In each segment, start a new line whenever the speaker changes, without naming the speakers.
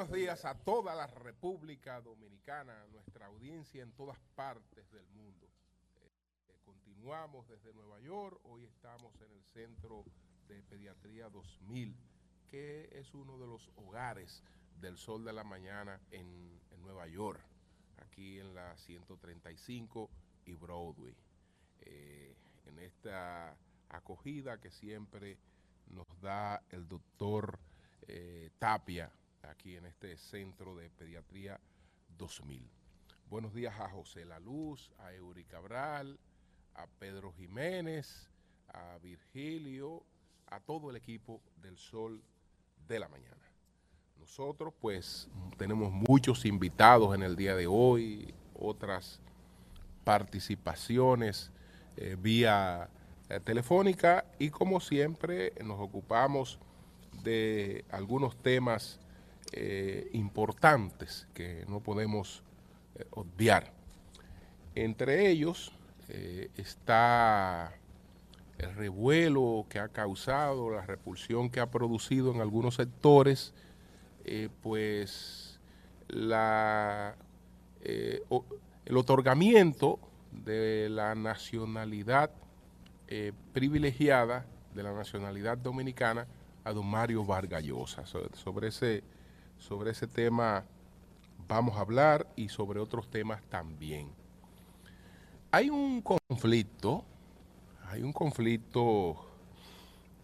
buenos días a toda la República Dominicana, nuestra audiencia en todas partes del mundo. Eh, continuamos desde Nueva York, hoy estamos en el Centro de Pediatría 2000, que es uno de los hogares del Sol de la Mañana en, Nueva York, aquí en la 135 y Broadway. Eh, en esta acogida que siempre nos da el doctor eh, Tapia aquí en este Centro de Pediatría 2000. Buenos días a José La Luz, a Eury Cabral, a Pedro Jiménez, a Virgilio, a todo el equipo del Sol de la Mañana. Nosotros pues tenemos muchos invitados en el día de hoy, otras participaciones eh, vía eh, telefónica y como siempre nos ocupamos de algunos temas eh, importantes que no podemos eh, obviar. Entre ellos eh, está el revuelo que ha causado, la repulsión que ha producido en algunos sectores, pues la, el otorgamiento de la nacionalidad privilegiada, de la nacionalidad dominicana, a don Mario Vargallosa. sobre ese sobre ese tema vamos a hablar y sobre otros temas también. Hay un conflicto, hay un conflicto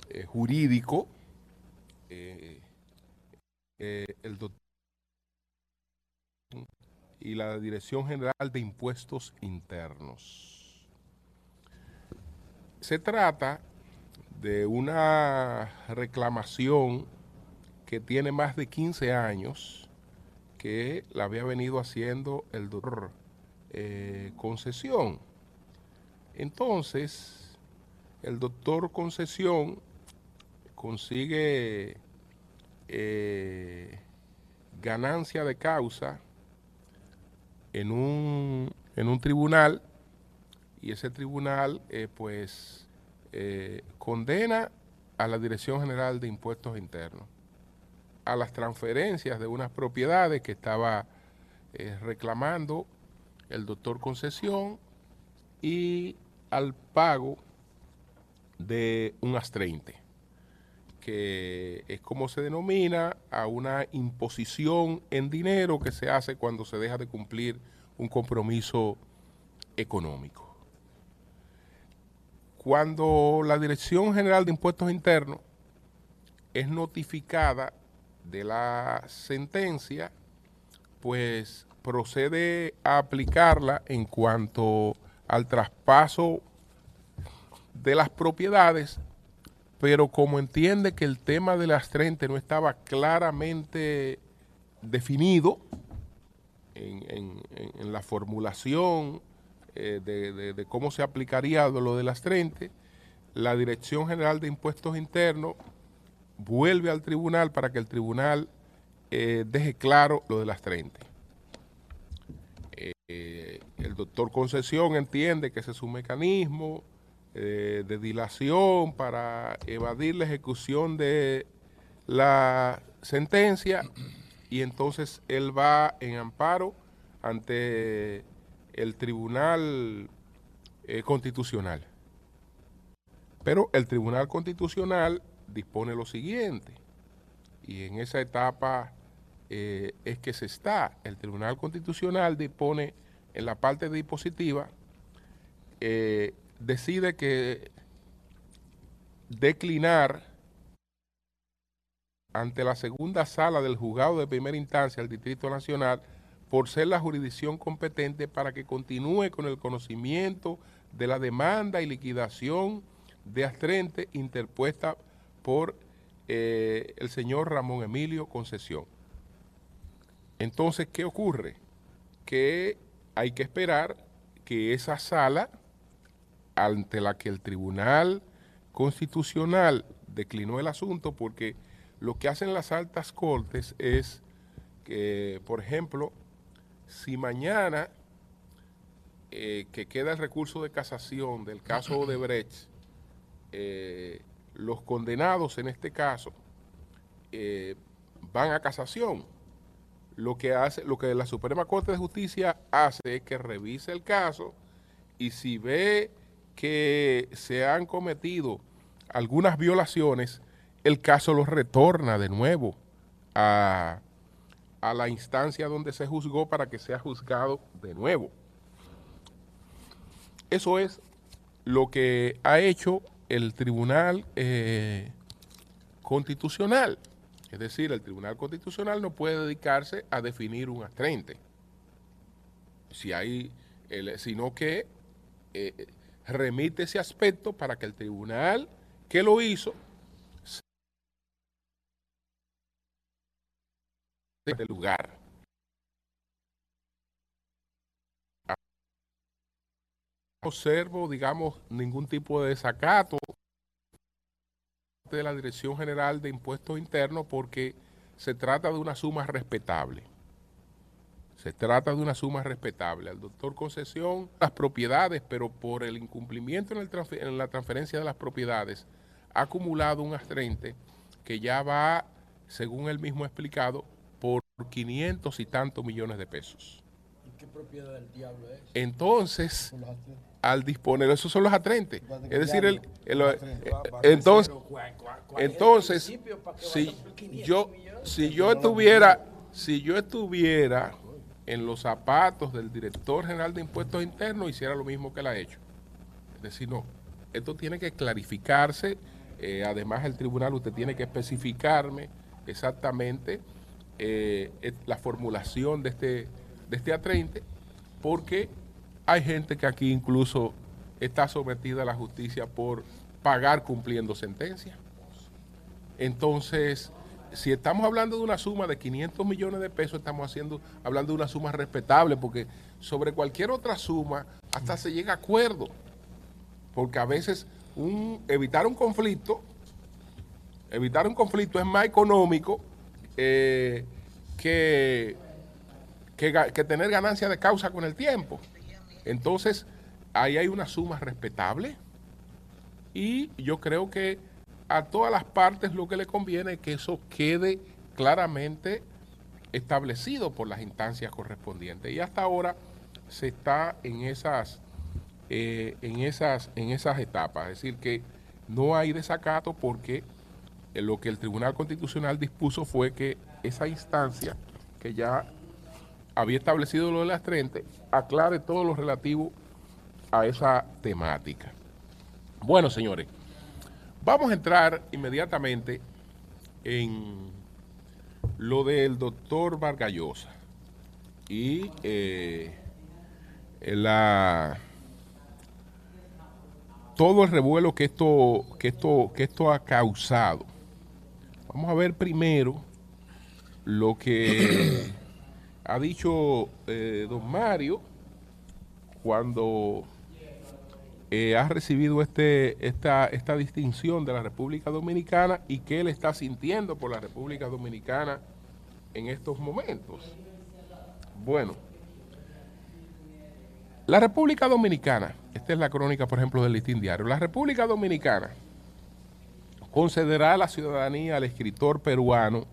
eh, jurídico, eh, eh, el doctor y la Dirección General de Impuestos Internos. Se trata de una reclamación que tiene más de 15 años, que la había venido haciendo el doctor eh, Concesión. Entonces, el doctor Concesión consigue eh, ganancia de causa en un, en un tribunal y ese tribunal eh, pues condena a la Dirección General de Impuestos Internos a las transferencias de unas propiedades que estaba eh, reclamando el doctor Concesión y al pago de un astrente, que es como se denomina a una imposición en dinero que se hace cuando se deja de cumplir un compromiso económico. Cuando la Dirección General de Impuestos Internos es notificada de la sentencia, pues procede a aplicarla en cuanto al traspaso de las propiedades, pero como entiende que el tema de las 30 no estaba claramente definido en, la formulación eh, de, de, cómo se aplicaría lo de las 30, la Dirección General de Impuestos Internos vuelve al tribunal para que el tribunal eh, deje claro lo de las 30. Eh, el doctor Concesión entiende que ese es un mecanismo eh, de dilación para evadir la ejecución de la sentencia y entonces él va en amparo ante el Tribunal Constitucional. Pero el Tribunal Constitucional dispone lo siguiente, y en esa etapa eh, es que se está. El Tribunal Constitucional dispone en la parte dispositiva, eh, decide que declinar ante la segunda sala del juzgado de primera instancia del Distrito Nacional por ser la jurisdicción competente para que continúe con el conocimiento de la demanda y liquidación de astrente interpuesta por eh, el señor Ramón Emilio Concesión. Entonces, ¿qué ocurre? Que hay que esperar que esa sala, ante la que el Tribunal Constitucional declinó el asunto, porque lo que hacen las altas cortes es que, por ejemplo, si mañana eh, que queda el recurso de casación del caso de Brecht, eh, los condenados en este caso eh, van a casación lo que hace, lo que la Suprema Corte de Justicia hace es que revise el caso y si ve que se han cometido algunas violaciones, el caso lo retorna de nuevo a, a la instancia donde se juzgó para que sea juzgado de nuevo. Eso es lo que ha hecho el Tribunal eh, Constitucional. Es decir, el Tribunal Constitucional no puede dedicarse a definir un astrente, si hay, sino que eh, remite ese aspecto para que el tribunal que lo hizo de lugar. No observo, digamos, ningún tipo de desacato de la Dirección General de Impuestos Internos porque se trata de una suma respetable. Se trata de una suma respetable. Al doctor Concesión, las propiedades, pero por el incumplimiento en, el en la transferencia de las propiedades, ha acumulado un astrente que ya va, según él mismo ha explicado, por 500 y tantos millones de pesos.
¿Y qué propiedad del diablo es?
Entonces, al disponer, esos son los atrentes. Es decir, el, entonces, entonces, si yo, si yo estuviera, si yo estuviera en los zapatos del director general de impuestos internos, hiciera lo mismo que él ha hecho. Es decir, no, esto tiene que clarificarse. Eh, además, el tribunal, usted tiene que especificarme exactamente eh, la formulación de este, de este atrente, porque hay gente que aquí incluso está sometida a la justicia por pagar cumpliendo sentencia. Entonces, si estamos hablando de una suma de 500 millones de pesos, estamos haciendo, hablando de una suma respetable, porque sobre cualquier otra suma hasta se llega a acuerdo. Porque a veces evitar un conflicto, evitar un conflicto es más económico eh, que, que tener ganancia de causa con el tiempo. Entonces, ahí hay una suma respetable y yo creo que a todas las partes lo que le conviene es que eso quede claramente establecido por las instancias correspondientes. Y hasta ahora se está en esas, eh, en esas, en esas etapas. Es decir, que no hay desacato porque lo que el Tribunal Constitucional dispuso fue que esa instancia que ya había establecido lo de las 30, aclare todo lo relativo a esa temática. Bueno, señores, vamos a entrar inmediatamente en lo del doctor Vargallosa y eh, la todo el revuelo que esto, que esto, que esto ha causado. Vamos a ver primero lo que ha dicho eh, don Mario cuando eh, ha recibido este, esta, esta distinción de la República Dominicana y que él está sintiendo por la República Dominicana en estos momentos. Bueno, la República Dominicana, esta es la crónica, por ejemplo, del listín diario, la República Dominicana concederá la ciudadanía al escritor peruano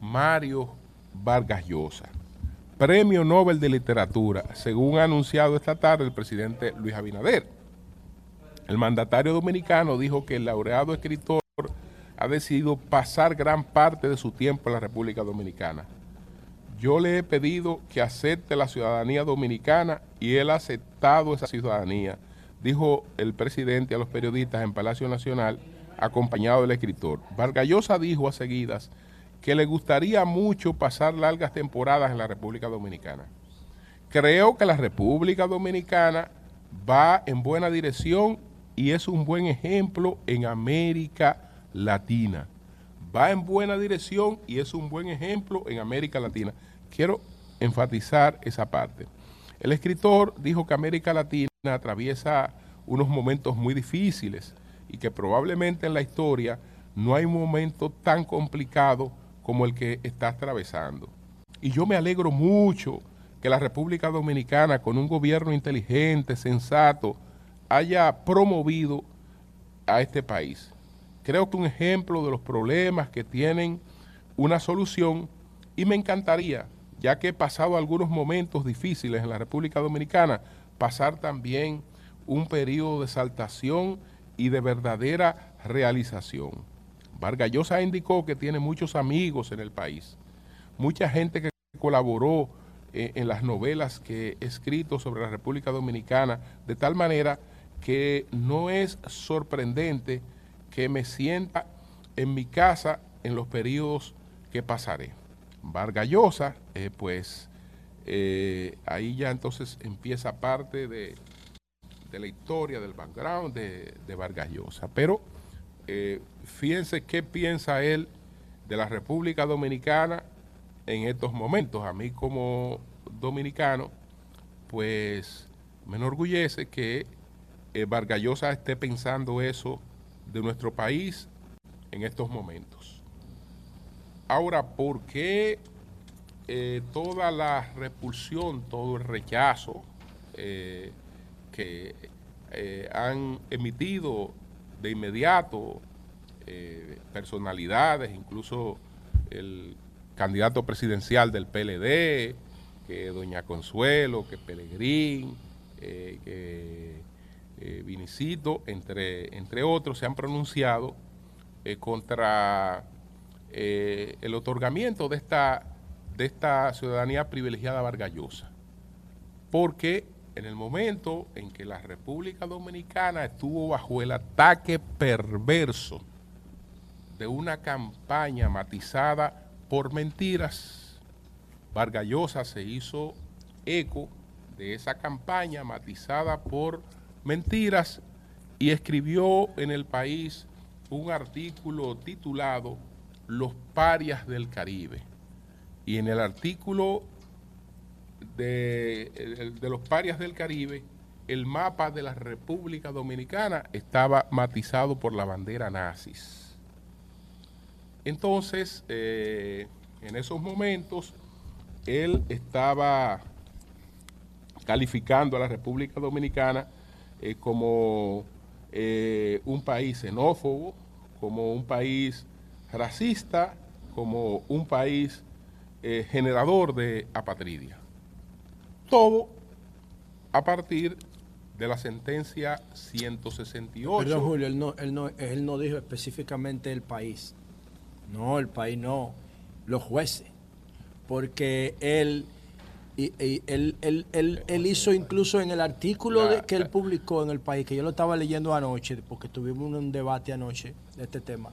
Mario Vargas Llosa Premio Nobel de Literatura, según ha anunciado esta tarde el presidente Luis Abinader. El mandatario dominicano dijo que el laureado escritor ha decidido pasar gran parte de su tiempo en la República Dominicana. Yo le he pedido que acepte la ciudadanía dominicana y él ha aceptado esa ciudadanía, dijo el presidente a los periodistas en Palacio Nacional, acompañado del escritor. Vargallosa dijo a seguidas que le gustaría mucho pasar largas temporadas en la República Dominicana. Creo que la República Dominicana va en buena dirección y es un buen ejemplo en América Latina. Va en buena dirección y es un buen ejemplo en América Latina. Quiero enfatizar esa parte. El escritor dijo que América Latina atraviesa unos momentos muy difíciles y que probablemente en la historia no hay un momento tan complicado como el que está atravesando. Y yo me alegro mucho que la República Dominicana, con un gobierno inteligente, sensato, haya promovido a este país. Creo que un ejemplo de los problemas que tienen una solución y me encantaría, ya que he pasado algunos momentos difíciles en la República Dominicana, pasar también un periodo de exaltación y de verdadera realización. Vargas Llosa indicó que tiene muchos amigos en el país, mucha gente que colaboró eh, en las novelas que he escrito sobre la República Dominicana, de tal manera que no es sorprendente que me sienta en mi casa en los periodos que pasaré. Vargas Llosa, eh, pues eh, ahí ya entonces empieza parte de, la historia, del background de, de. Pero fíjense qué piensa él de la República Dominicana en estos momentos. A mí como dominicano, pues me enorgullece que eh, Vargas Llosa esté pensando eso de nuestro país en estos momentos. Ahora, ¿por qué eh, toda la repulsión, todo el rechazo eh, que eh, han emitido de inmediato personalidades, incluso el candidato presidencial del PLD, que Doña Consuelo, que Pelegrín, que Vinicito, entre, entre otros, se han pronunciado contra el otorgamiento de esta de esta ciudadanía privilegiada vargallosa. Porque en el momento en que la República Dominicana estuvo bajo el ataque perverso de una campaña matizada por mentiras, Vargallosa se hizo eco de esa campaña matizada por mentiras y escribió en el país un artículo titulado Los parias del Caribe y en el artículo de, los parias del Caribe, el mapa de la República Dominicana estaba matizado por la bandera nazis. Entonces, eh, en esos momentos, él estaba calificando a la República Dominicana eh, como eh, un país xenófobo, como un país racista, como un país generador de apatridia. Todo a partir de la sentencia 168.
Perdón, Julio, él no, él, no, él no dijo específicamente el país. No, el país no, los jueces. Porque él, y, él, él, él, hizo incluso en el artículo que él publicó en el país, que yo lo estaba leyendo anoche, porque tuvimos un debate anoche de este tema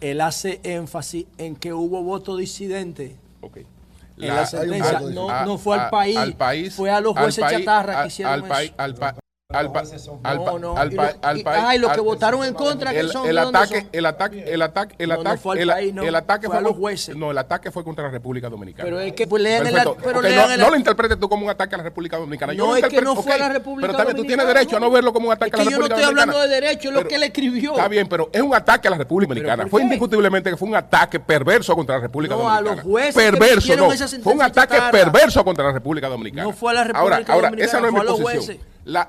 él hace énfasis en que hubo voto disidente.
Okay.
En la, sentencia, no, no, fue al, país, al, país, fue a los jueces chatarra que hicieron
al, al,
no, no, al, país. Ay, los que votaron en contra que
el,
son
el ataque, el ataque, el ataque, el ataque,
fue el, país,
el ataque fue,
a los jueces.
No, el ataque fue contra la República Dominicana.
Pero es que pues, lean el, pero
okay, lean no, no lo interpretes tú como un ataque a la República Dominicana.
Yo no, es que no fue a la República
Pero también tú tienes derecho a no verlo como un ataque a la República
Dominicana. Yo no estoy hablando de derecho, es lo que él escribió.
Está bien, pero es un ataque a la República Dominicana. Fue indiscutiblemente que fue un ataque perverso contra la República Dominicana.
No, a los jueces
Perverso, no. Fue un ataque perverso contra la República Dominicana.
No fue a la República
Dominicana. Ahora, esa no es mi posición. La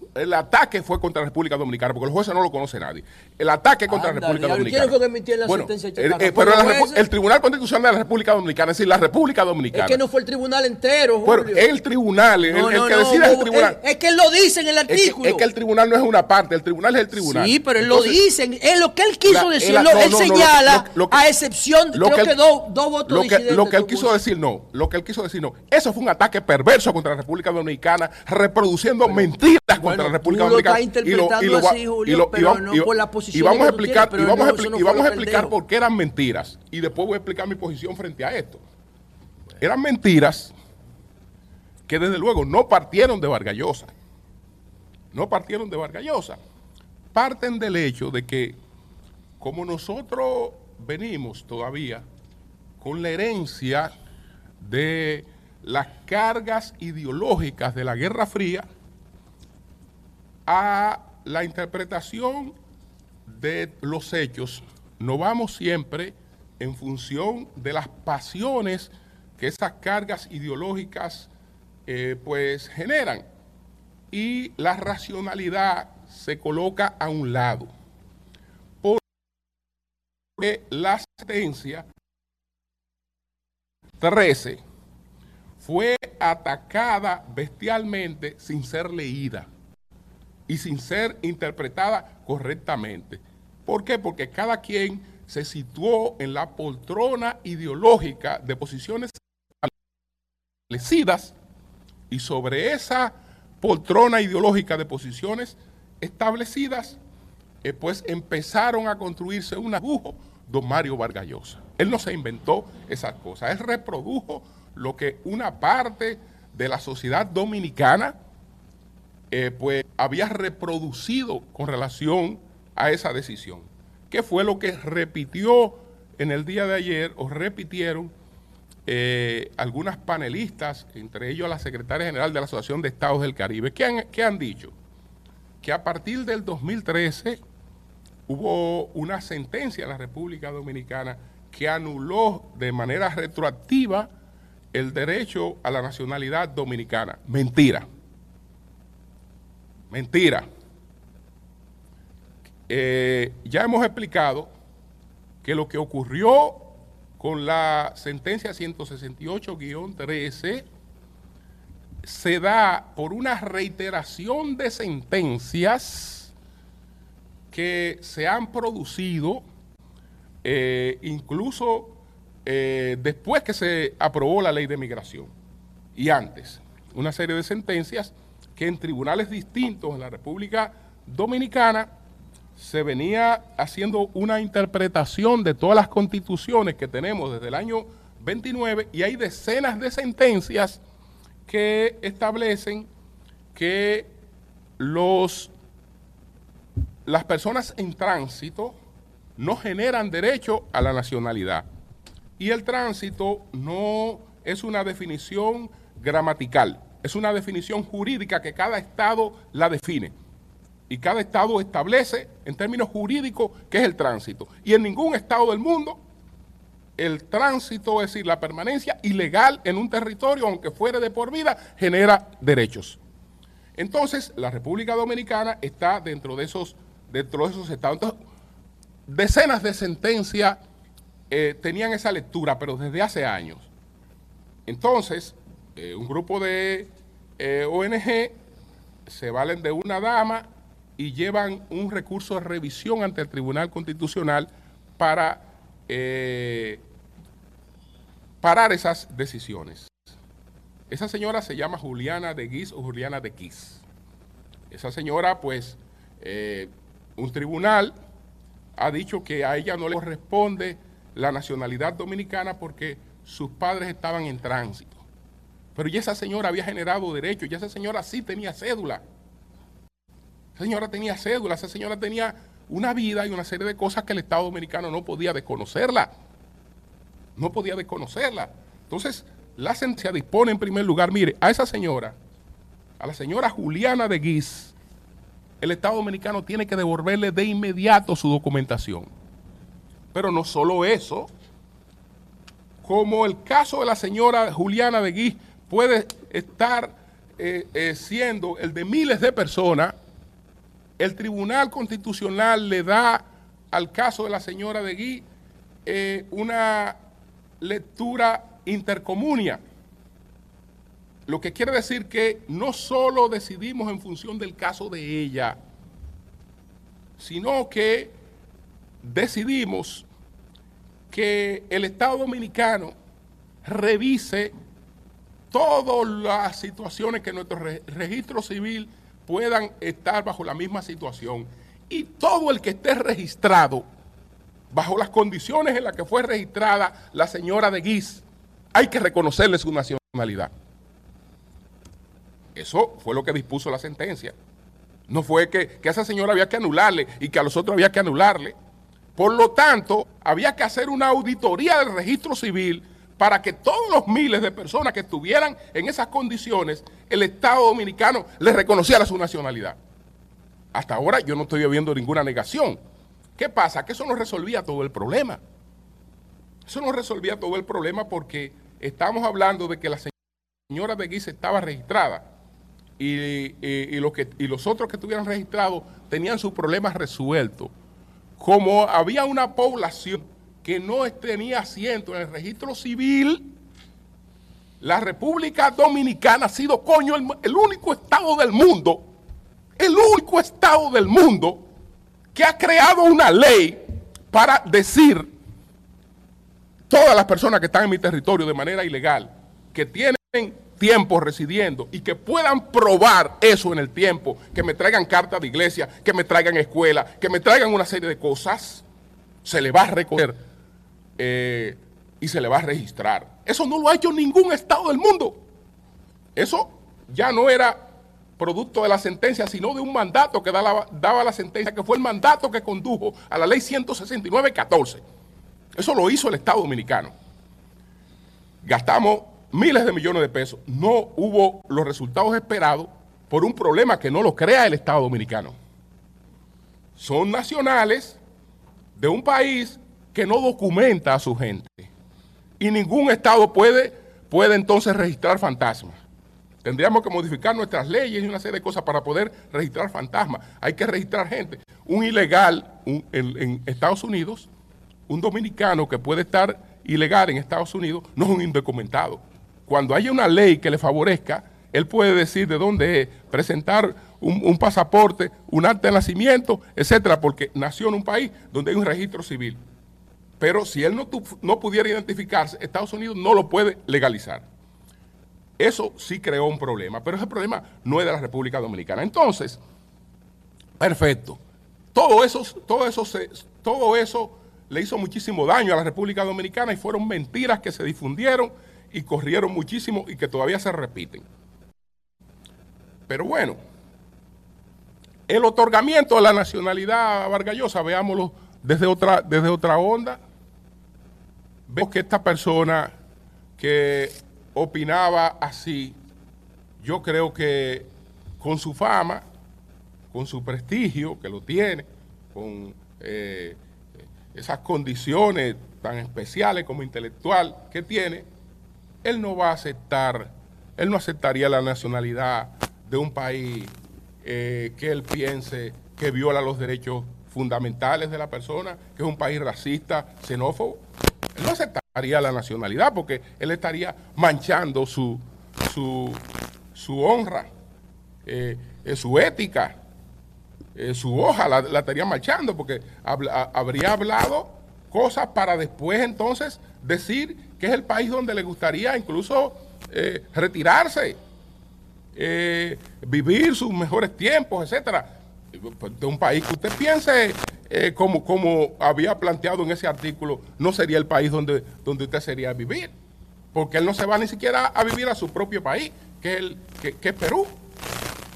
el ataque fue contra la República Dominicana, porque los jueces no lo conoce nadie. El ataque contra la República Dominicana.
¿Quién fue que emitió la
bueno,
sentencia
el, eh, pero el Tribunal Constitucional de la República Dominicana, es decir, la República Dominicana.
Es que no fue el tribunal entero.
Julio. Bueno, el tribunal, el, el que decide es el tribunal.
Es, que él lo dice en el artículo.
Es que, el tribunal no es una parte, el tribunal es el tribunal.
Sí, pero él lo dice. Es lo que él quiso decir. él señala, a excepción, creo que, dos votos
lo que, lo que él quiso decir, no. Lo que él quiso decir, no. Eso fue un ataque perverso contra la República Dominicana, reproduciendo mentiras contra la República Dominicana
interpretando así, Julio, pero no por la posición
y vamos a explicar, y vamos, y vamos a explicar por qué eran mentiras. Y después voy a explicar mi posición frente a esto. Eran mentiras que desde luego no partieron de Vargallosa. No partieron de Vargallosa. Parten del hecho de que como nosotros venimos todavía con la herencia de las cargas ideológicas de la Guerra Fría, a la interpretación de los hechos, no vamos siempre en función de las pasiones que esas cargas ideológicas eh, pues generan. Y la racionalidad se coloca a un lado. Porque la sentencia 13 fue atacada bestialmente sin ser leída y sin ser interpretada correctamente. ¿Por qué? Porque cada quien se situó en la poltrona ideológica de posiciones establecidas y sobre esa poltrona ideológica de posiciones establecidas, eh, pues empezaron a construirse un agujo don Mario Vargallosa. Él no se inventó esas cosas, él reprodujo lo que una parte de la sociedad dominicana eh, pues había reproducido con relación a esa decisión. ¿Qué fue lo que repitió en el día de ayer o repitieron eh, algunas panelistas, entre ellos la secretaria general de la Asociación de Estados del Caribe? ¿Qué han, qué han dicho? Que a partir del 2013 hubo una sentencia en la República Dominicana que anuló de manera retroactiva el derecho a la nacionalidad dominicana. Mentira. Mentira. Eh, ya hemos explicado que lo que ocurrió con la sentencia 168-13 se da por una reiteración de sentencias que se han producido eh, incluso eh, después que se aprobó la ley de migración y antes, una serie de sentencias que en tribunales distintos en la República Dominicana se venía haciendo una interpretación de todas las constituciones que tenemos desde el año 29 y hay decenas de sentencias que establecen que los, las personas en tránsito no generan derecho a la nacionalidad. Y el tránsito no es una definición gramatical, es una definición jurídica que cada estado la define. Y cada estado establece en términos jurídicos qué es el tránsito. Y en ningún estado del mundo el tránsito, es decir, la permanencia ilegal en un territorio, aunque fuere de por vida, genera derechos. Entonces, la República Dominicana está dentro de esos, dentro de esos estados. Entonces, decenas de sentencias eh, tenían esa lectura, pero desde hace años. Entonces, eh, un grupo de eh, ONG se valen de una dama y llevan un recurso de revisión ante el Tribunal Constitucional para parar esas decisiones. Esa señora se llama Juliana de Guis o Juliana de Quis. Esa señora, pues, un tribunal ha dicho que a ella no le corresponde la nacionalidad dominicana porque sus padres estaban en tránsito. Pero ya esa señora había generado derechos, ya esa señora sí tenía cédula. Esa señora tenía cédula, esa señora tenía una vida y una serie de cosas que el Estado dominicano no podía desconocerla. No podía desconocerla. Entonces, la sentencia dispone en primer lugar, mire, a esa señora, a la señora Juliana de Guis, el Estado dominicano tiene que devolverle de inmediato su documentación. Pero no solo eso, como el caso de la señora Juliana de Guis puede estar eh, eh, siendo el de miles de personas, el Tribunal Constitucional le da al caso de la señora de Guis eh, una lectura intercomunia. Lo que quiere decir que no solo decidimos en función del caso de ella, sino que decidimos que el Estado Dominicano revise todas las situaciones que nuestro registro civil puedan estar bajo la misma situación. Y todo el que esté registrado bajo las condiciones en las que fue registrada la señora de Guis, hay que reconocerle su nacionalidad. Eso fue lo que dispuso la sentencia. No fue que, que a esa señora había que anularle y que a los otros había que anularle. Por lo tanto, había que hacer una auditoría del registro civil para que todos los miles de personas que estuvieran en esas condiciones, el Estado Dominicano les reconociera su nacionalidad. Hasta ahora yo no estoy viendo ninguna negación. ¿Qué pasa? Que eso no resolvía todo el problema. Eso no resolvía todo el problema porque estamos hablando de que la señora de Guisa estaba registrada y, que, y los otros que estuvieran registrados tenían sus problemas resueltos como había una población que no tenía asiento en el registro civil, la República Dominicana ha sido, coño, el, único estado del mundo, el único estado del mundo que ha creado una ley para decir todas las personas que están en mi territorio de manera ilegal, que tienen tiempo residiendo y que puedan probar eso en el tiempo, que me traigan carta de iglesia, que me traigan escuela, que me traigan una serie de cosas, se le va a recoger eh, y se le va a registrar. Eso no lo ha hecho ningún Estado del mundo. Eso ya no era producto de la sentencia, sino de un mandato que daba, daba la sentencia, que fue el mandato que condujo a la ley 169-14. Eso lo hizo el Estado Dominicano. Gastamos miles de millones de pesos. No hubo los resultados esperados por un problema que no lo crea el Estado Dominicano. Son nacionales de un país que no documenta a su gente. Y ningún Estado puede, puede entonces registrar fantasmas. Tendríamos que modificar nuestras leyes y una serie de cosas para poder registrar fantasmas. Hay que registrar gente. Un ilegal en, Estados Unidos, un dominicano que puede estar ilegal en Estados Unidos, no es un indocumentado. Cuando haya una ley que le favorezca, él puede decir de dónde es, presentar un, un pasaporte, un acta de nacimiento, etcétera, porque nació en un país donde hay un registro civil. Pero si él no, no pudiera identificarse, Estados Unidos no lo puede legalizar. Eso sí creó un problema, pero ese problema no es de la República Dominicana. Entonces, perfecto. Todo eso, todo eso, todo eso le hizo muchísimo daño a la República Dominicana y fueron mentiras que se difundieron y corrieron muchísimo y que todavía se repiten. Pero bueno, el otorgamiento de la nacionalidad vargallosa, veámoslo desde otra, desde otra onda. Vemos que esta persona que opinaba así, yo creo que con su fama, con su prestigio, que lo tiene, con eh, esas condiciones tan especiales como intelectual que tiene, él no va a aceptar, él no aceptaría la nacionalidad de un país eh, que él piense que viola los derechos fundamentales de la persona, que es un país racista, xenófobo. No aceptaría la nacionalidad porque él estaría manchando su, su, honra, eh, eh, su ética, eh, su hoja la, estaría manchando porque habría hablado cosas para después entonces decir que es el país donde le gustaría incluso retirarse, vivir sus mejores tiempos, etcétera. De un país que usted piense eh, como, como había planteado en ese artículo, no sería el país donde, donde usted sería vivir. Porque él no se va ni siquiera a vivir a su propio país, que es, que, es Perú.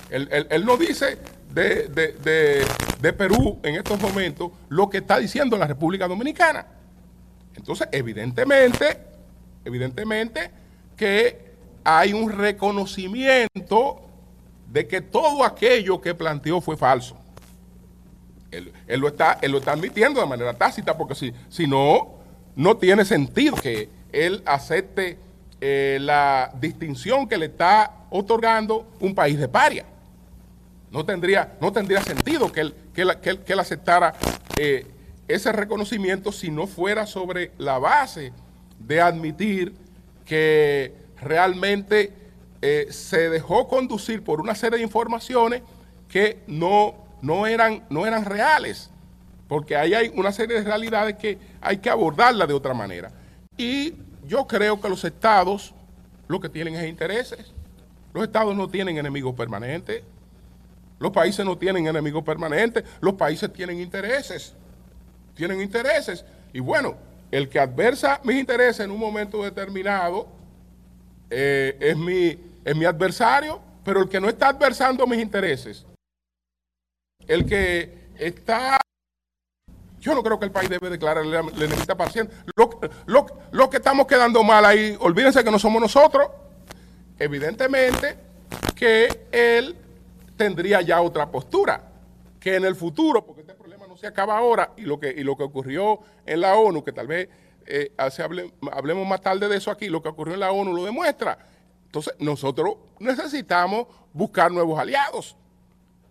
Él, no dice de, de, Perú en estos momentos lo que está diciendo la República Dominicana. Entonces, evidentemente, evidentemente que hay un reconocimiento de que todo aquello que planteó fue falso. Él, lo está, él lo está admitiendo de manera tácita, porque si, si no, no tiene sentido que él acepte eh, la distinción que le está otorgando un país de paria. No tendría, no tendría sentido que él, que él, aceptara eh, ese reconocimiento si no fuera sobre la base de admitir que realmente eh, se dejó conducir por una serie de informaciones que no no eran, no eran reales, porque ahí hay una serie de realidades que hay que abordarla de otra manera. Y yo creo que los estados lo que tienen es intereses. Los estados no tienen enemigos permanentes. Los países no tienen enemigos permanentes. Los países tienen intereses. Tienen intereses. Y bueno, el que adversa mis intereses en un momento determinado eh, es, mi, es mi adversario, pero el que no está adversando mis intereses el que está... Yo no creo que el país debe declarar la enemistad parcial. Lo, lo, que estamos quedando mal ahí, olvídense que no somos nosotros. Evidentemente que él tendría ya otra postura, que en el futuro, porque este problema no se acaba ahora, y lo que, y lo que ocurrió en la ONU, que tal vez eh, hablemos más tarde de eso aquí, lo que ocurrió en la ONU lo demuestra. Entonces, nosotros necesitamos buscar nuevos aliados.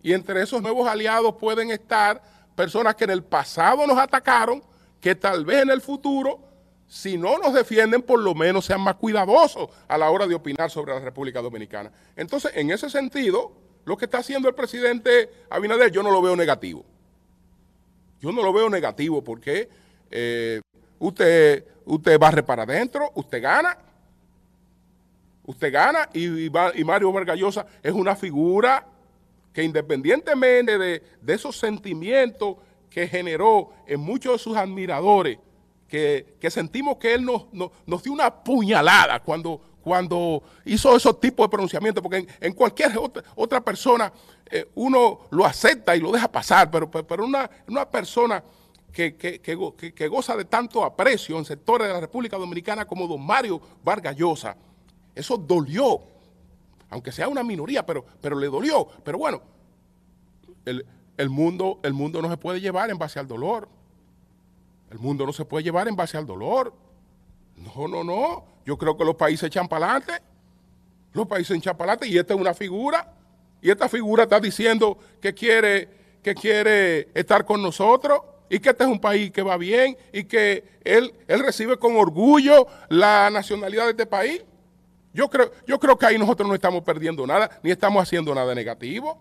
Y entre esos nuevos aliados pueden estar personas que en el pasado nos atacaron, que tal vez en el futuro si no nos defienden, por lo menos sean más cuidadosos a la hora de opinar sobre la República Dominicana. Entonces, en ese sentido, lo que está haciendo el presidente Abinader, yo no lo veo negativo. Yo no lo veo negativo porque eh, usted, usted barre para adentro, usted gana, usted gana y, Mario Vargallosa es una figura que independientemente de, esos sentimientos que generó en muchos de sus admiradores, que, sentimos que él nos, dio una puñalada cuando, hizo esos tipos de pronunciamientos, porque en, cualquier otra, persona eh, uno lo acepta y lo deja pasar, pero, una, persona que, que, goza de tanto aprecio en sectores de la República Dominicana como don Mario Vargas Llosa, eso dolió, aunque sea una minoría, pero, pero le dolió. Pero bueno, el, el, mundo, el mundo no se puede llevar en base al dolor. El mundo no se puede llevar en base al dolor. No, no, no. Yo creo que los países echan para adelante. Los países echan para adelante y esta es una figura. Y esta figura está diciendo que quiere, que quiere estar con nosotros y que este es un país que va bien y que él, él recibe con orgullo la nacionalidad de este país. Yo creo, yo creo que ahí nosotros no estamos perdiendo nada, ni estamos haciendo nada negativo.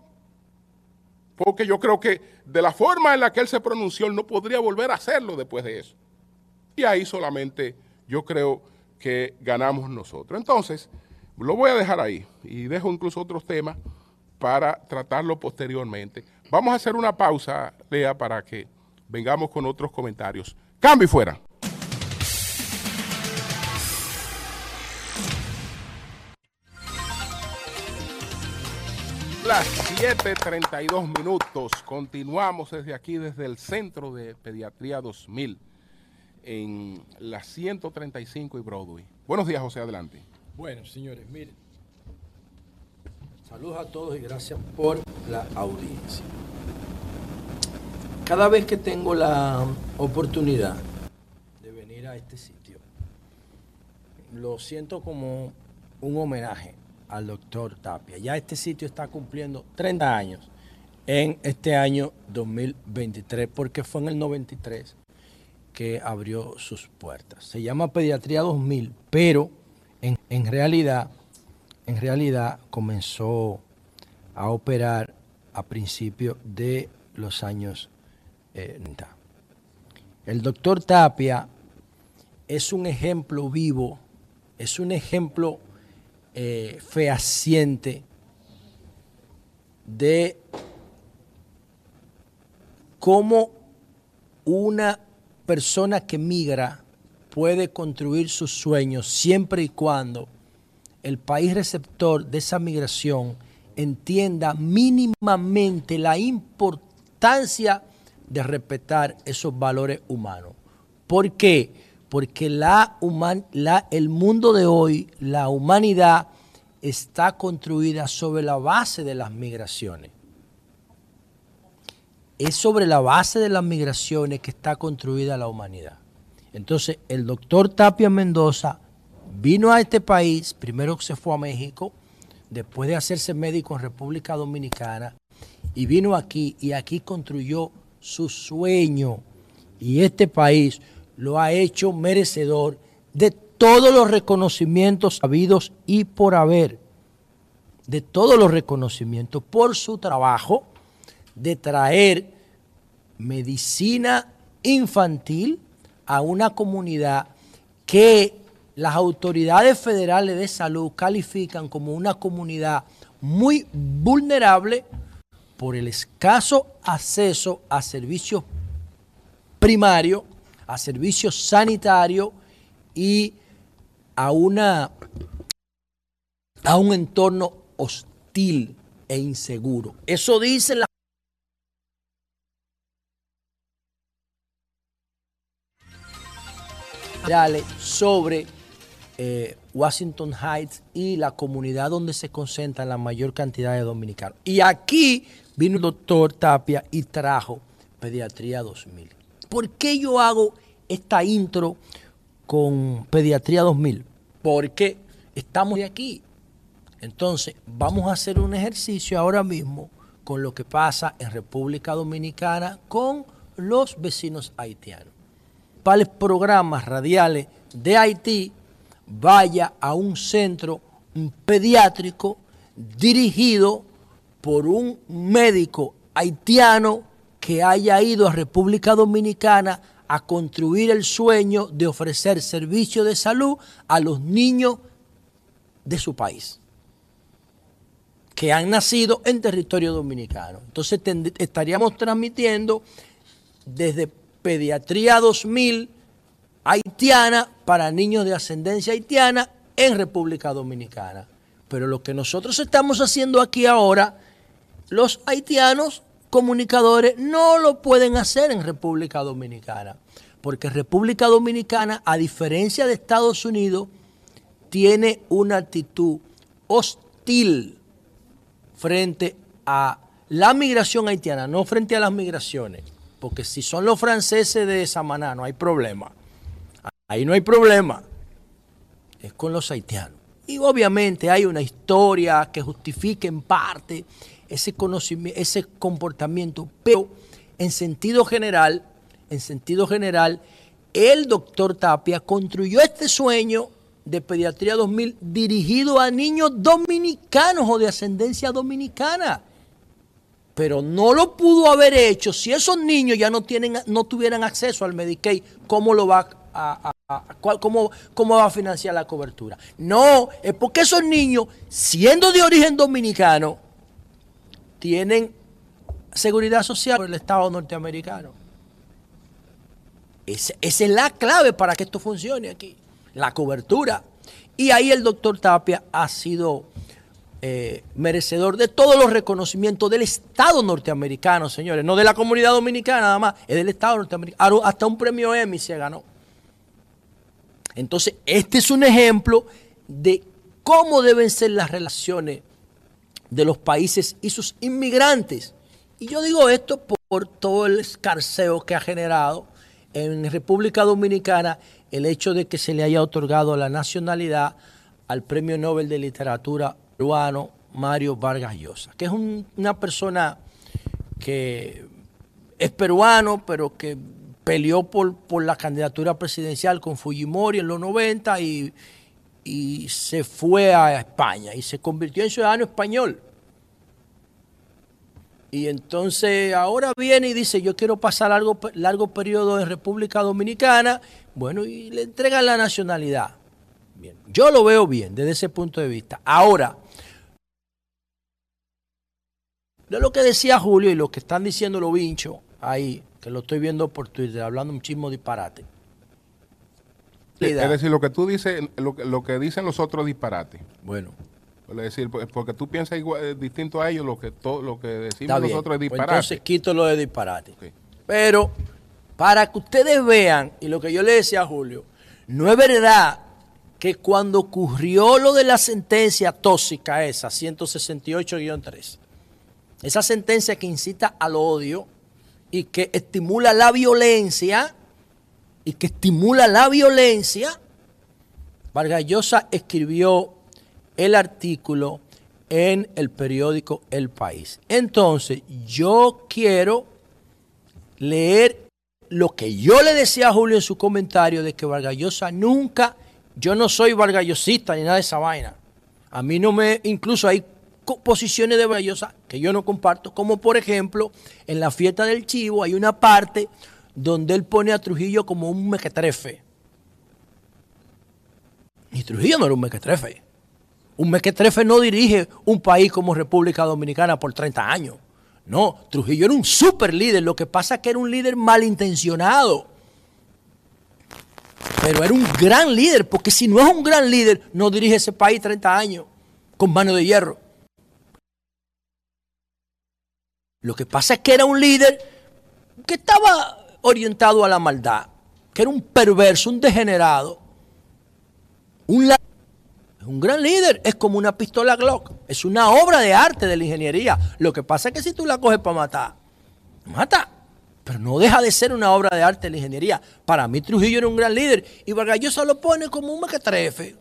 Porque yo creo que de la forma en la que él se pronunció, él no podría volver a hacerlo después de eso. Y ahí solamente yo creo que ganamos nosotros. Entonces, lo voy a dejar ahí y dejo incluso otros temas para tratarlo posteriormente. Vamos a hacer una pausa, Lea, para que vengamos con otros comentarios. Cambio y fuera. Las 7.32 minutos. Continuamos desde aquí, desde el Centro de Pediatría 2000, en la 135 y Broadway. Buenos días, José, adelante.
Bueno, señores, miren. Saludos a todos y gracias por la audiencia. Cada vez que tengo la oportunidad de venir a este sitio, lo siento como un homenaje al doctor Tapia. Ya este sitio está cumpliendo 30 años en este año 2023, porque fue en el 93 que abrió sus puertas. Se llama Pediatría 2000, pero en, en realidad, en realidad comenzó a operar a principios de los años 90. El doctor Tapia es un ejemplo vivo, es un ejemplo eh, fehaciente de cómo una persona que migra puede construir sus sueños siempre y cuando el país receptor de esa migración entienda mínimamente la importancia de respetar esos valores humanos. ¿Por qué? Porque el mundo de hoy, la humanidad, está construida sobre la base de las migraciones. Es sobre la base de las migraciones que está construida la humanidad. Entonces, el doctor Tapia Mendoza vino a este país, primero se fue a México, después de hacerse médico en República Dominicana, y vino aquí y aquí construyó su sueño. Y este país lo ha hecho merecedor de todos los reconocimientos habidos y por haber, de todos los reconocimientos por su trabajo de traer medicina infantil a una comunidad que las autoridades federales de salud califican como una comunidad muy vulnerable por el escaso acceso a servicios primarios a servicios sanitarios y a, una, a un entorno hostil e inseguro. Eso dice la sobre eh, Washington Heights y la comunidad donde se concentra la mayor cantidad de dominicanos. Y aquí vino el doctor Tapia y trajo Pediatría 2000. ¿Por qué yo hago esta intro con Pediatría 2000? Porque estamos de aquí. Entonces, vamos a hacer un ejercicio ahora mismo con lo que pasa en República Dominicana con los vecinos haitianos. ¿Cuáles programas radiales de Haití vaya a un centro pediátrico dirigido por un médico haitiano que haya ido a República Dominicana a construir el sueño de ofrecer servicio de salud a los niños de su país que han nacido en territorio dominicano. Entonces estaríamos transmitiendo desde Pediatría 2000 haitiana para niños de ascendencia haitiana en República Dominicana. Pero lo que nosotros estamos haciendo aquí ahora, los haitianos comunicadores no lo pueden hacer en República Dominicana. Porque República Dominicana, a diferencia de Estados Unidos, tiene una actitud hostil frente a la migración haitiana, no frente a las migraciones. Porque si son los franceses de Samaná, no hay problema. Ahí no hay problema. Es con los haitianos. Y obviamente hay una historia que justifique en parte ese conocimiento, ese comportamiento, pero en sentido general, en sentido general, el doctor Tapia construyó este sueño de Pediatría 2000 dirigido a niños dominicanos o de ascendencia dominicana. Pero no lo pudo haber hecho si esos niños ya no, tienen, no tuvieran acceso al Medicaid. ¿Cómo lo va a, cómo, cómo va a financiar la cobertura? No, es porque esos niños, siendo de origen dominicano, tienen seguridad social por el Estado norteamericano. esa es la clave para que esto funcione aquí la cobertura. Y ahí el doctor Tapia ha sido eh, merecedor de todos los reconocimientos del Estado norteamericano, señores, no de la comunidad dominicana nada más, es del Estado norteamericano. Hasta un premio Emmy se ganó. Entonces, este es un ejemplo de cómo deben ser las relaciones de los países y sus inmigrantes. Y yo digo esto por todo el escarceo que ha generado en República Dominicana el hecho de que se le haya otorgado la nacionalidad al Premio Nobel de Literatura peruano Mario Vargas Llosa, que es una persona que es peruano, pero que peleó por, por, la candidatura presidencial con Fujimori en los 90 y, y se fue a España y se convirtió en ciudadano español. Y entonces ahora viene y dice, yo quiero pasar largo, largo periodo en República Dominicana, bueno, y le entregan la nacionalidad. Bien, yo lo veo bien desde ese punto de vista. Ahora, de lo que decía Julio y lo que están diciendo los vinchos ahí, que lo estoy viendo por Twitter, hablando un chismo disparate.
Es decir, lo que tú dices, lo, lo que dicen los otros disparates.
Bueno,
es decir, porque tú piensas igual, eh, distinto a ellos, lo que, todo, lo que decimos nosotros es
pues disparate. entonces quito lo de disparate. Pero para que ustedes vean, y lo que yo le decía a Julio, no es verdad que cuando ocurrió lo de la sentencia tóxica esa, 168-3, esa sentencia que incita al odio y que estimula la violencia, y que estimula la violencia, Vargas Llosa escribió el artículo en el periódico El País. Entonces, yo quiero leer lo que yo le decía a Julio en su comentario de que Vargallosa nunca, yo no soy vargallosista ni nada de esa vaina. A mí no me, incluso hay posiciones de Vargallosa que yo no comparto, como por ejemplo, en la fiesta del chivo hay una parte donde él pone a Trujillo como un mequetrefe. Y Trujillo no era un mequetrefe. Un mequetrefe no dirige un país como República Dominicana por 30 años. No, Trujillo era un super líder. Lo que pasa es que era un líder malintencionado. Pero era un gran líder, porque si no es un gran líder, no dirige ese país 30 años con mano de hierro. Lo que pasa es que era un líder que estaba orientado a la maldad, que era un perverso, un degenerado, un un gran líder, es como una pistola Glock, es una obra de arte de la ingeniería. Lo que pasa es que si tú la coges para matar, mata, pero no deja de ser una obra de arte de la ingeniería. Para mí Trujillo era un gran líder y Vargas Llosa lo pone como un mequetrefe.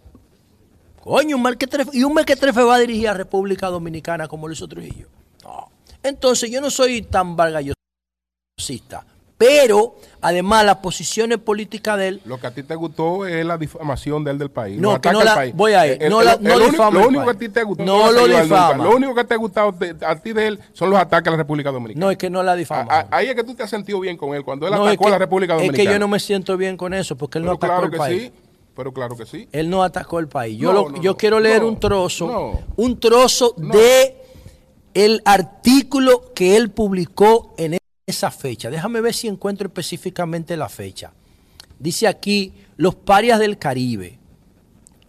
Coño, un mequetrefe. Y un mequetrefe va a dirigir a República Dominicana como lo hizo Trujillo. No. Entonces yo no soy tan vargallosista, pero además las posiciones políticas de él.
Lo que a ti te gustó es la difamación de él del país.
No, que no la-
país.
voy a ir.
El-
No
el-
la-
el
no
único-
difama
Lo
el
único que a ti te gustó.
No lo difama.
Lo único que te ha gustado de- a ti de él son los ataques a la República Dominicana.
No, es que no la difama.
A- a- ahí es que tú te has sentido bien con él. Cuando él
No, es
atacó a la República Dominicana.
Es que yo no me siento bien con eso, porque él no atacó
claro
el
que
país.
sí. Pero claro que sí.
Él no atacó el país. Yo, lo- yo quiero leer un trozo, un trozo de el artículo que él publicó en esa fecha. Déjame ver si encuentro específicamente la fecha. Dice aquí, los parias del Caribe.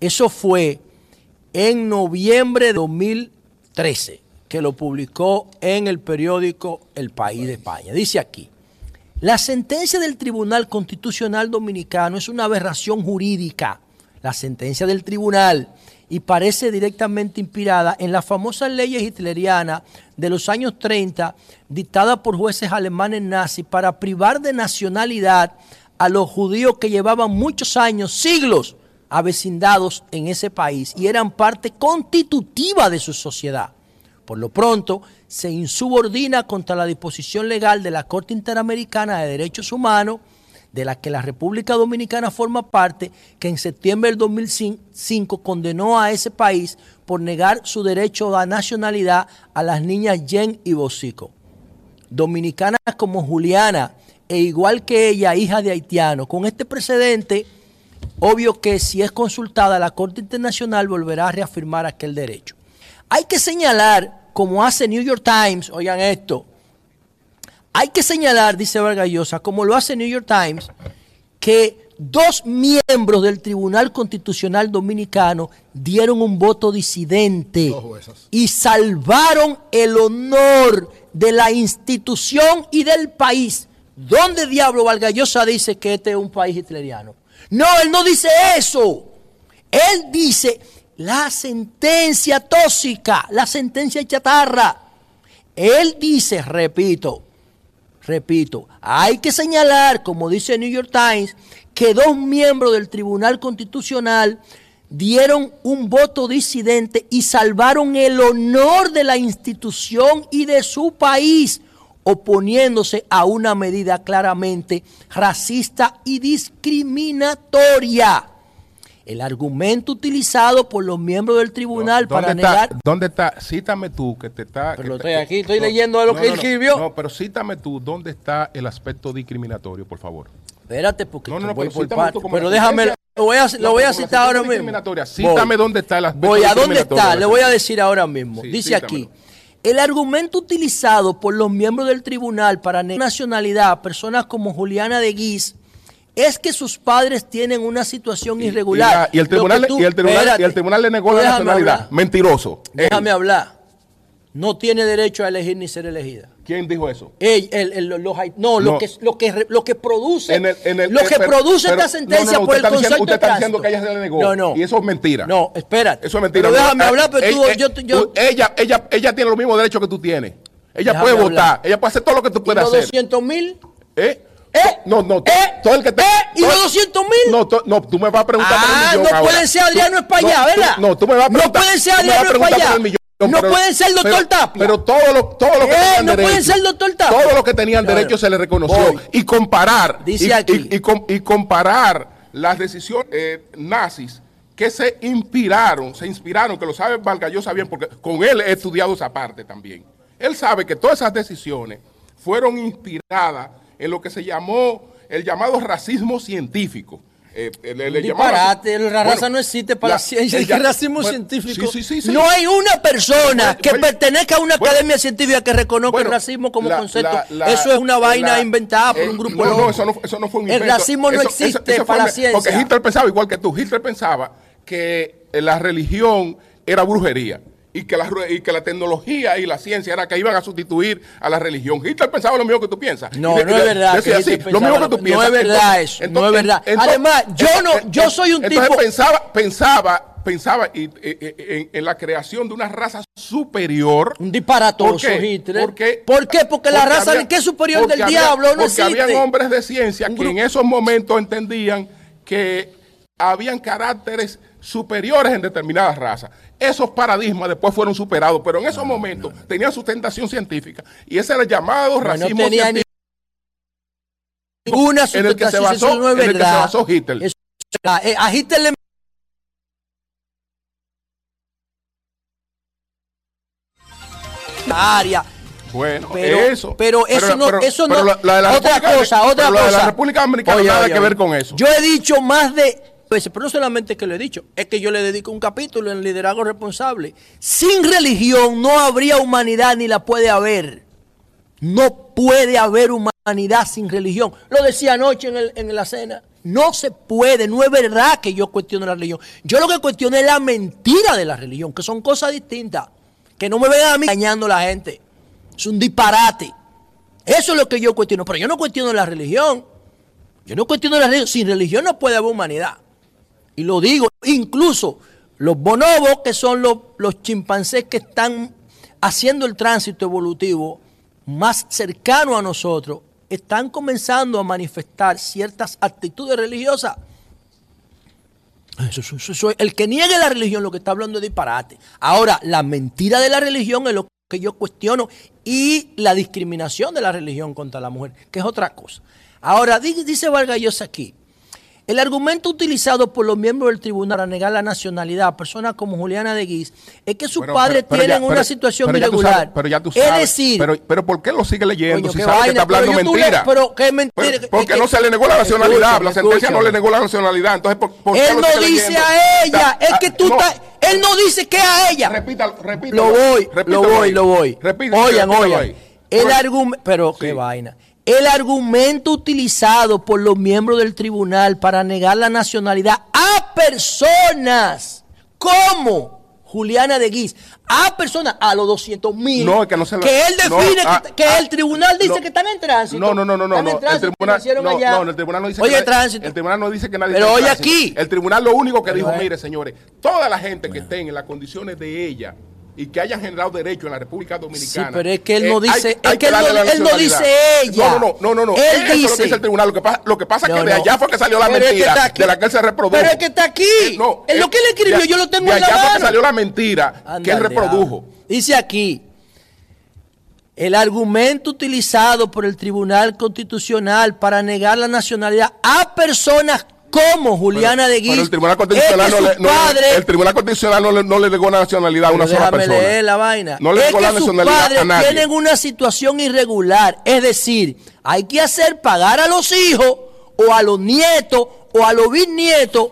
Eso fue en noviembre de 2013, que lo publicó en el periódico El País de España. Dice aquí, la sentencia del Tribunal Constitucional Dominicano es una aberración jurídica. La sentencia del tribunal y parece directamente inspirada en las famosas leyes hitlerianas de los años 30 dictadas por jueces alemanes nazis para privar de nacionalidad a los judíos que llevaban muchos años, siglos, avecindados en ese país y eran parte constitutiva de su sociedad. Por lo pronto, se insubordina contra la disposición legal de la Corte Interamericana de Derechos Humanos, de la que la República Dominicana forma parte, que en septiembre del 2005 condenó a ese país por negar su derecho a nacionalidad a las niñas Jen y Bosico. Dominicanas como Juliana, e igual que ella, hija de haitiano. Con este precedente, obvio que si es consultada, la Corte Internacional volverá a reafirmar aquel derecho. Hay que señalar, como hace New York Times, oigan esto, hay que señalar, dice Vargallosa, como lo hace New York Times, que dos miembros del Tribunal Constitucional Dominicano dieron un voto disidente y salvaron el honor de la institución y del país. ¿Dónde diablo Vargallosa dice que este es un país hitleriano? No, él no dice eso. Él dice la sentencia tóxica, la sentencia chatarra. Él dice, repito, repito, hay que señalar, como dice New York Times, que dos miembros del Tribunal Constitucional dieron un voto disidente y salvaron el honor de la institución y de su país, oponiéndose a una medida claramente racista y discriminatoria. El argumento utilizado por los miembros del tribunal
¿Dónde
para
está,
negar...
¿Dónde está? Cítame tú que te está.
Pero
que te-
estoy aquí, estoy leyendo lo que escribió.
No, pero cítame tú, ¿dónde está el aspecto discriminatorio, por favor?
Espérate, porque
No, no, no,
voy
pero
por
como
Pero déjame, lo voy a, lo voy citar ahora mismo.
Cítame dónde está el aspecto
Voy, ¿a dónde está? Le voy a decir ahora mismo.
Sí,
Dice
cítamelo.
aquí, el argumento utilizado por los miembros del tribunal para negar nacionalidad a personas como Juliana de Guis es que sus padres tienen una situación irregular.
Y, la- y el tribunal,
tú-
y, el tribunal, y
espérate,
el tribunal le negó la nacionalidad.
hablar.
Mentiroso. Él.
Déjame hablar. No tiene derecho a elegir ni ser elegida.
¿Quién dijo eso?
El- el- los no, lo que lo que lo que produce
En en
lo que produce
pero-
esta sentencia
no, no, no,
por el
está diciendo- usted
de
está diciendo
tránsito.
que ella se le negó.
No, no.
Y eso es mentira.
No, espérate.
Eso es mentira.
Pero déjame
eh,
hablar, pero tú,
eh,
yo,
eh,
yo,
tú- ella, ella, ella tiene los mismos derechos que tú tienes. Ella puede
hablar.
votar. Ella puede hacer todo lo que tú
¿y
puedes
los
hacer.
200 mil.
¿Eh?
¿Eh?
No, no.
¿Eh?
Todo el que te,
¿Eh? ¿Y los 200 mil?
No, to- no, tú me vas a preguntar por el
Ah,
millón
no
ahora.
pueden ser Adriano
no, tú-
¿verdad?
No, tú me vas a
No
preguntar.
pueden ser Adriano
millón,
No
pero-
pueden ser el doctor
pero-
Tapia.
Pero todo lo, todo lo que
Eh,
tenían
no
derecho.
pueden ser el doctor Tapia.
Todo lo que tenían
No, no.
derecho se le reconoció.
Voy.
Y comparar.
Dice
y,
aquí.
Y, y com- y comparar las decisiones eh, nazis que se inspiraron, se inspiraron, que lo sabe Valgallosa bien, porque con él he estudiado esa parte también. Él sabe que todas esas decisiones fueron inspiradas en lo que se llamó el llamado racismo científico. Eh,
Disparate,
raci-
la raza
Bueno,
no existe para la, ciencia.
el
El racismo
bueno,
científico.
sí, sí, sí, sí.
No hay una persona que pertenezca a una academia científica que reconozca el racismo como
la-
concepto.
la-
eso es una vaina inventada por
eh,
un grupo
no, no, eso no, eso no fue un
El racismo no
Eso-
existe
eso
para la ciencia.
Porque Hitler pensaba igual que tú. Hitler pensaba que eh, la religión era brujería. Y que, la, y que la tecnología y la ciencia era que iban a sustituir a la religión. Hitler pensaba lo mismo que tú piensas.
No,
de-
no es verdad
decía
que
lo mismo que tú piensas.
no es verdad eso, no es verdad. Además, yo no- yo soy un
entonces
tipo-
pensaba, pensaba, pensaba y- eh, eh, en, en la creación de una raza superior.
Un disparatoso
¿Por?
Hitler.
Porque-
¿Por qué? Porque la raza
había-
¿qué es superior
porque
del
había-
diablo no
porque
existe.
habían hombres de ciencia que en esos momentos entendían que habían caracteres superiores en determinadas razas. Esos paradigmas después fueron superados, pero en esos momentos tenían sustentación científica y ese era el llamado
No, no
racismo
tenía
científico.
ninguna
en el que se
sustentación,
basó,
no es
en el que se basó Hitler.
Eso- a, eh, a Hitler le área
Bueno,
Pero-
eso.
pero eso no- eso no-
la- la de la
otra cosa, otra
pero la de la
cosa.
República Dominicana nada que ver con eso.
Yo he dicho más de pero no solamente que lo he dicho, es que yo le dedico un capítulo en liderazgo responsable. Sin religión no habría humanidad ni la puede haber. No puede haber humanidad sin religión. Lo decía anoche en, el- en la cena. No se puede, no es verdad que yo cuestiono la religión. Yo lo que cuestiono es la mentira de la religión, que son cosas distintas. Que no me vengan a mí engañando a la gente. Es un disparate. Eso es lo que yo cuestiono. Pero yo no cuestiono la religión. Yo no cuestiono la religión. Sin religión no puede haber humanidad. Y lo digo, incluso los bonobos, que son los, los chimpancés que están haciendo el tránsito evolutivo más cercano a nosotros, están comenzando a manifestar ciertas actitudes religiosas. Eso, eso- eso- el que niegue la religión lo que está hablando es disparate. Ahora, la mentira de la religión es lo que yo cuestiono y la discriminación de la religión contra la mujer, que es otra cosa. Ahora, di- dice Vargas Llosa aquí, el argumento utilizado por los miembros del tribunal para negar la nacionalidad a personas como Juliana de Guis es que sus padres
pero-
tienen
ya-
una
pero-
situación irregular.
sabes- pero ya tú
es
sabes,
decir,
pero, pero ¿por qué lo sigue leyendo
Coño,
si sabe que está hablando
tú le-
mentira?
pero qué mentira, es
porque
que-
no se le negó la nacionalidad, la sentencia no le negó la nacionalidad, entonces ¿por, por qué
él
lo
no
sigue
dice
leyendo?
a ella,
Está-
es que tú
no,
estás, él no dice que a ella.
Repítalo, repítalo.
Lo voy, lo
repítalo
voy,
ahí.
lo voy.
Repítalo,
oigan, oigan. El argumento, pero qué vaina. El argumento utilizado por los miembros del tribunal para negar la nacionalidad a personas como Juliana de Guis, a personas a los 200 mil,
No, es que no se la-
él
no,
define
ah,
que, que
ah,
el tribunal dice
no.
que están en tránsito.
No, no, no, no, no, no. El tribunal, no, no, el tribunal no dice
Oye,
que nadie-
tránsito.
El tribunal no dice que nadie
Pero
está en
oye
tránsito.
aquí.
El tribunal lo único que dijo, mire, señores, toda la gente que estén en las condiciones de ella y que hayan generado derecho en la República Dominicana.
Sí, pero es que él no
eh,
dice-
hay- hay
es que él no- él no dice ella.
No, no, no, no, no.
Él
Eso es lo
dice-
que dice el tribunal. Lo que pasa, lo que pasa
No,
es que de allá fue que salió la
Pero es
mentira de la que él se reprodujo.
Pero es que está aquí.
Eh, no,
En lo
eh,
que él escribió,
de-
yo lo tengo
de
en la
allá fue que salió la mentira que él reprodujo.
Dice aquí, el argumento utilizado por el Tribunal Constitucional para negar la nacionalidad a personas como Juliana de Guis
el Tribunal
es que
Constitucional no le, no
padres-
el Tribunal Constitucional no le, no le negó la nacionalidad a una sola persona.
leer la vaina.
No le negó la nacionalidad
padres
a nadie.
tienen una situación irregular. Es decir, hay que hacer pagar a los hijos o a los nietos o a los bisnietos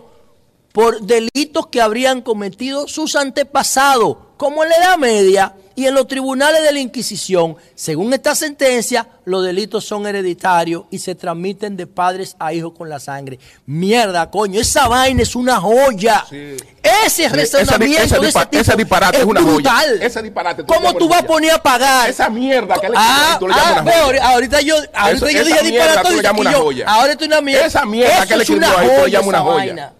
por delitos que habrían cometido sus antepasados, como en la Edad Media y en los tribunales de la Inquisición. Según esta sentencia, los delitos son hereditarios y se transmiten de padres a hijos con la sangre. Mierda, coño, esa vaina es una joya.
Sí.
Ese razonamiento
ese
de ese tipo
ese disparate es una joya.
brutal.
Ese disparate tú
¿Cómo tú vas a
joya.
poner a pagar?
Esa mierda que le-
Ah,
le llamas
ah,
una joya.
ahorita- ahorita yo, ahorita
Eso-
yo
esa
dije disparate y yo-
joya.
Ahora esto es una mierda.
Esa mierda
Eso
que le escribió ahí, tú le
joya
llamas una
esa
joya.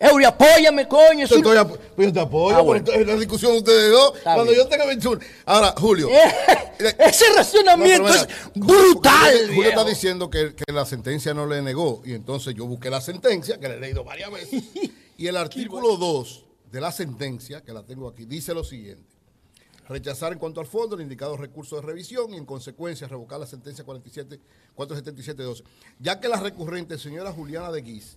Eury, apóyame, coño. es
Yo, estoy ap- pues yo te apoyo
Ah, bueno.
en la discusión de ustedes dos.
Está
Cuando
bien.
yo tenga 21. Ahora, Julio.
Ese
No, pero
es brutal.
Julio, Julio está diciendo que, que la sentencia no le negó. Y entonces yo busqué la sentencia, que la he leído varias veces. Y el artículo 2 de la sentencia, que la tengo aquí, dice lo siguiente. Rechazar en cuanto al fondo el indicado recurso de revisión y en consecuencia revocar la sentencia 47, 477-12. Ya que la recurrente señora Juliana de Guis,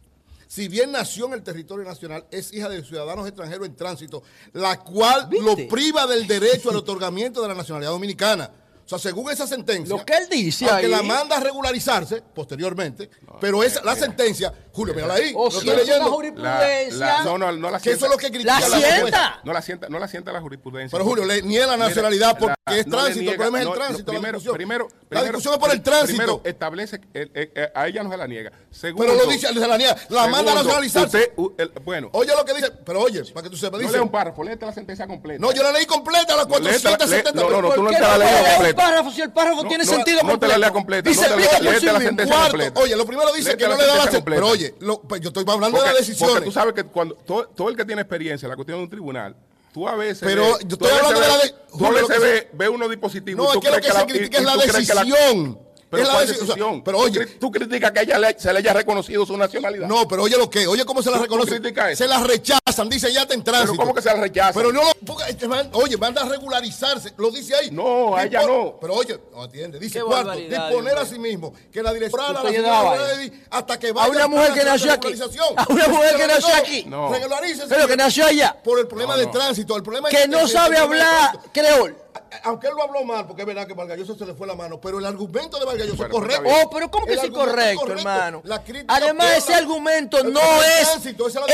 si bien nació en el territorio nacional, es hija de ciudadanos extranjeros en tránsito, la cual
¿Viste?
lo priva del derecho al otorgamiento de la nacionalidad dominicana. O sea, según esa sentencia,
Lo que él dice
aunque
ahí.
la manda a regularizarse posteriormente, pero esa, la sentencia, Julio, mírala ahí,
O
lo
si
estoy
es una
leyendo.
La-
jurisprudencia.
la- no, no, no la
Que eso
sienta.
es lo que critica
La sienta.
No la sienta, no la sienta la jurisprudencia.
Pero Julio, le niega la
Mira,
nacionalidad porque
la-
es
no
tránsito, el
niega-
problema es el
no, no,
tránsito, la
primero,
discusión.
primero,
La
primero-
discusión es por el tránsito.
Primero, establece, que el- el- el- a ella no se la niega. Segundo,
Pero lo dice, se la niega, la manda a
usted, el- bueno,
Oye lo que dice, pero oye, para que tú sepas,
no
dice.
lea un párrafo, léete la sentencia completa.
No, yo la leí completa, la
No, léetela,
470.
lé- no, no,
¿Por
tú no te la
no
lees completa.
párrafo si el párrafo
No,
tiene
no,
sentido
no te la
completo?
lea completa,
Dice,
no la-
explica por sí
la
oye, lo primero dice que
la
no le da la
sentencia.
Oye, lo- pues yo estoy hablando de
Porque,
las decisiones.
porque tú sabes que cuando todo, todo el que tiene experiencia en la cuestión de un tribunal, tú a veces.
Pero
ves-
yo estoy hablando de la de-
Tú a veces ves ve unos dispositivos.
No,
y
es
tú
que lo que se critica es la- decisión.
Pero
Es la
¿cuál decisión?
pero oye,
¿Tú, criticas que ella le- se le haya reconocido su nacionalidad.
no, pero oye lo que, oye cómo se la
¿Tú- tú
reconoce.
criticas eso?
Se la rechazan, dice ya está en tránsito.
Pero ¿cómo que se la rechazan?
Pero no lo, porque, man- oye, manda a regularizarse, lo dice ahí.
No, a ella no.
Pero oye, no atiende, dice cuarto, disponer a sí mismo que la directora
Usted
la señora hasta que
A
vaya
una mujer que nació aquí. A una mujer que nació aquí.
No.
Regularícese,
Pero que nació allá.
Por el problema
No,
de tránsito, el problema
Que no sabe hablar creol.
Aunque él lo habló mal, porque es verdad que Vargalloso se le fue la mano, pero el argumento de Vargalloso
Bueno,
es correcto.
está bien.
Oh, pero ¿cómo que es incorrecto, hermano? Además, ese
la-
argumento no es.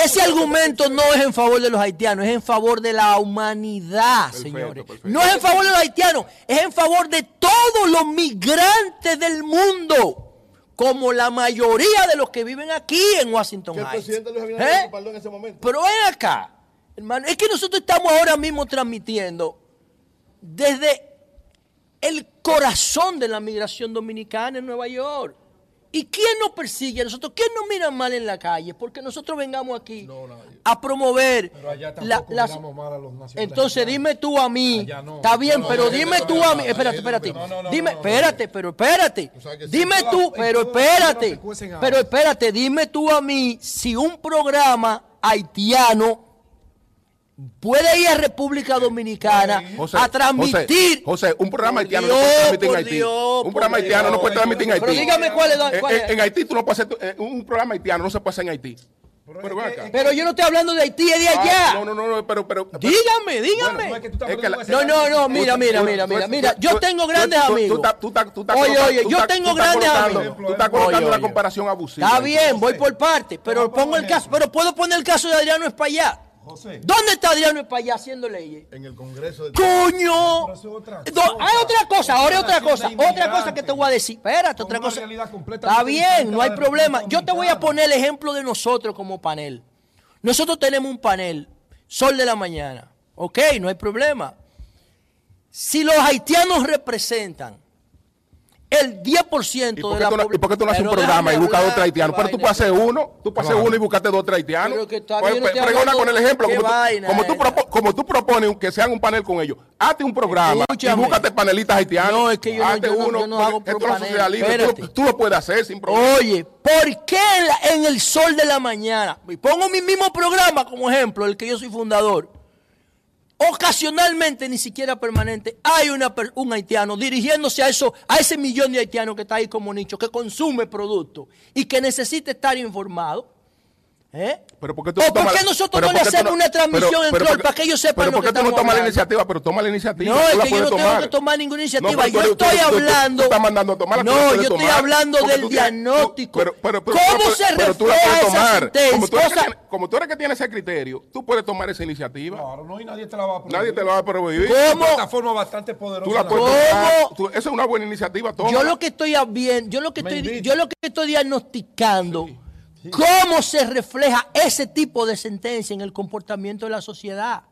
Ese argumento no es en favor de los haitianos, es en favor de la humanidad,
Perfecto,
señores.
perfecto.
No es en favor de los haitianos, es en favor de todos los migrantes del mundo. Como la mayoría de los que viven aquí en Washington
Que el
Heights.
presidente Luis Abinader
¿Eh?
en ese momento.
Pero ven acá, hermano, es que nosotros estamos ahora mismo transmitiendo desde el corazón de la migración dominicana en Nueva York. ¿Y quién nos persigue a nosotros? ¿Quién nos mira mal en la calle? Porque nosotros vengamos aquí
No,
a promover
Pero allá
la-
tampoco
las-
miramos mal a los nacionales.
Entonces dime tú a mí,
no.
está bien,
No,
pero dime tú a mí, espérate, espérate, dime, espérate, pero espérate, dime tú, pero espérate, pero espérate, dime tú a mí si un programa haitiano puede ir a República Dominicana
José,
a transmitir.
José, José, un programa haitiano
Dios,
no puede transmitir en Haití.
Dios,
un programa haitiano no puede transmitir en Haití.
Pero dígame cuál es,
En-
cuál
en,
es.
en Haití tú no puedes hacer, eh, un programa haitiano no se puede hacer en Haití.
Pero
Pero
es
ven
que-
acá.
Pero yo no estoy hablando de Haití, es de
Ah,
allá.
No, no, no, no, pero, pero. pero-
Dígame, dígame.
No, es que tú estás
Es que la-
poniendo
No, no, no, mira, mira, mira, mira, mira. Yo tengo grandes amigos. Oye, oye, yo tengo grandes amigos.
Tú estás colocando
oye.
comparación abusiva.
Está bien, voy por parte, pero pongo el caso, pero puedo poner el caso de Adriano Espaillá.
José.
¿Dónde está Adriano Espaillá haciendo leyes?
En el Congreso de...
¡Coño!
Es otra
hay otra cosa, ahora hay otra cosa, otra cosa que te voy a decir. Espérate, otra cosa. Está bien, no hay problema. Yo te voy a poner el ejemplo de nosotros como panel. Nosotros tenemos un panel, Sol de la Mañana. Ok, no hay problema. Si los haitianos representan el 10%
¿Y por
de
qué
la
tú no,
pobl-
¿y por qué tú no haces un programa y buscas otro haitiano? Pero tú puedes hacer uno, tú puedes hacer uno y buscarte dos haitianos. Pues, pregona con el ejemplo. Como tú, como, tú propo- como tú propones que se haga un panel con ellos, hazte un programa
Escúchame.
y búscate panelistas haitianos.
No, es que yo no-
hazte
yo
uno,
yo no hago
la
panel,
tú, lo- tú lo puedes hacer sin problema.
Oye, ¿por qué en, la- el sol de la mañana? Pongo mi mismo programa como ejemplo, el que yo soy fundador. Ocasionalmente, ni siquiera permanente, hay un haitiano dirigiéndose a, eso, a ese millón de haitianos que está ahí como nicho, que consume productos y que necesita estar informado. ¿Eh?
Pero ¿por qué tú
¿O
no
por qué nosotros
pero
no le
¿por tú
hacemos una transmisión en
pero
Troll
por
para que ellos sepan
pero
lo
¿por
que
qué tú no
estamos
tomas la iniciativa? Pero toma la iniciativa.
No,
tú
es
la
que yo no tengo
tomar.
que tomar ninguna iniciativa.
pero tú
yo
tú
estoy
tú- tú-
hablando.
Tú estás mandando a tomar la tú
No, yo estoy
tomar,
hablando
porque
del
tú
diagnóstico.
tú- pero- pero- pero-
¿Cómo
pero-
se
pero tú la
refleja esa
tomar.
sentencia?
Como tú, eres que
Cosa-
tienes, como tú eres que tienes ese criterio, tú puedes tomar esa iniciativa.
Claro, no, y nadie te la va a prohibir.
Nadie te lo va a prohibir.
¿Cómo?
Una plataforma bastante poderosa.
Tú la
la.
¿Cómo?
Tú- esa es una buena iniciativa.
Yo lo que estoy viendo, yo lo que
Me
estoy,
invita.
yo lo que estoy diagnosticando, cómo se refleja ese tipo de sentencia en el comportamiento de la sociedad.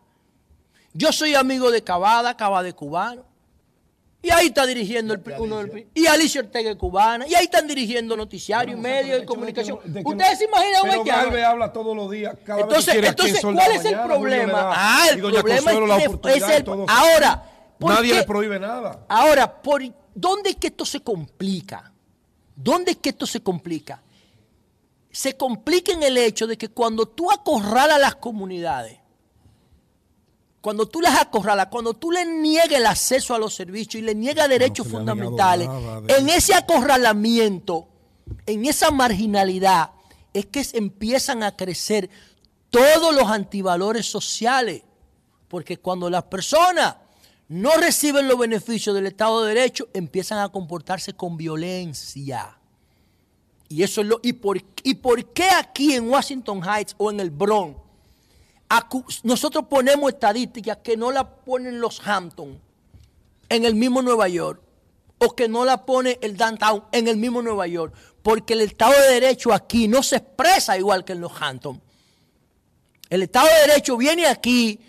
Yo soy amigo de Cavada, Cavada de cubano. Y ahí está dirigiendo el, uno del y Alicia Ortega es cubana. Y ahí están dirigiendo noticiarios,
Pero,
medios de comunicación.
de que- de que
¿Ustedes
no-
se imaginan un
Pero
haitiano?
Galvez habla todos los días. Cada vez que
Entonces, entonces ¿cuál es el problema?
da.
Ah, el problema
Consuelo
es, es el- ahora, ¿por
Nadie
qué-
le prohíbe nada.
Ahora, ¿por dónde es que esto se complica? ¿Dónde es que esto se complica? Se complica en el hecho de que cuando tú acorralas a las comunidades, cuando tú las acorralas, cuando tú le niegas el acceso a los servicios y le niegas derechos fundamentales,
de
en ese acorralamiento, en esa marginalidad, es que empiezan a crecer todos los antivalores sociales. Porque cuando las personas no reciben los beneficios del Estado de Derecho, empiezan a comportarse con violencia. Y eso es lo. ¿Y por, y por qué aquí en Washington Heights o en el Bronx nosotros ponemos estadísticas que no la ponen los Hampton en el mismo Nueva York o que no la pone el downtown en el mismo Nueva York? Porque el Estado de Derecho aquí no se expresa igual que en los Hampton. El Estado de Derecho viene aquí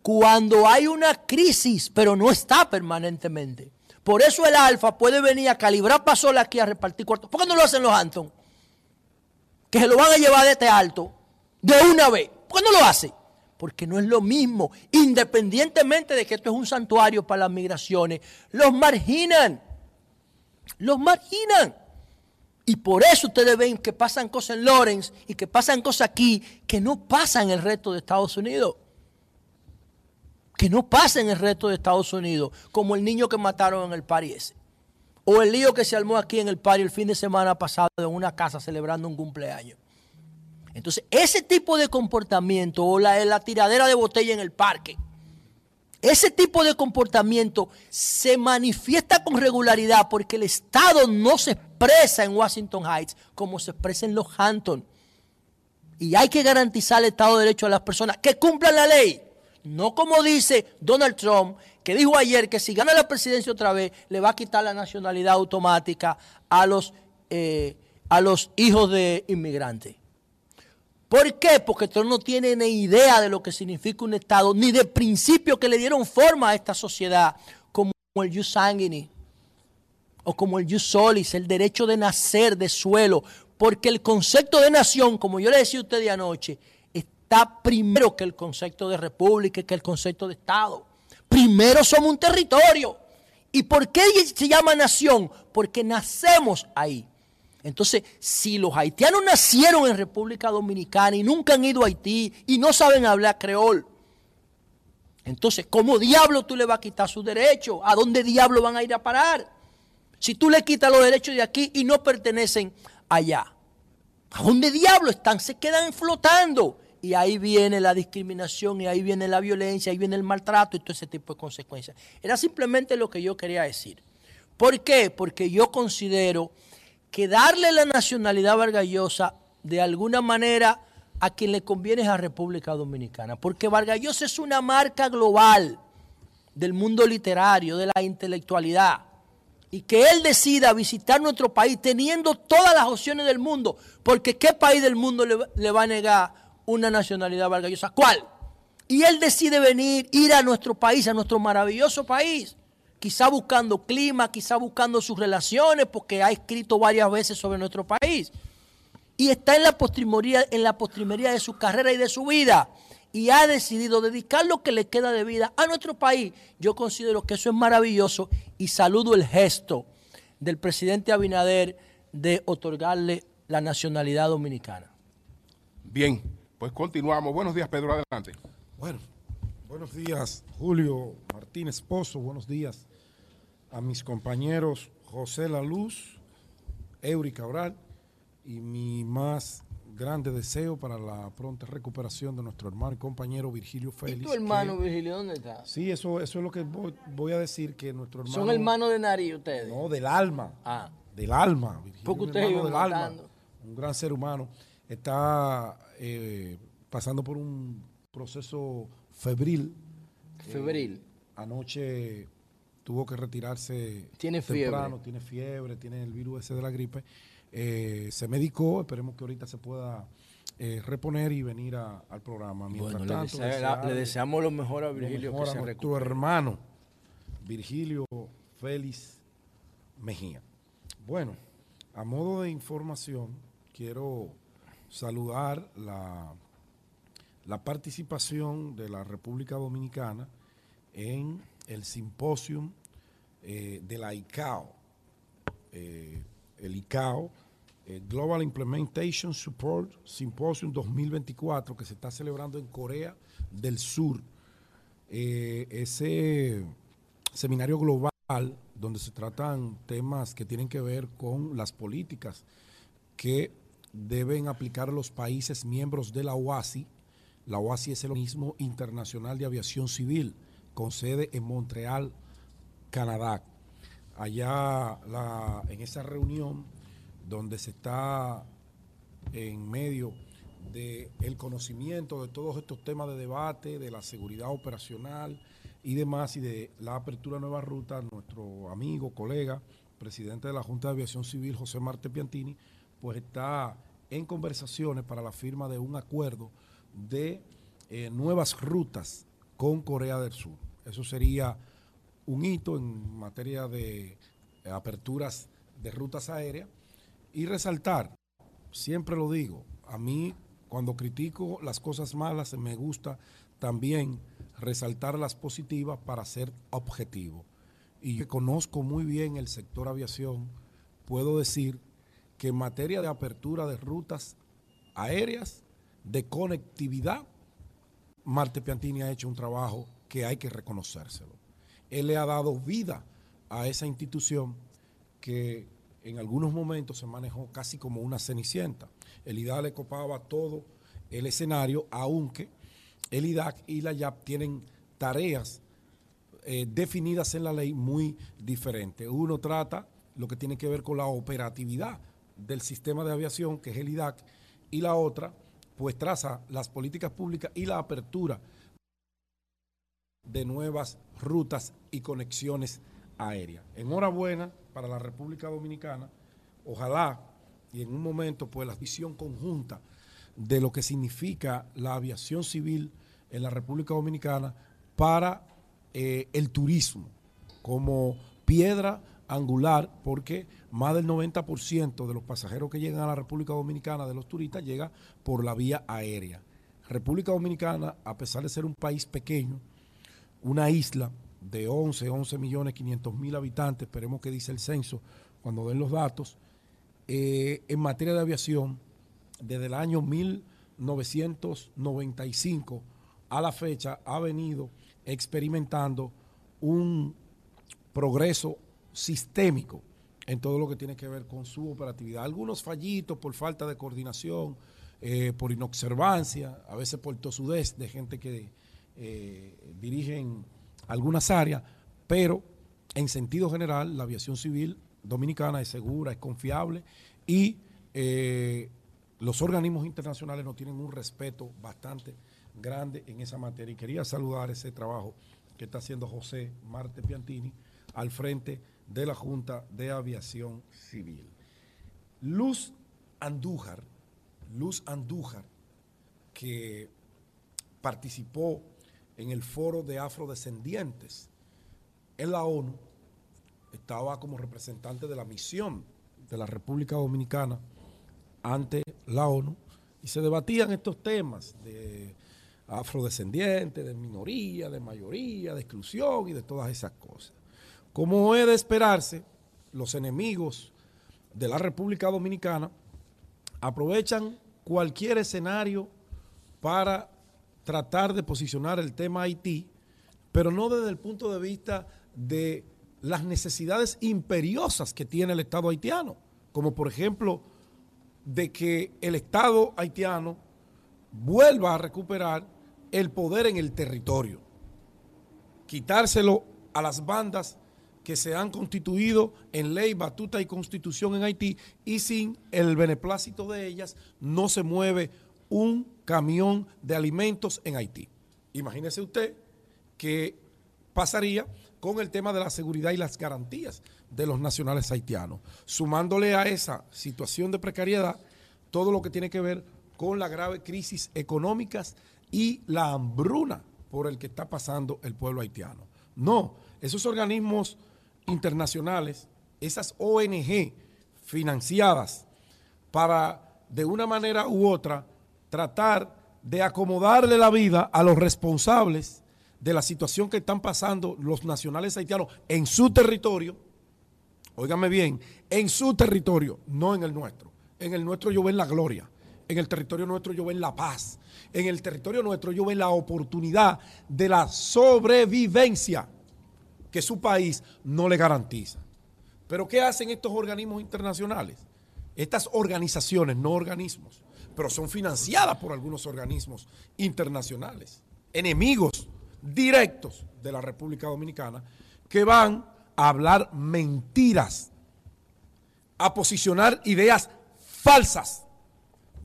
cuando hay una crisis, pero no está permanentemente. Por eso el Alfa puede venir a calibrar pasola aquí a repartir cuartos. ¿Por qué no lo hacen los Anton? Que se lo van a llevar de este alto de una vez. ¿Por qué no lo hace? Porque no es lo mismo. Independientemente de que esto es un santuario para las migraciones, los marginan. Los marginan. Y por eso ustedes ven que pasan cosas en Lawrence y que pasan cosas aquí que no pasan en el resto de Estados Unidos. Que no pasan en el resto de Estados Unidos, como el niño que mataron en el party ese. O el lío que se armó aquí en el party el fin de semana pasado en una casa celebrando un cumpleaños. Entonces, ese tipo de comportamiento o la, la tiradera de botella en el parque, ese tipo de comportamiento se manifiesta con regularidad porque el Estado no se expresa en Washington Heights como se expresa en los Hampton. Y hay que garantizar el Estado de Derecho a las personas que cumplan la ley. No como dice Donald Trump, que dijo ayer que si gana la presidencia otra vez, le va a quitar la nacionalidad automática a los, eh, a los hijos de inmigrantes. ¿Por qué? Porque Trump no tiene ni idea de lo que significa un Estado, ni de principios que le dieron forma a esta sociedad, como el jus sanguinis o como el jus solis, el derecho de nacer de suelo. Porque el concepto de nación, como yo le decía a usted de anoche, está primero que el concepto de república, que el concepto de Estado. Primero somos un territorio. ¿Y por qué se llama nación? Porque nacemos ahí. Entonces, si los haitianos nacieron en República Dominicana y nunca han ido a Haití y no saben hablar creol, entonces, ¿cómo diablo tú le vas a quitar sus derechos? ¿A dónde diablo van a ir a parar? Si tú le quitas los derechos de aquí y no pertenecen allá, ¿a dónde diablo están? Se quedan flotando. Y ahí viene la discriminación, y ahí viene la violencia, ahí viene el maltrato y todo ese tipo de consecuencias. Era simplemente lo que yo quería decir. ¿Por qué? Porque yo considero que darle la nacionalidad vargallosa de alguna manera a quien le conviene es a República Dominicana, porque Vargallosa es una marca global del mundo literario, de la intelectualidad, y que él decida visitar nuestro país teniendo todas las opciones del mundo, porque ¿qué país del mundo le, le va a negar una nacionalidad vargallosa? ¿Cuál? Y él decide venir, ir a nuestro país, a nuestro maravilloso país quizá buscando clima, quizá buscando sus relaciones, porque ha escrito varias veces sobre nuestro país. Y está en la en la postrimería de su carrera y de su vida. Y ha decidido dedicar lo que le queda de vida a nuestro país. Yo considero que eso es maravilloso y saludo el gesto del presidente Abinader de otorgarle la nacionalidad dominicana.
Bien, pues continuamos. Buenos días, Pedro, adelante.
Bueno, buenos días, Julio Martínez Pozo. Buenos días a mis compañeros José La Luz, Eury Cabral y mi más grande deseo para la pronta recuperación de nuestro hermano y compañero Virgilio Félix.
¿Y tu hermano
que-
Virgilio dónde está?
Sí, eso, eso es lo que voy, voy a decir, que nuestro hermano...
¿Son hermanos de nariz ustedes?
No, del alma.
Ah.
Del alma. Virgilio,
Porque ustedes
del alma. Un gran ser humano. Está eh, pasando por un proceso febril.
Febril.
Anoche tuvo que retirarse
Tiene
temprano,
fiebre.
tiene fiebre, tiene el virus ese de la gripe. Eh, se medicó, esperemos que ahorita se pueda eh, reponer y venir a- al programa. Mientras
Bueno, le,
tanto,
desea- le deseamos lo mejor a Virgilio
mejor
que se recupere.
hermano Virgilio Félix Mejía. Bueno, a modo de información, quiero saludar la, la participación de la República Dominicana en el simposium eh, de la ICAO. Eh, el ICAO, eh, Global Implementation Support Symposium 2024, que se está celebrando en Corea del Sur. Ese seminario global donde se tratan temas que tienen que ver con las políticas que deben aplicar los países miembros de la OASI. La OASI es el organismo internacional de aviación civil con sede en Montreal, Canadá. Allá en esa reunión donde se está en medio del conocimiento de todos estos temas de debate, de la seguridad operacional y demás, y de la apertura de nuevas rutas, nuestro amigo, colega, presidente de la Junta de Aviación Civil, José Marte Piantini, pues está en conversaciones para la firma de un acuerdo de eh, nuevas rutas con Corea del Sur. Eso sería un hito en materia de aperturas de rutas aéreas y resaltar, siempre lo digo, a mí cuando critico las cosas malas me gusta también resaltar las positivas para ser objetivo. y conozco muy bien el sector aviación, puedo decir que en materia de apertura de rutas aéreas, de conectividad, Marte Piantini ha hecho un trabajo que hay que reconocérselo. Él le ha dado vida a esa institución que en algunos momentos se manejó casi como una cenicienta. El IDAC le copaba todo el escenario, aunque el IDAC y la YAP tienen tareas eh, definidas en la ley muy diferentes. Uno trata lo que tiene que ver con la operatividad del sistema de aviación, que es el IDAC, y la otra, pues traza las políticas públicas y la apertura de nuevas rutas y conexiones aéreas. Enhorabuena para la República Dominicana. Ojalá y en un momento pues la visión conjunta de lo que significa la aviación civil en la República Dominicana para eh, el turismo como piedra angular porque más del 90% de los pasajeros que llegan a la República Dominicana, de los turistas, llega por la vía aérea. República Dominicana, a pesar de ser un país pequeño, una isla de 11, 11 millones 500 mil habitantes, esperemos que dice el censo cuando den los datos, eh, en materia de aviación, desde el año 1995 a la fecha ha venido experimentando un progreso sistémico en todo lo que tiene que ver con su operatividad. Algunos fallitos por falta de coordinación, eh, por inobservancia, a veces por tosudez de gente que eh, dirigen algunas áreas, pero en sentido general la aviación civil dominicana es segura, es confiable y eh, los organismos internacionales no tienen un respeto bastante grande en esa materia. Y quería saludar ese trabajo que está haciendo José Marte Piantini al frente de la Junta de Aviación Civil. Luz Andújar, Luz Andújar, que participó en el foro de afrodescendientes en la ONU, estaba como representante de la misión de la República Dominicana ante la ONU y se debatían estos temas de afrodescendientes, de minoría, de mayoría, de exclusión y de todas esas cosas. Como es de esperarse, los enemigos de la República Dominicana aprovechan cualquier escenario para tratar de posicionar el tema Haití, pero no desde el punto de vista de las necesidades imperiosas que tiene el Estado haitiano, como por ejemplo de que el Estado haitiano vuelva a recuperar el poder en el territorio, quitárselo a las bandas que se han constituido en ley, batuta y constitución en Haití y sin el beneplácito de ellas no se mueve un camión de alimentos en Haití. Imagínese usted qué pasaría con el tema de la seguridad y las garantías de los nacionales haitianos, sumándole a esa situación de precariedad todo lo que tiene que ver con la grave crisis económica y la hambruna por el que está pasando el pueblo haitiano. No, esos organismos internacionales, esas ONG financiadas para de una manera u otra tratar de acomodarle la vida a los responsables de la situación que están pasando los nacionales haitianos en su territorio, óigame bien, en su territorio, no en el nuestro. En el nuestro yo ven la gloria, en el territorio nuestro yo ven la paz, en el territorio nuestro yo ven la oportunidad de la sobrevivencia que su país no le garantiza. Pero ¿qué hacen estos organismos internacionales? Estas organizaciones, no organismos, pero son financiadas por algunos organismos internacionales, enemigos directos de la República Dominicana, que van a hablar mentiras, a posicionar ideas falsas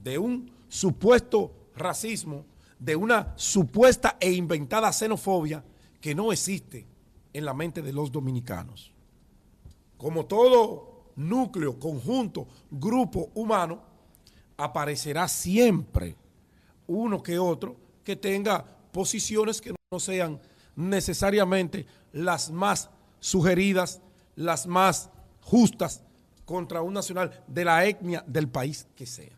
de un supuesto racismo, de una supuesta e inventada xenofobia que no existe en la mente de los dominicanos. Como todo núcleo, conjunto, grupo humano, aparecerá siempre uno que otro que tenga posiciones que no sean necesariamente las más sugeridas, las más justas contra un nacional de la etnia del país que sea.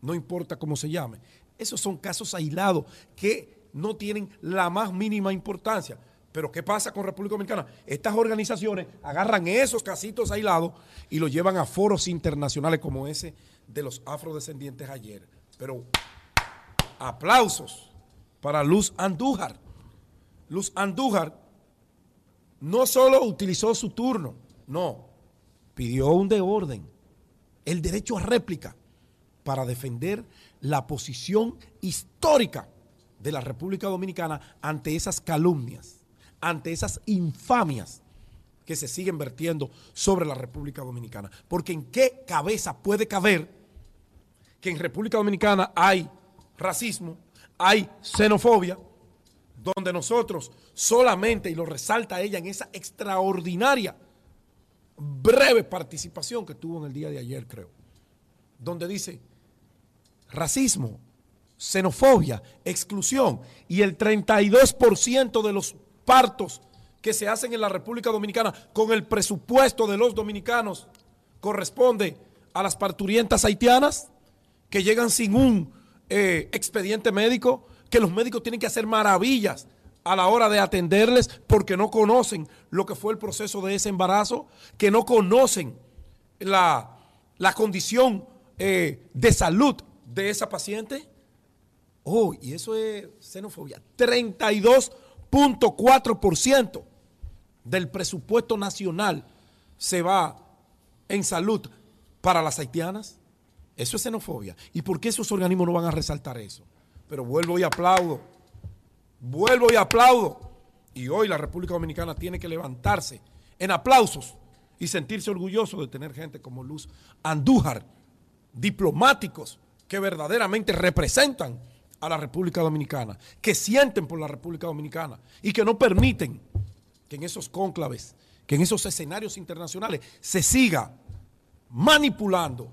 No importa cómo se llame. Esos son casos aislados que no tienen la más mínima importancia Pero ¿qué pasa con República Dominicana? Estas organizaciones agarran esos casitos aislados y los llevan a foros internacionales como ese de los afrodescendientes ayer. Pero aplausos para Luz Andújar. Luz Andújar no solo utilizó su turno, no, pidió un de orden, el derecho a réplica para defender la posición histórica de la República Dominicana ante esas calumnias, ante esas infamias que se siguen vertiendo sobre la República Dominicana. Porque en qué cabeza puede caber que en República Dominicana hay racismo, hay xenofobia, donde nosotros solamente, y lo resalta ella en esa extraordinaria, breve participación que tuvo en el día de ayer, creo, donde dice racismo, xenofobia, exclusión, y el 32% de los partos que se hacen en la República Dominicana con el presupuesto de los dominicanos corresponde a las parturientas haitianas que llegan sin un eh, expediente médico, que los médicos tienen que hacer maravillas a la hora de atenderles porque no conocen lo que fue el proceso de ese embarazo, que no conocen la, condición eh, de salud de esa paciente. Oh, y eso es xenofobia. 32.4% del presupuesto nacional se va en salud para las haitianas. Eso es xenofobia. ¿Y por qué esos organismos no van a resaltar eso? Pero vuelvo y aplaudo. Vuelvo y aplaudo. Y hoy la República Dominicana tiene que levantarse en aplausos y sentirse orgulloso de tener gente como Luz Andújar, diplomáticos que verdaderamente representan a la República Dominicana, que sienten por la República Dominicana y que no permiten que en esos cónclaves, que en esos escenarios internacionales se siga manipulando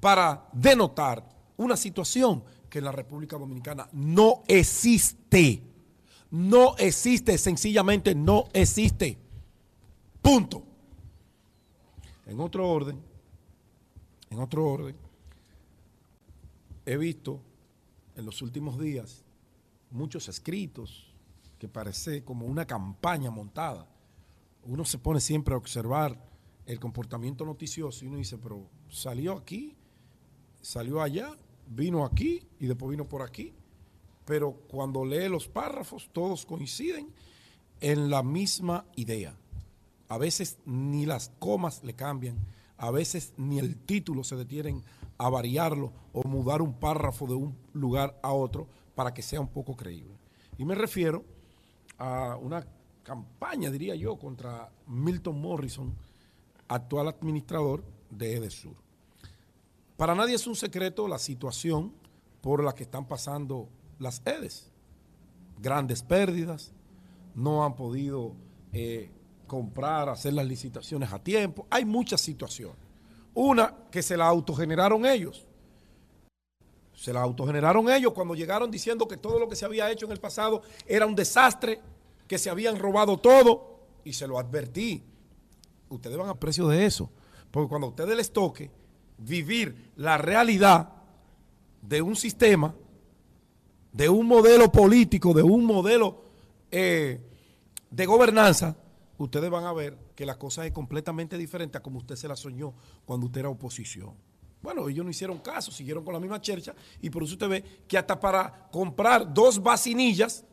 para denotar una situación que en la República Dominicana no existe. No existe, sencillamente no existe. Punto. En otro orden, en otro orden, he visto en los últimos días muchos escritos que parece como una campaña montada. Uno se pone siempre a observar el comportamiento noticioso y uno dice, pero salió aquí salió allá, vino aquí y después vino por aquí. Pero cuando lee los párrafos, todos coinciden en la misma idea. A veces ni las comas le cambian, a veces ni el título se detienen a variarlo o mudar un párrafo de un lugar a otro para que sea un poco creíble. Y me refiero a una campaña, diría yo, contra Milton Morrison, actual administrador de Edesur. Para nadie es un secreto la situación por la que están pasando las EDES. Grandes pérdidas, no han podido eh, comprar, hacer las licitaciones a tiempo. Hay muchas situaciones. Una que se la autogeneraron ellos. Se la autogeneraron ellos cuando llegaron diciendo que todo lo que se había hecho en el pasado era un desastre, que se habían robado todo. Y se lo advertí. Ustedes van a precio de eso. Porque cuando a ustedes les toque vivir la realidad de un sistema, de un modelo político, de un modelo eh, de gobernanza, ustedes van a ver que la cosa es completamente diferente a como usted se la soñó cuando usted era oposición. Bueno, ellos no hicieron caso, siguieron con la misma chercha y por eso usted ve que hasta para comprar dos vacinillas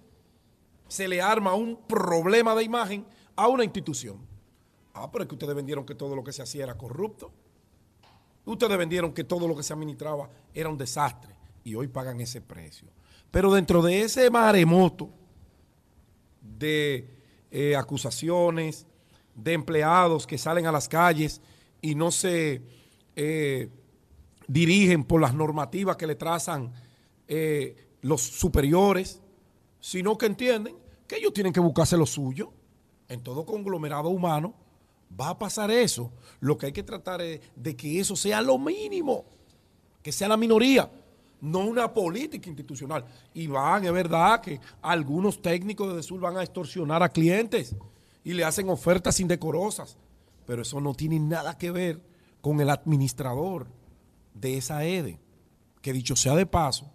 se le arma un problema de imagen a una institución. Ah, pero es que ustedes vendieron que todo lo que se hacía era corrupto. Ustedes vendieron que todo lo que se administraba era un desastre y hoy pagan ese precio. Pero dentro de ese maremoto de eh, acusaciones, de empleados que salen a las calles y no se eh, dirigen por las normativas que le trazan eh, los superiores, sino que entienden que ellos tienen que buscarse lo suyo en todo conglomerado humano va a pasar eso. Lo que hay que tratar es de que eso sea lo mínimo, que sea la minoría, no una política institucional. Y van, es verdad que algunos técnicos de Sur van a extorsionar a clientes y le hacen ofertas indecorosas, pero eso no tiene nada que ver con el administrador de esa EDE, que dicho sea de paso,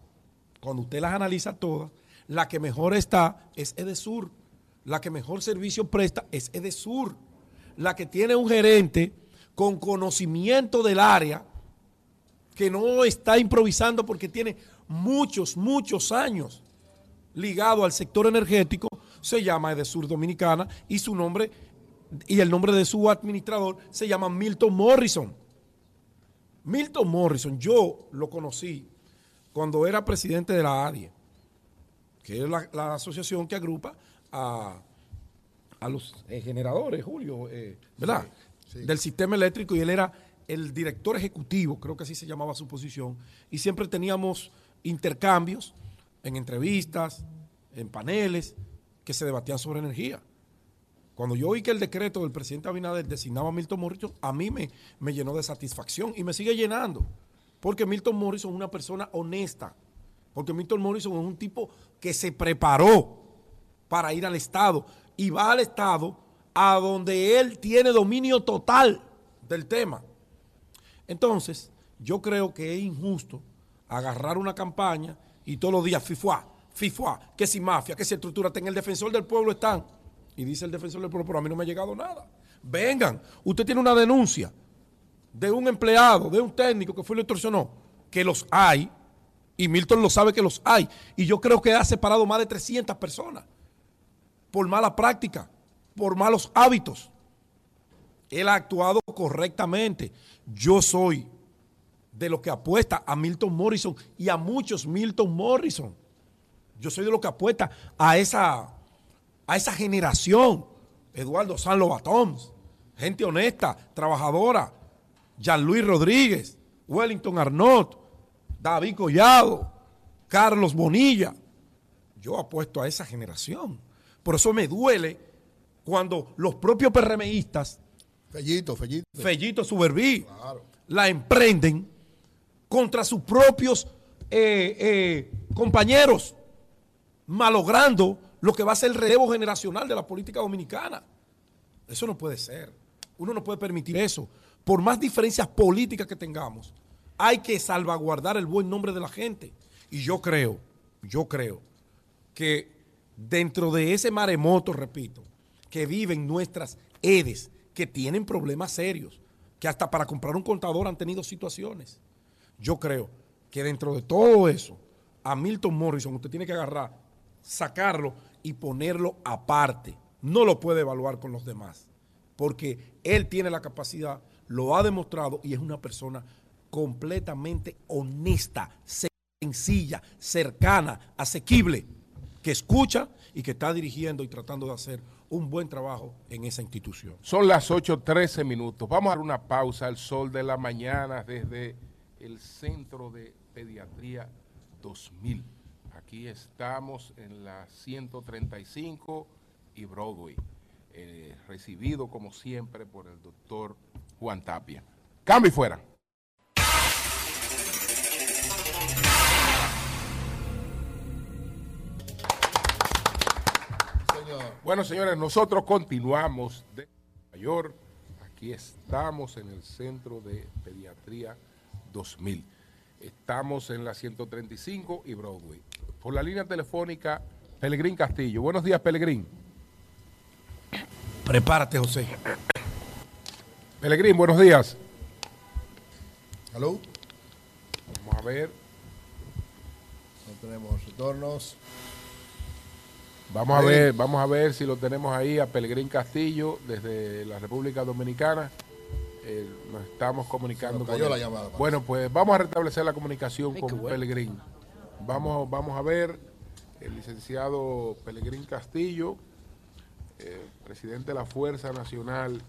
cuando usted las analiza todas, la que mejor está es EDESUR, la que mejor servicio presta es Edesur, la que tiene un gerente con conocimiento del área, que no está improvisando porque tiene muchos, muchos años ligado al sector energético, se llama Edesur Dominicana y su nombre y el nombre de su administrador se llama Milton Morrison. Milton Morrison, yo lo conocí cuando era presidente de la ADIE, que es la, asociación que agrupa a, los eh, generadores, Julio, eh, ¿verdad? Del sistema eléctrico y él era el director ejecutivo, creo que así se llamaba su posición, y siempre teníamos intercambios en entrevistas, en paneles, que se debatían sobre energía. Cuando yo oí que el decreto del presidente Abinader designaba a Milton Morrison, a mí me, me llenó de satisfacción y me sigue llenando. Porque Milton Morrison es una persona honesta. Porque Milton Morrison es un tipo que se preparó para ir al Estado y va al Estado a donde él tiene dominio total del tema. Entonces, yo creo que es injusto agarrar una campaña y todos los días FIFUA, FIFUA, que si mafia, que si estructura, en el defensor del pueblo están. Y dice el defensor del pueblo, pero a mí no me ha llegado nada. Vengan, usted tiene una denuncia de un empleado, de un técnico que fue y lo extorsionó, que los hay, y Milton lo sabe que los hay, y yo creo que ha separado más de 300 personas por mala práctica, por malos hábitos. Él ha actuado correctamente. Yo soy de los que apuesta a Milton Morrison y a muchos Milton Morrison. Yo soy de los que apuesta a esa a esa generación. Eduardo San Lobatoms, gente honesta, trabajadora. Jean-Louis Rodríguez, Wellington Arnott, David Collado, Carlos Bonilla. Yo apuesto a esa generación. Por eso me duele cuando los propios PRMistas,
Fellito, Fellito,
Fellito Suberví, la emprenden contra sus propios eh, eh, compañeros, malogrando lo que va a ser el relevo generacional de la política dominicana. Eso no puede ser. Uno no puede permitir eso. Por más diferencias políticas que tengamos, hay que salvaguardar el buen nombre de la gente. Y yo creo, yo creo que dentro de ese maremoto, repito, que viven nuestras EDES, que tienen problemas serios, que hasta para comprar un contador han tenido situaciones. Yo creo que dentro de todo eso, a Milton Morrison usted tiene que agarrar, sacarlo y ponerlo aparte. No lo puede evaluar con los demás, porque él tiene la capacidad, lo ha demostrado y es una persona completamente honesta, sencilla, cercana, asequible, que escucha y que está dirigiendo y tratando de hacer un buen trabajo en esa institución.
Son las 8.13 minutos. Vamos a dar una pausa al sol de la mañana desde el Centro de Pediatría 2000. Aquí estamos en la 135 y Broadway, eh, recibido como siempre por el doctor Juan Tapia. Cambio fuera. Bueno, señores, nosotros continuamos de Nueva York. Aquí estamos en el Centro de Pediatría 2000. Estamos en la 135 y Broadway por la línea telefónica Pelegrín Castillo. Buenos días, Pelegrín.
Prepárate, José.
Pelegrín, buenos días.
Hello.
Vamos a ver.
No tenemos retornos.
Vamos a ver, vamos a ver si lo tenemos ahí a Pelegrín Castillo desde la República Dominicana. Eh, nos estamos comunicando
con la llamada,
Bueno, pues vamos a restablecer la comunicación con Pelegrín. Vamos, vamos a ver el licenciado Pelegrín Castillo, eh, presidente de la Fuerza Nacional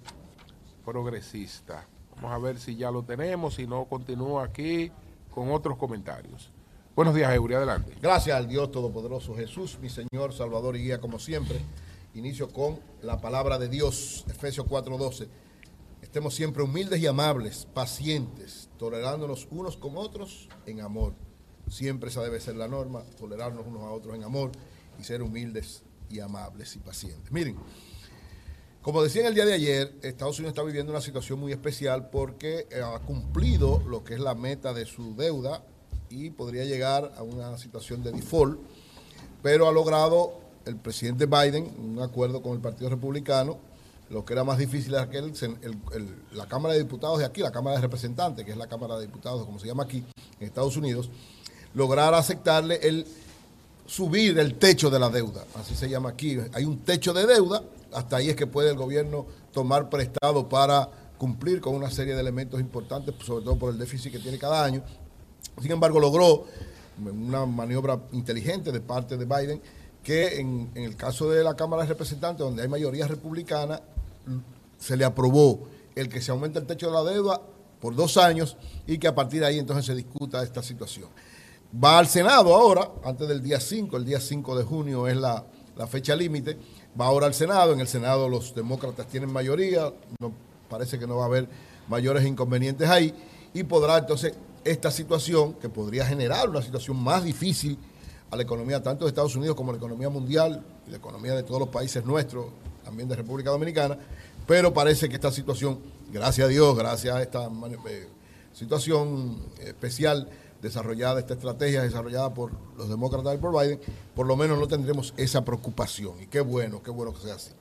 Progresista. Vamos a ver si ya lo tenemos, si no continúa aquí con otros comentarios. Buenos días, Eury, adelante.
Gracias al Dios Todopoderoso Jesús, mi Señor, Salvador y Guía, como siempre. Inicio con la palabra de Dios, Efesios 4:12. Estemos siempre humildes y amables, pacientes, tolerándonos unos con otros en amor Siempre esa debe ser la norma, tolerarnos unos a otros en amor y ser humildes y amables y pacientes. Miren, como decía en el día de ayer, Estados Unidos está viviendo una situación muy especial porque ha cumplido lo que es la meta de su deuda y podría llegar a una situación de default, pero ha logrado el presidente Biden, un acuerdo con el Partido Republicano, lo que era más difícil era que la Cámara de Diputados de aquí, la Cámara de Representantes, que es la Cámara de Diputados, como se llama aquí, en Estados Unidos, lograra aceptarle el subir el techo de la deuda, así se llama aquí. Hay un techo de deuda, hasta ahí es que puede el gobierno tomar prestado para cumplir con una serie de elementos importantes, sobre todo por el déficit que tiene cada año. Sin embargo, logró una maniobra inteligente de parte de Biden que en, el caso de la Cámara de Representantes, donde hay mayoría republicana, se le aprobó el que se aumente el techo de la deuda por dos años y que a partir de ahí entonces se discuta esta situación. Va al Senado ahora, antes del día 5, el día 5 de junio es la, fecha límite, va ahora al Senado, en el Senado los demócratas tienen mayoría, parece que no va a haber mayores inconvenientes ahí, y podrá entonces esta situación, que podría generar una situación más difícil a la economía tanto de Estados Unidos como a la economía mundial y la economía de todos los países nuestros, también de República Dominicana, pero parece que esta situación, gracias a Dios, gracias a esta eh, situación especial desarrollada, esta estrategia desarrollada por los demócratas y por Biden, por lo menos no tendremos esa preocupación. Y qué bueno, qué bueno que sea así.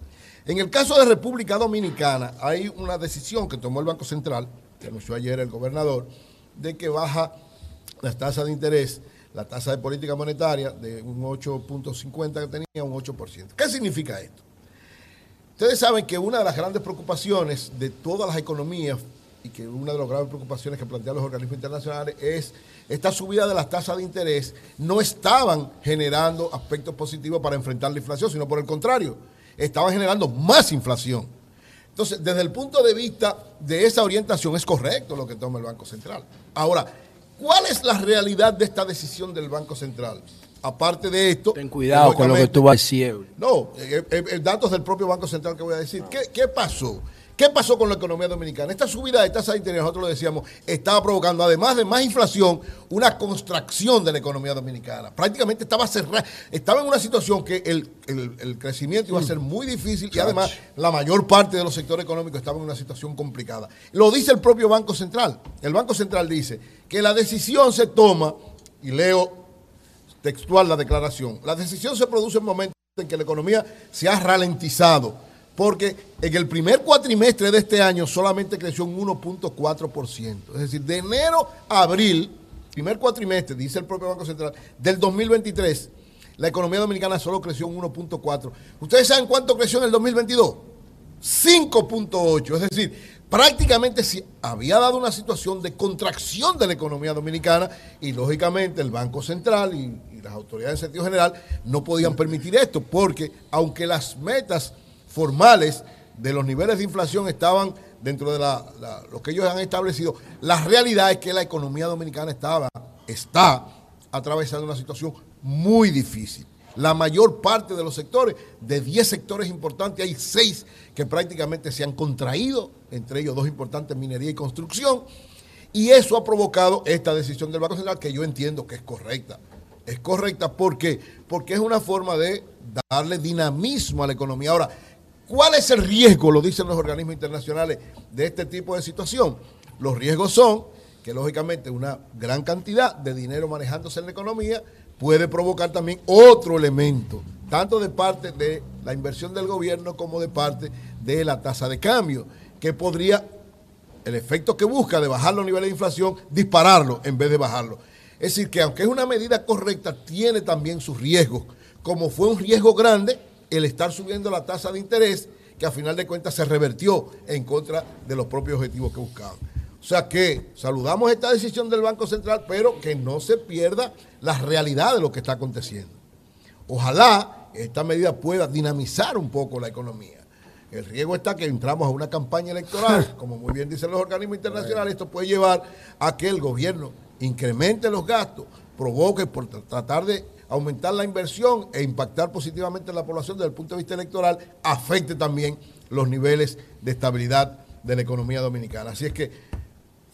En el caso de República Dominicana, hay una decisión que tomó el Banco Central, que anunció ayer el gobernador, de que baja las tasas de interés, la tasa de política monetaria de un 8.50 que tenía un 8%. ¿Qué significa esto? Ustedes saben que una de las grandes preocupaciones de todas las economías y que una de las graves preocupaciones que plantean los organismos internacionales es esta subida de las tasas de interés no estaban generando aspectos positivos para enfrentar la inflación, sino por el contrario, estaban generando más inflación. Entonces, desde el punto de vista de esa orientación es correcto lo que toma el Banco Central. Ahora, ¿cuál es la realidad de esta decisión del Banco Central? Aparte de esto...
Ten cuidado con lo que tú vas a decir.
No, eh, eh, eh, datos del propio Banco Central que voy a decir. ¿Qué, qué pasó? ¿Qué pasó con la economía dominicana? Esta subida de tasa de interés, nosotros lo decíamos, estaba provocando, además de más inflación, una contracción de la economía dominicana. Prácticamente estaba cerrada, estaba en una situación que el, el, el crecimiento iba a ser muy difícil y además la mayor parte de los sectores económicos estaban en una situación complicada. Lo dice el propio Banco Central. El Banco Central dice que la decisión se toma, y leo textual la declaración, la decisión se produce en momentos en que la economía se ha ralentizado porque en el primer cuatrimestre de este año solamente creció un 1.4%. Es decir, de enero a abril, primer cuatrimestre, dice el propio Banco Central, del 2023, la economía dominicana solo creció un 1.4%. ¿Ustedes saben cuánto creció en el 2022? 5.8%. Es decir, prácticamente se había dado una situación de contracción de la economía dominicana y lógicamente el Banco Central y, y las autoridades en sentido general no podían permitir esto porque aunque las metas formales de los niveles de inflación estaban dentro de lo que ellos han establecido, la realidad es que la economía dominicana estaba, está atravesando una situación muy difícil. La mayor parte de los sectores, de 10 sectores importantes, hay 6 que prácticamente se han contraído, entre ellos dos importantes, minería y construcción, y eso ha provocado esta decisión del Banco Central que yo entiendo que es correcta. Es correcta porque, porque es una forma de darle dinamismo a la economía. Ahora, ¿Cuál es el riesgo, lo dicen los organismos internacionales, de este tipo de situación? Los riesgos son que, lógicamente, una gran cantidad de dinero manejándose en la economía puede provocar también otro elemento, tanto de parte de la inversión del gobierno como de parte de la tasa de cambio, que podría, el efecto que busca de bajar los niveles de inflación, dispararlo en vez de bajarlo. Es decir, que aunque es una medida correcta, tiene también sus riesgos, como fue un riesgo grande el estar subiendo la tasa de interés, que a final de cuentas se revertió en contra de los propios objetivos que buscaban. O sea que saludamos esta decisión del Banco Central, pero que no se pierda la realidad de lo que está aconteciendo. Ojalá esta medida pueda dinamizar un poco la economía. El riesgo está que entramos a una campaña electoral, como muy bien dicen los organismos internacionales, esto puede llevar a que el gobierno incremente los gastos, provoque por tratar de aumentar la inversión e impactar positivamente en la población desde el punto de vista electoral, afecte también los niveles de estabilidad de la economía dominicana. Así es que,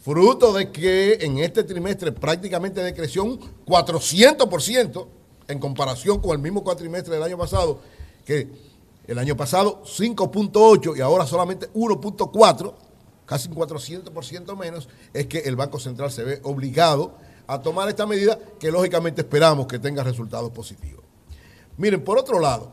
fruto de que en este trimestre prácticamente decreció un 400% en comparación con el mismo cuatrimestre del año pasado, que el año pasado 5.8 y ahora solamente 1.4, casi un 400% menos, es que el Banco Central se ve obligado a tomar esta medida que lógicamente esperamos que tenga resultados positivos. Miren, por otro lado,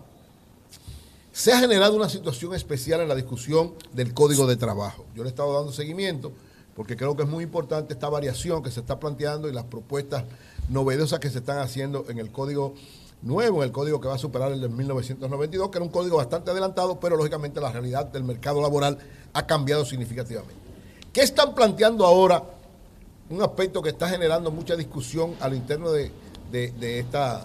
se ha generado una situación especial en la discusión del Código de Trabajo. Yo le he estado dando seguimiento porque creo que es muy importante esta variación que se está planteando y las propuestas novedosas que se están haciendo en el Código nuevo, en el código que va a superar el de 1992, que era un código bastante adelantado, pero lógicamente la realidad del mercado laboral ha cambiado significativamente. ¿Qué están planteando ahora? Un aspecto que está generando mucha discusión al interno de, esta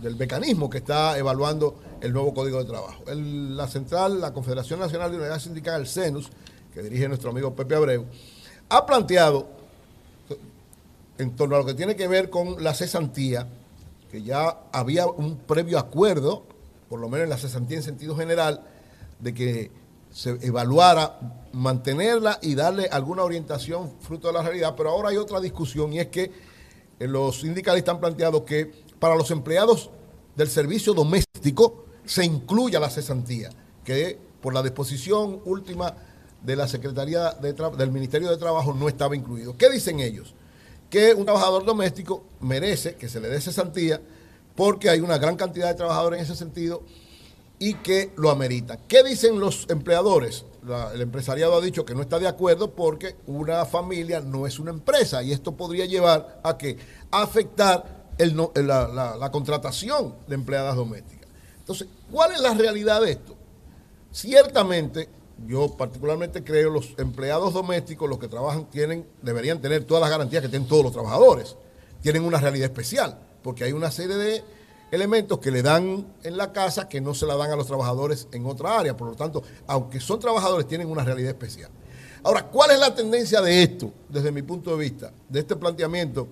del mecanismo que está evaluando el nuevo Código de Trabajo. la central, la Confederación Nacional de Unidad Sindical, el CENUS, que dirige nuestro amigo Pepe Abreu, ha planteado, en torno a lo que tiene que ver con la cesantía, que ya había un previo acuerdo, por lo menos en la cesantía en sentido general, de que se evaluara mantenerla y darle alguna orientación fruto de la realidad, pero ahora hay otra discusión y es que eh, los sindicalistas han planteado que para los empleados del servicio doméstico se incluya la cesantía, que por la disposición última de la Secretaría del Ministerio de Trabajo no estaba incluido. ¿Qué dicen ellos? Que un trabajador doméstico merece que se le dé cesantía porque hay una gran cantidad de trabajadores en ese sentido y que lo ameritan. ¿Qué dicen los empleadores? el empresariado ha dicho que no está de acuerdo porque una familia no es una empresa y esto podría llevar a que afectar la, la contratación de empleadas domésticas. Entonces, ¿cuál es la realidad de esto? Ciertamente, yo particularmente creo los empleados domésticos, los que trabajan, tienen, deberían tener todas las garantías que tienen todos los trabajadores. Tienen una realidad especial, porque hay una serie de elementos que le dan en la casa que no se la dan a los trabajadores en otra área. Por lo tanto, aunque son trabajadores, tienen una realidad especial. Ahora, ¿cuál es la tendencia de esto, desde mi punto de vista, de este planteamiento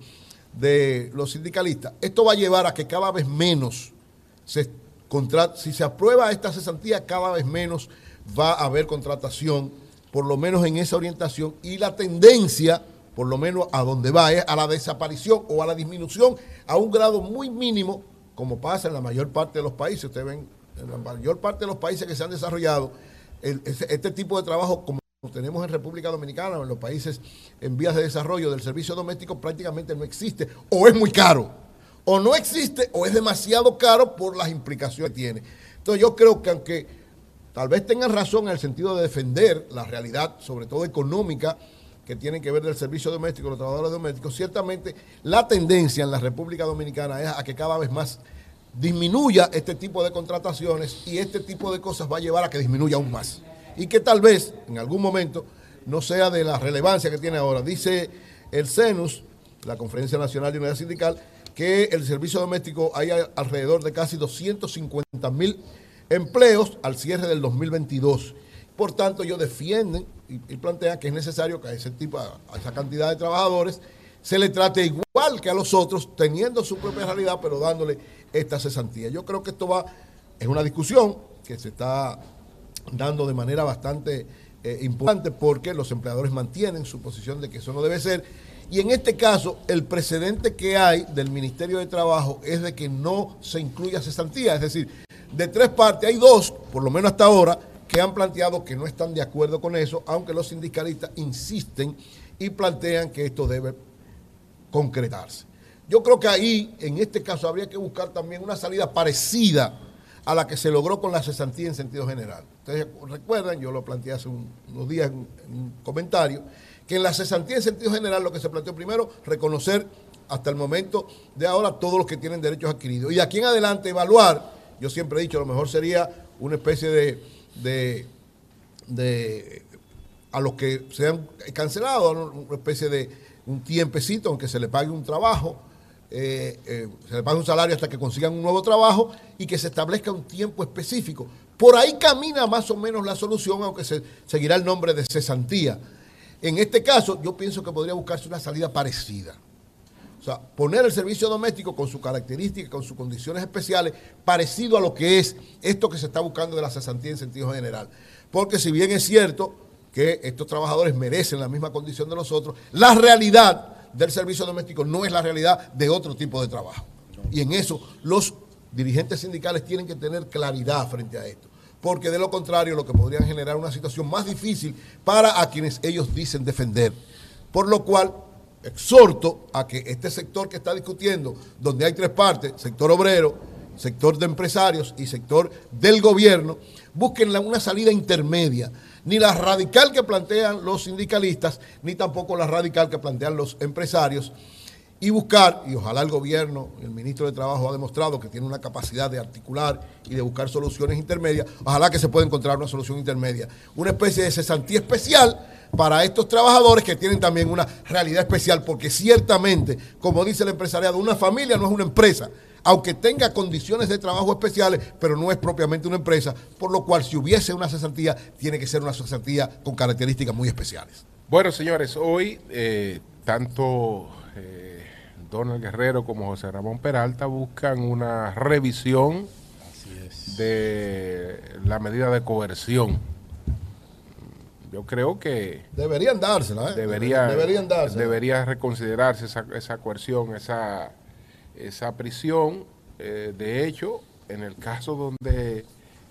de los sindicalistas? Esto va a llevar a que cada vez menos se si se aprueba esta cesantía, cada vez menos va a haber contratación, por lo menos en esa orientación, y la tendencia, por lo menos a donde va, es a la desaparición o a la disminución a un grado muy mínimo, como pasa en la mayor parte de los países. Ustedes ven, en la mayor parte de los países que se han desarrollado, este tipo de trabajo, como tenemos en República Dominicana o en los países en vías de desarrollo del servicio doméstico, prácticamente no existe o es muy caro o no existe o es demasiado caro por las implicaciones que tiene. Entonces yo creo que aunque tal vez tengan razón en el sentido de defender la realidad, sobre todo económica, que tiene que ver del servicio doméstico, los trabajadores domésticos, ciertamente la tendencia en la República Dominicana es a que cada vez más disminuya este tipo de contrataciones y este tipo de cosas va a llevar a que disminuya aún más. Y que tal vez en algún momento no sea de la relevancia que tiene ahora. Dice el CENUS, la Conferencia Nacional de Unidad Sindical, que el servicio doméstico hay alrededor de casi 250 mil empleos al cierre del 2022. Por tanto, ellos defienden y, plantean que es necesario que a ese tipo, a esa cantidad de trabajadores, se le trate igual que a los otros, teniendo su propia realidad, pero dándole esta cesantía. Yo creo que esto va, es una discusión que se está dando de manera bastante eh, importante porque los empleadores mantienen su posición de que eso no debe ser y en este caso, el precedente que hay del Ministerio de Trabajo es de que no se incluya cesantía. Es decir, de tres partes, hay dos, por lo menos hasta ahora, que han planteado que no están de acuerdo con eso, aunque los sindicalistas insisten y plantean que esto debe concretarse. Yo creo que ahí, en este caso, habría que buscar también una salida parecida a la que se logró con la cesantía en sentido general. Ustedes recuerdan, yo lo planteé hace unos días en un comentario, que en la cesantía en sentido general lo que se planteó primero, reconocer hasta el momento de ahora todos los que tienen derechos adquiridos. Y de aquí en adelante evaluar, yo siempre he dicho, lo mejor sería una especie de, de, a los que sean cancelados, una especie de un tiempecito, aunque se le pague un trabajo, eh, eh, se le pague un salario hasta que consigan un nuevo trabajo y que se establezca un tiempo específico. Por ahí camina más o menos la solución, aunque se seguirá el nombre de cesantía. En este caso, yo pienso que podría buscarse una salida parecida. O sea, poner el servicio doméstico con sus características, con sus condiciones especiales, parecido a lo que es esto que se está buscando de la cesantía en sentido general. Porque si bien es cierto que estos trabajadores merecen la misma condición de los otros, la realidad del servicio doméstico no es la realidad de otro tipo de trabajo. Y en eso los dirigentes sindicales tienen que tener claridad frente a esto porque de lo contrario lo que podrían generar una situación más difícil para a quienes ellos dicen defender. Por lo cual, exhorto a que este sector que está discutiendo, donde hay tres partes, sector obrero, sector de empresarios y sector del gobierno, busquen una salida intermedia, ni la radical que plantean los sindicalistas, ni tampoco la radical que plantean los empresarios, y buscar, y ojalá el gobierno, el ministro de Trabajo ha demostrado que tiene una capacidad de articular y de buscar soluciones intermedias, ojalá que se pueda encontrar una solución intermedia, una especie de cesantía especial para estos trabajadores que tienen también una realidad especial, porque ciertamente, como dice el empresariado, una familia no es una empresa, aunque tenga condiciones de trabajo especiales, pero no es propiamente una empresa, por lo cual si hubiese una cesantía, tiene que ser una cesantía con características muy especiales.
Bueno, señores, hoy eh, tanto eh, Donald Guerrero como José Ramón Peralta buscan una revisión de la medida de coerción. Yo creo que
Deberían dársela, ¿eh?
debería,
Deberían dársela.
debería reconsiderarse esa, esa coerción, esa, esa prisión. Eh, de hecho, en el caso donde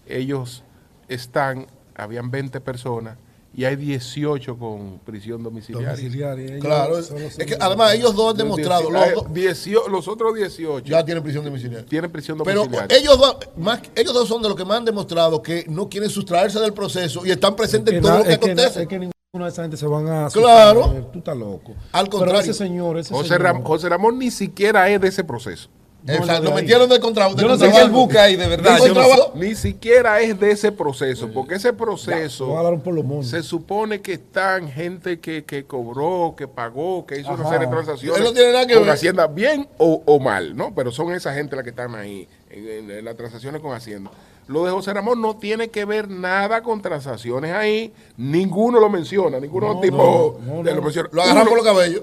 ellos están, habían 20 personas y hay 18 con prisión domiciliaria.
Domiciliaria, ellos
Claro, es, que además ellos dos han demostrado, los
Hay
dos
18 los otros 18
ya tienen prisión domiciliaria.
tienen prisión
Pero
domiciliaria.
ellos dos, más, ellos dos son de los que más han demostrado que no quieren sustraerse del proceso y están presentes
Que
en todo
na-
lo que
es, que, na-
acontece.
es que ninguna de esa gente se van a
Claro.
Tú estás loco.
Al
Pero
contrario.
ese señor, ese
José,
señor,
Ram- José Ramón ni siquiera es de ese proceso.
Exacto,
no,
lo
de
metieron del contrato.
Yo no sé qué él busca ahí, de verdad, yo no.
Ni siquiera es de ese proceso, porque ese proceso
por
se supone que están gente que, que cobró, que pagó, que hizo una serie de transacciones
Él no tiene nada que
con
ver.
Hacienda, bien o, o mal, ¿no? Pero son esa gente la que están ahí en, en- en las transacciones con Hacienda. Lo de José Ramón no tiene que ver nada con transacciones ahí, ninguno lo menciona, ninguno de los tipos
no,
de
no.
lo menciona.
Lo agarran por los cabellos.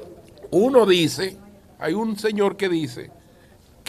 uno dice, hay un señor que dice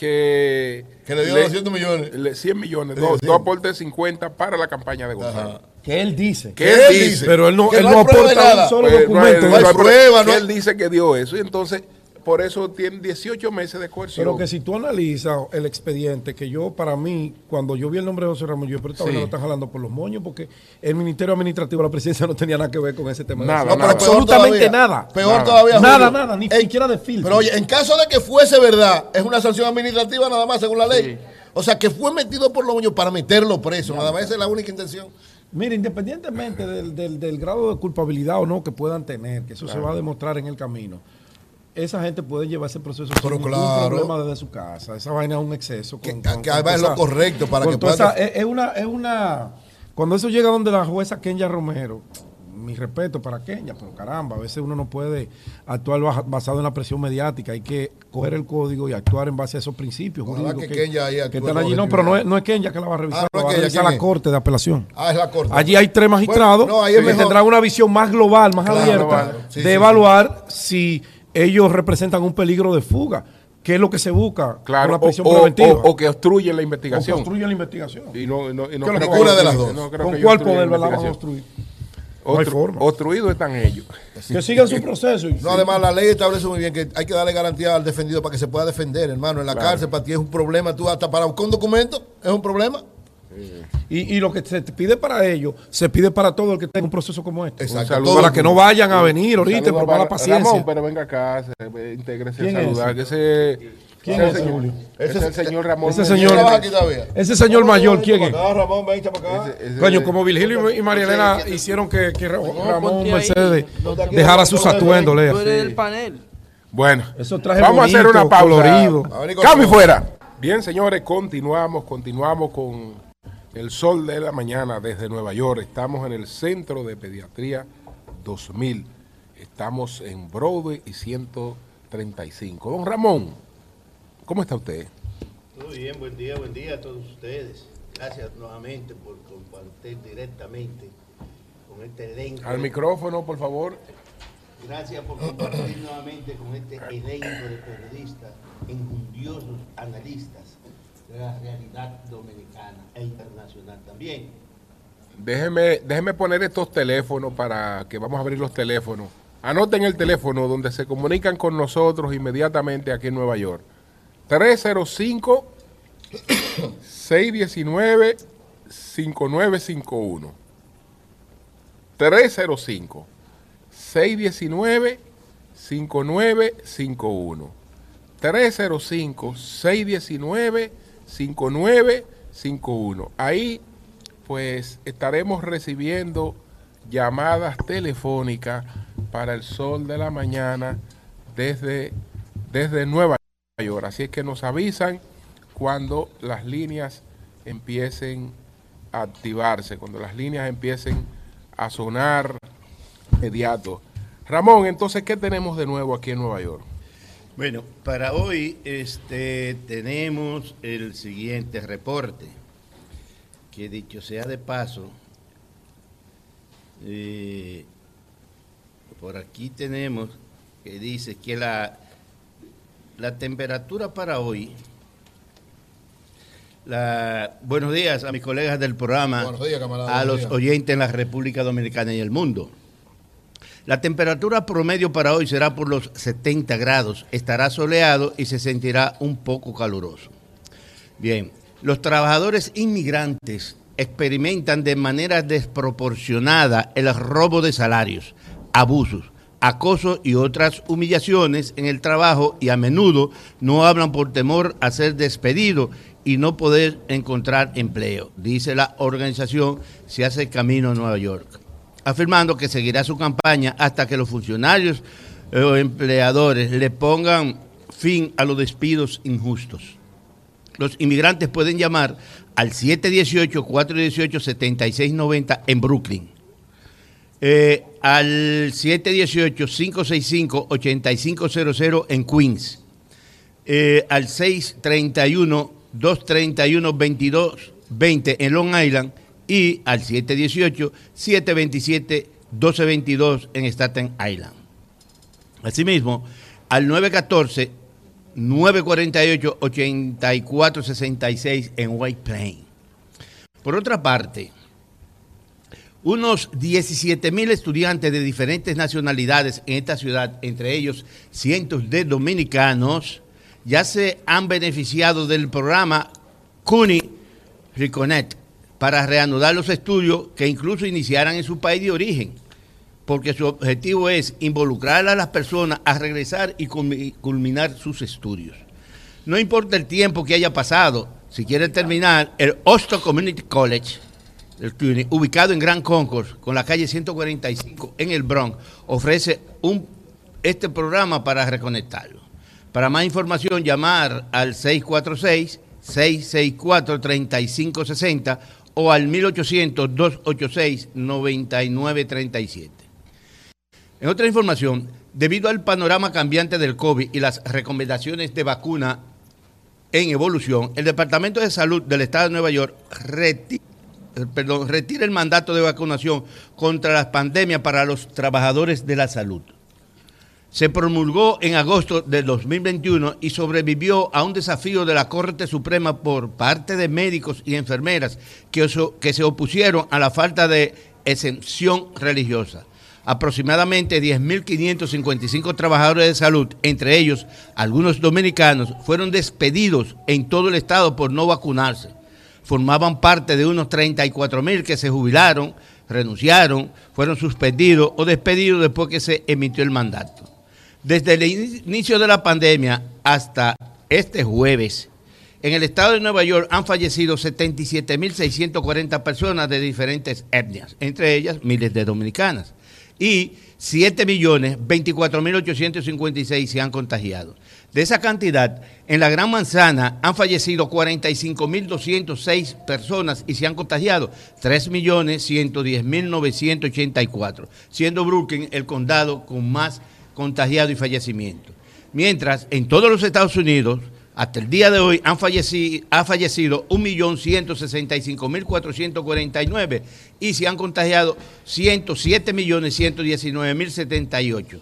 que...
Que le dio 200 millones.
le- 100 millones, dos, dos aportes de 50 para la campaña de Gonzalo.
Ajá.
Que él dice.
Que él
él
dice.
Pero él no, él
no
no
prueba
aporta
nada.
un solo
Pues,
documento.
no hay-
no hay
no hay
prueba,
que
no-
Él dice que dio eso y entonces por eso tiene 18 meses de coerción.
Pero que si tú analizas el expediente, que yo, para mí, cuando yo vi el nombre de José Ramón, yo, pero esta
Sí.
lo están jalando por los moños, porque el Ministerio Administrativo de la Presidencia no tenía nada que ver con ese tema.
Nada,
No,
nada.
absolutamente
Peor todavía.
nada.
Peor
Nada.
todavía.
Nada,
Julio.
nada, ni
En-
siquiera de filtro.
Pero oye, en caso de que fuese verdad, es una sanción administrativa nada más según la ley. O sea, que fue metido por los moños para meterlo preso. Nada más esa es la única intención.
Mira, independientemente del, del- del grado de culpabilidad o no que puedan tener, que eso se va a demostrar en el camino, esa gente puede llevar ese proceso
Pero
sin ningún
claro.
problema desde su casa. Esa vaina es un exceso.
Que- que además es lo correcto para
con
que
esa- es, es una, es una... Cuando eso llega donde la jueza Kenya Romero, mi respeto para Kenya, pero caramba, a veces uno no puede actuar basado en la presión mediática, hay que coger el código y actuar en base a esos principios
Ojalá
jurídicos
que Kenya ahí
que están
con
allí. No, pero no es, no es Kenya que la va a revisar,
Ah, no es
va a
Kenya,
revisar
¿quién
la
es?
Corte de Apelación.
Ah, es la corte.
Allí hay tres magistrados
Bueno, no,
que
mejor.
tendrán una visión más global, más
Claro,
abierta.
Sí,
de
sí,
evaluar si ellos representan un peligro de fuga, que es lo que se busca
claro,
con la
o,
prisión
o-
preventiva.
o- o que obstruyen la
O
investigación.
construyen la investigación.
Y no, no, y no
Que
creo que
de las dos.
no creo
¿Con
que
cuál poder
la
la van a
investigación.
construir? No hay
Obstru-
forma.
Obstruidos están ellos.
Que sigan su proceso. y-
No, además la ley establece muy bien que hay que darle garantía al defendido para que se pueda defender, hermano. En la
Claro.
cárcel para ti es un problema, tú hasta para buscar un documento es un problema.
Y, y lo que se te pide para ellos, se pide para todo el que tenga un proceso como este.
Exacto.
Para
el
que no vayan a venir ahorita por
para-
mala paciencia.
Ramón, pero venga acá, se, intégrese a
¿Quién es
saludar. Que
¿Quién
ese
es ese,
señor-
Julio?
Ese es el señor Ramón.
ese señor-? Ese señor mayor, ¿quién es?
Ramón, ven, echa para acá.
Ese-
Coño, como Virgilio y María Elena hicieron que, que Ra- Ramón. Mercedes dejara sus atuendos, Lea.
Tú eres del panel.
Bueno, vamos a hacer una pausa. Cambio fuera. Bien, señores, continuamos, continuamos con el sol de la mañana desde Nueva York. Estamos en el Centro de Pediatría 2000. Estamos en Broadway y 135. Don Ramón, ¿cómo está usted?
Todo bien, buen día, buen día a todos ustedes. Gracias nuevamente por compartir directamente con este elenco.
Al micrófono, por favor.
Gracias por compartir nuevamente con este elenco de periodistas, enjundiosos analistas la realidad dominicana e internacional también.
Déjeme, déjeme poner estos teléfonos para que vamos a abrir los teléfonos. Anoten el teléfono donde se comunican con nosotros inmediatamente aquí en Nueva York. 305 619 5951. 305 619 5951. 305 619 5951. Ahí pues estaremos recibiendo llamadas telefónicas para el sol de la mañana desde, desde Nueva York. Así es que nos avisan cuando las líneas empiecen a activarse, cuando las líneas empiecen a sonar inmediato. Ramón, entonces, ¿qué tenemos de nuevo aquí en Nueva York?
Bueno, para hoy este, tenemos el siguiente reporte, que dicho sea de paso, eh, por aquí tenemos que dice que la, la temperatura para hoy, la, buenos días a mis colegas del programa,
Buenos días, camarada,
a los
días.
oyentes en la República Dominicana y el mundo. La temperatura promedio para hoy será por los 70 grados, estará soleado y se sentirá un poco caluroso. Bien, los trabajadores inmigrantes experimentan de manera desproporcionada el robo de salarios, abusos, acoso y otras humillaciones en el trabajo y a menudo no hablan por temor a ser despedido y no poder encontrar empleo, dice la organización Se hace Camino a Nueva York, afirmando que seguirá su campaña hasta que los funcionarios eh, o empleadores le pongan fin a los despidos injustos. Los inmigrantes pueden llamar al 718-418-7690 en Brooklyn, eh, al 718-565-8500 en Queens, eh, al 631-231-2220 en Long Island y al 718-727-1222 en Staten Island. Asimismo, al 914-948-8466 en White Plain. Por otra parte, unos 17 mil estudiantes de diferentes nacionalidades en esta ciudad, entre ellos cientos de dominicanos, ya se han beneficiado del programa CUNY Riconet para reanudar los estudios que incluso iniciaran en su país de origen, porque su objetivo es involucrar a las personas a regresar y culmi- culminar sus estudios. No importa el tiempo que haya pasado, si quieren terminar, el Hosto Community College, ubicado en Grand Concourse, con la calle 145 en el Bronx, ofrece este programa para reconectarlo. Para más información, llamar al 646-664-3560 o al 1800-286-9937. En otra información, debido al panorama cambiante del COVID y las recomendaciones de vacuna en evolución, el Departamento de Salud del Estado de Nueva York eh, retira el mandato de vacunación contra las pandemias para los trabajadores de la salud. Se promulgó en agosto del 2021 y sobrevivió a un desafío de la Corte Suprema por parte de médicos y enfermeras que se opusieron a la falta de exención religiosa. Aproximadamente 10.555 trabajadores de salud, entre ellos algunos dominicanos, fueron despedidos en todo el estado por no vacunarse. Formaban parte de unos 34.000 que se jubilaron, renunciaron, fueron suspendidos o despedidos después que se emitió el mandato. Desde el inicio de la pandemia hasta este jueves, en el estado de Nueva York han fallecido 77.640 personas de diferentes etnias, entre ellas miles de dominicanas, y 7.024.856 se han contagiado. De esa cantidad, en la Gran Manzana han fallecido 45.206 personas y se han contagiado 3.110.984, siendo Brooklyn el condado con más contagiado y fallecimiento. Mientras, en todos los Estados Unidos, hasta el día de hoy han fallecido, ha fallecido 1.165.449 y se han contagiado 107.119.078.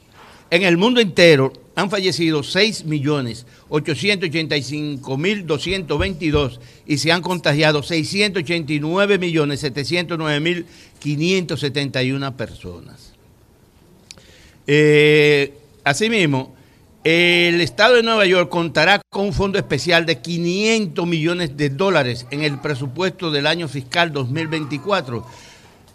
En el mundo entero han fallecido 6.885.222 y se han contagiado 689.709.571 personas. Eh, asimismo, el Estado de Nueva York contará con un fondo especial de 500 millones de dólares en el presupuesto del año fiscal 2024,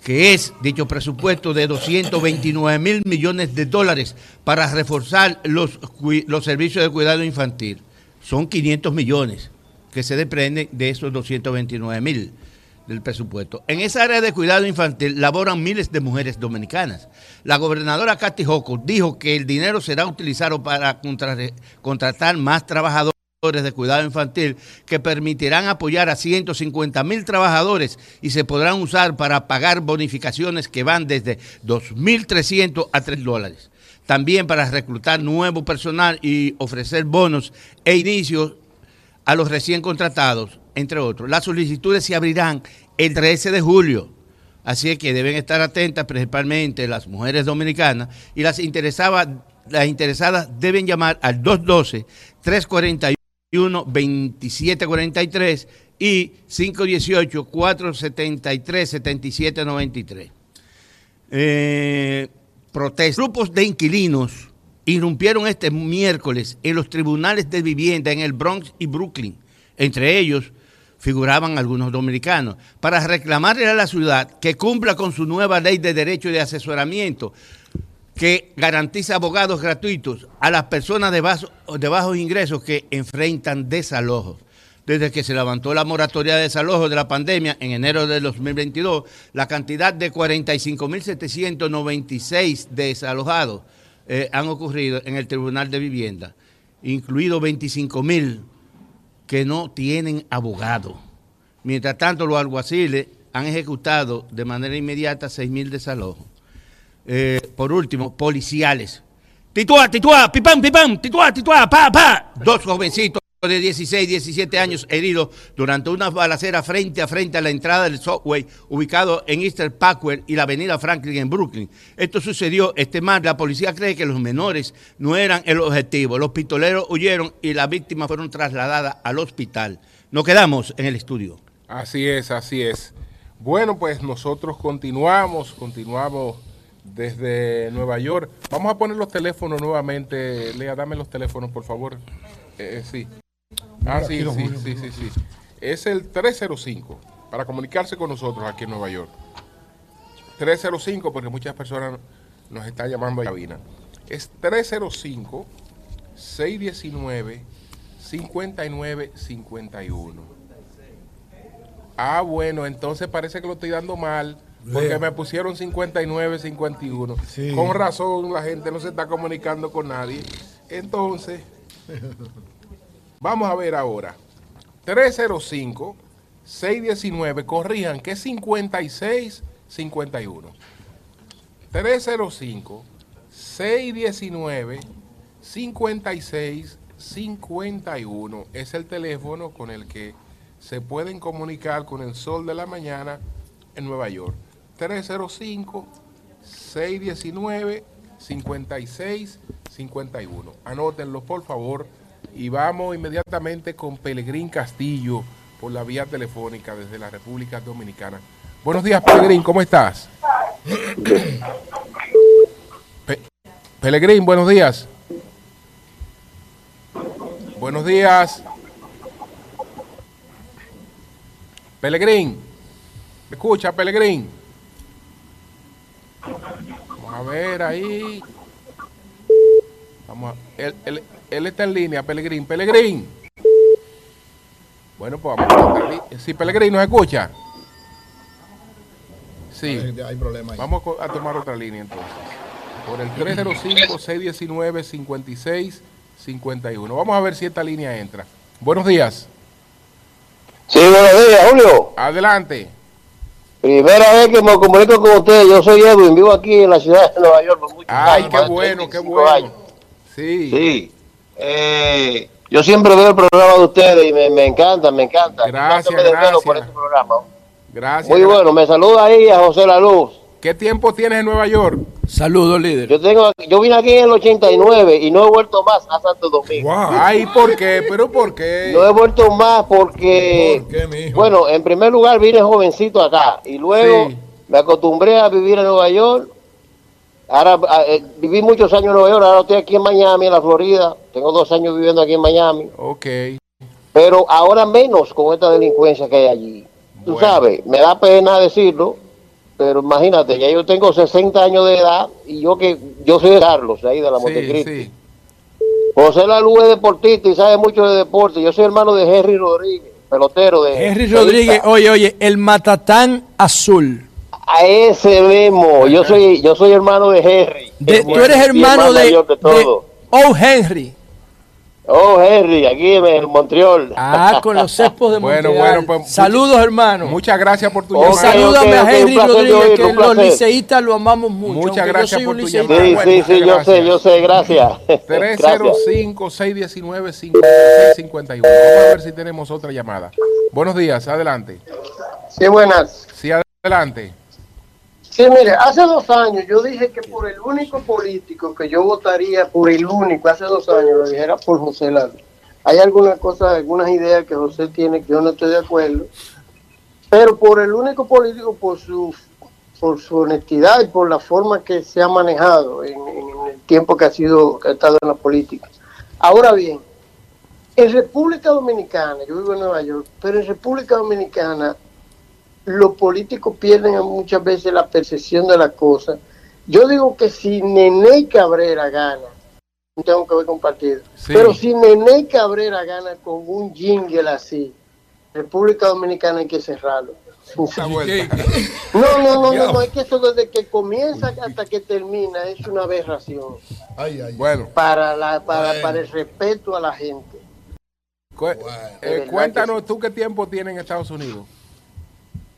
que es dicho presupuesto de 229 mil millones de dólares para reforzar los, los servicios de cuidado infantil. Son 500 millones que se desprenden de esos 229 mil del presupuesto. En esa área de cuidado infantil laboran miles de mujeres dominicanas. La gobernadora Katy Hoco dijo que el dinero será utilizado para contratar más trabajadores de cuidado infantil que permitirán apoyar a 150 mil trabajadores y se podrán usar para pagar bonificaciones que van desde 2.300 a 3 dólares. También para reclutar nuevo personal y ofrecer bonos e inicios a los recién contratados, entre otros. Las solicitudes se abrirán el 13 de julio. Así que deben estar atentas principalmente las mujeres dominicanas y las interesadas, deben llamar al 212 341 2743 y 518-473-7793. Eh, Grupos de inquilinos irrumpieron este miércoles en los tribunales de vivienda en el Bronx y Brooklyn. Entre ellos figuraban algunos dominicanos, para reclamarle a la ciudad que cumpla con su nueva ley de derecho de asesoramiento que garantiza abogados gratuitos a las personas de, bajos ingresos que enfrentan desalojos. Desde que se levantó la moratoria de desalojo de la pandemia en enero de 2022, la cantidad de 45.796 desalojados eh, han ocurrido en el Tribunal de Vivienda, incluidos 25.000 que no tienen abogado. Mientras tanto, los alguaciles han ejecutado de manera inmediata 6.000 desalojos. Eh, por último, policiales. Tituá, tituá, pipam, pipam, tituá, tituá, pa, pa. Dos jovencitos de 16, 17 años heridos durante una balacera frente a frente a la entrada del subway ubicado en Easter Parkway y la avenida Franklin en Brooklyn. Esto sucedió este martes. La policía cree que los menores no eran el objetivo. Los pistoleros huyeron y las víctimas fueron trasladadas al hospital. Nos quedamos en el estudio.
Así es, así es. Bueno, pues nosotros continuamos, continuamos desde Nueva York. Vamos a poner los teléfonos nuevamente. Lea, dame los teléfonos, por favor. Eh, eh, sí. Ah, sí, sí, sí, sí, sí. Es el 305 para comunicarse con nosotros aquí en Nueva York. 305 porque muchas personas nos están llamando a cabina. Es 305 619 5951. Ah, bueno, entonces parece que lo estoy dando mal porque me pusieron 59, 51. Con razón la gente no se está comunicando con nadie. Entonces, vamos a ver ahora. 305 619, corrijan que es 56 51. 305 619 56 51 es el teléfono con el que se pueden comunicar con el sol de la mañana en Nueva York. 305-619-5651. Anótenlo, por favor. Y vamos inmediatamente con Pelegrín Castillo por la vía telefónica desde la República Dominicana. Buenos días, Pelegrín, ¿cómo estás? Pelegrín, buenos días. Buenos días. Pelegrín. Escucha, Pelegrín. Vamos a ver ahí. Vamos a, él, él, está en línea, Pelegrín. Pelegrín. Bueno, pues vamos a Sí, Pelegrín, ¿nos escucha? Sí. Hay problema ahí. Vamos a tomar otra línea entonces. Por el 305-619-5651. Vamos a ver si esta línea entra. Buenos días.
Sí, buenos días, Julio.
Adelante.
Primera vez que me comunico con ustedes, yo soy Edwin, vivo aquí en la ciudad de Nueva York.
Ay, qué bueno, qué bueno.
Sí. Sí. Eh, yo siempre veo el programa de ustedes y me, me encanta, me encanta.
Gracias, gracias.
Por este programa.
Gracias.
Muy bueno, me saluda ahí a José La Luz.
¿Qué tiempo tienes en Nueva York?
Saludos, líder.
Yo tengo, yo vine aquí en el 89 y no he vuelto más a Santo Domingo.
Ay, ¿por qué? ¿Pero por qué?
No he vuelto más porque, bueno, en primer lugar vine jovencito acá y luego me acostumbré a vivir en Nueva York. Ahora eh, viví muchos años en Nueva York, ahora estoy aquí en Miami, en la Florida. Tengo dos años viviendo aquí en Miami.
Ok.
Pero ahora menos con esta delincuencia que hay allí. Tú sabes, me da pena decirlo, pero imagínate, ya yo tengo 60 años de edad y yo que yo soy de Carlos, ahí de la Montecristi. José Lalú es deportista y sabe mucho de deporte. Yo soy hermano de Henry Rodríguez, pelotero de...
Henry Rodríguez, oye, oye, el Matatán Azul.
A ese mismo. Yo soy, yo soy hermano de Henry.
De, tú eres hermano de, de, de Oh Henry.
Oh, Henry, aquí en Montreal.
Ah, con los cespos de
Bueno,
Montreal.
bueno, pues,
Saludos, hermano.
Muchas gracias por tu
Ok,
llamada.
Salúdame a Henry Rodríguez, que los liceístas lo amamos mucho.
Muchas gracias
yo soy
por
un
tu
liceísta.
llamada.
Sí,
Bueno,
sí, sí, yo
gracias.
sé, yo sé, gracias. Gracias.
305-619-5651. Vamos a ver si tenemos otra llamada. Buenos días, adelante.
Sí, buenas.
Sí, adelante.
Sí, mire, hace dos años yo dije que por el único político que yo votaría, por el único, hace dos años lo dijera por José Lalo. Hay algunas cosas, algunas ideas que José tiene que yo no estoy de acuerdo, pero por el único político, por su, por su honestidad y por la forma que se ha manejado en, en el tiempo que ha sido, que ha estado en la política. Ahora bien, en República Dominicana, yo vivo en Nueva York, pero en República Dominicana los políticos pierden muchas veces la percepción de la cosa. Yo digo que si Nene Cabrera gana, no tengo que ver con partido,
Sí.
pero si Nene Cabrera gana con un jingle así, República Dominicana hay que cerrarlo. No, no, no, no, no, es que eso desde que comienza hasta que termina es una aberración
Ay, ay.
Bueno,
para, la, para,
Bueno.
para el respeto a la gente.
cu- eh, cuéntanos
que
tú qué tiempo tienes en Estados Unidos.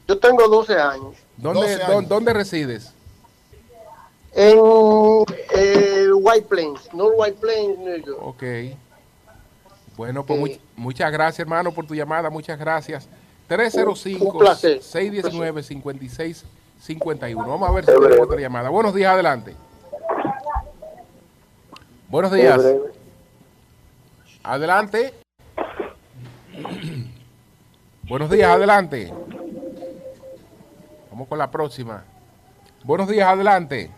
Yo tengo 12 años.
¿Dónde,
12 años.
dó- ¿dónde resides?
En eh, White Plains, North White Plains, New York.
Ok. Bueno, pues much- muchas gracias, hermano, por tu llamada. Muchas gracias.
Un placer.
305-619-5651. Vamos a ver si tenemos otra llamada. Buenos días, adelante. Buenos días. Adelante. Buenos días, adelante. Vamos con la próxima. Buenos días, adelante.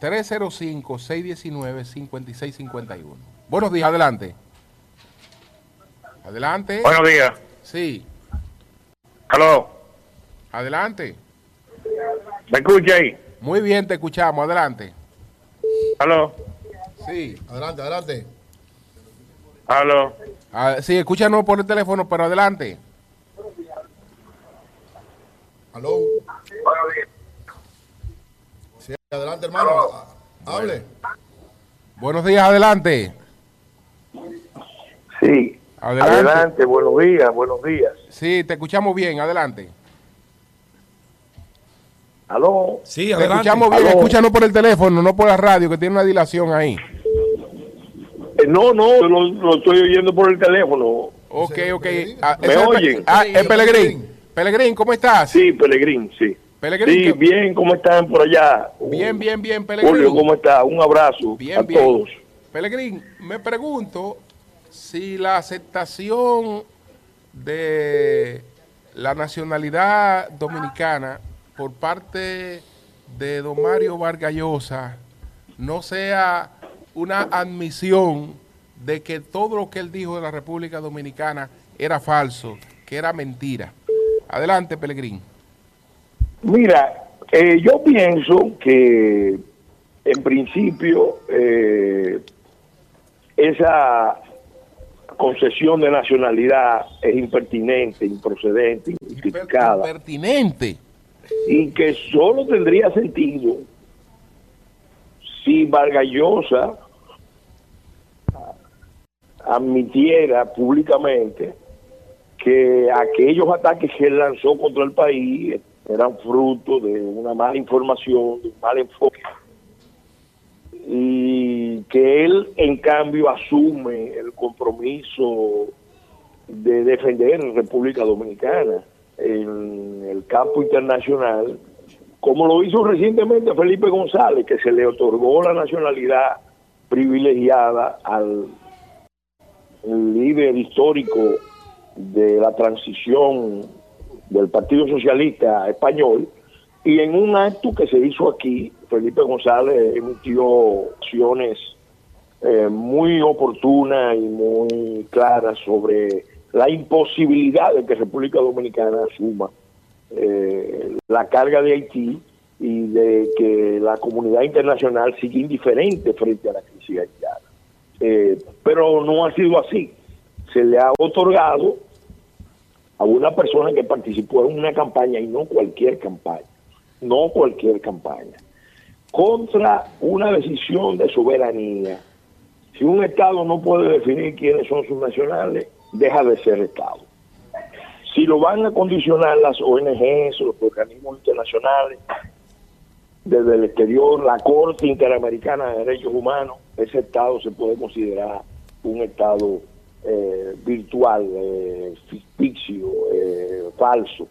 305-619-5651. Buenos días, adelante. Adelante.
Buenos días.
Sí,
Aló.
adelante.
¿Me escucha ahí?
Muy bien, te escuchamos. Adelante.
Aló.
Sí,
Adelante, adelante.
Aló.
Ah, sí, escúchanos por el teléfono, pero adelante.
Aló. Sí, adelante, hermano. Ah, Hable.
Buenos días, adelante.
Sí.
Adelante.
Adelante. Buenos días. Buenos días.
Sí, te escuchamos bien. Adelante.
Aló.
Sí,
Te
adelante.
escuchamos bien.
Aló.
Escúchanos por el teléfono, no por la radio, que tiene una dilación ahí.
Eh, no, no, lo, lo estoy oyendo por el teléfono.
Ok, ok. Ah,
¿Me oyen?
Ah, es Pelegrín.
Pelegrín.
¿cómo estás?
Sí, Pelegrín, sí.
Pelegrín.
Sí,
¿qué-
bien, ¿cómo están por allá?
Bien, bien, bien,
Julio,
Pelegrín.
¿cómo está? Un abrazo
Bien,
a
bien.
todos.
Pelegrín, me pregunto si la aceptación de la nacionalidad dominicana por parte de don Mario Vargas Llosa no sea una admisión de que todo lo que él dijo de la República Dominicana era falso, que era mentira. Adelante, Pelegrín.
Mira, eh, yo pienso que en principio eh, esa concesión de nacionalidad es impertinente, improcedente, injustificada
Pertinente.
y que solo tendría sentido si Vargas Llosa admitiera públicamente que aquellos ataques que él lanzó contra el país eran fruto de una mala información, de un mal enfoque, y que él en cambio asume el compromiso de defender República Dominicana en el campo internacional, como lo hizo recientemente Felipe González, que se le otorgó la nacionalidad privilegiada al líder histórico de la transición del Partido Socialista Español, y en un acto que se hizo aquí, Felipe González emitió acciones eh, muy oportunas y muy claras sobre la imposibilidad de que República Dominicana asuma eh, la carga de Haití y de que la comunidad internacional sigue indiferente frente a la crisis haitiana. Eh, pero no ha sido así. Se le ha otorgado a una persona que participó en una campaña y no cualquier campaña, no cualquier campaña, contra una decisión de soberanía. Si un Estado no puede definir quiénes son sus nacionales, deja de ser Estado. Si lo van a condicionar las ONGs, los organismos internacionales, desde el exterior, la Corte Interamericana de Derechos Humanos, ese Estado se puede considerar un Estado eh, virtual, eh, ficticio, eh, falso,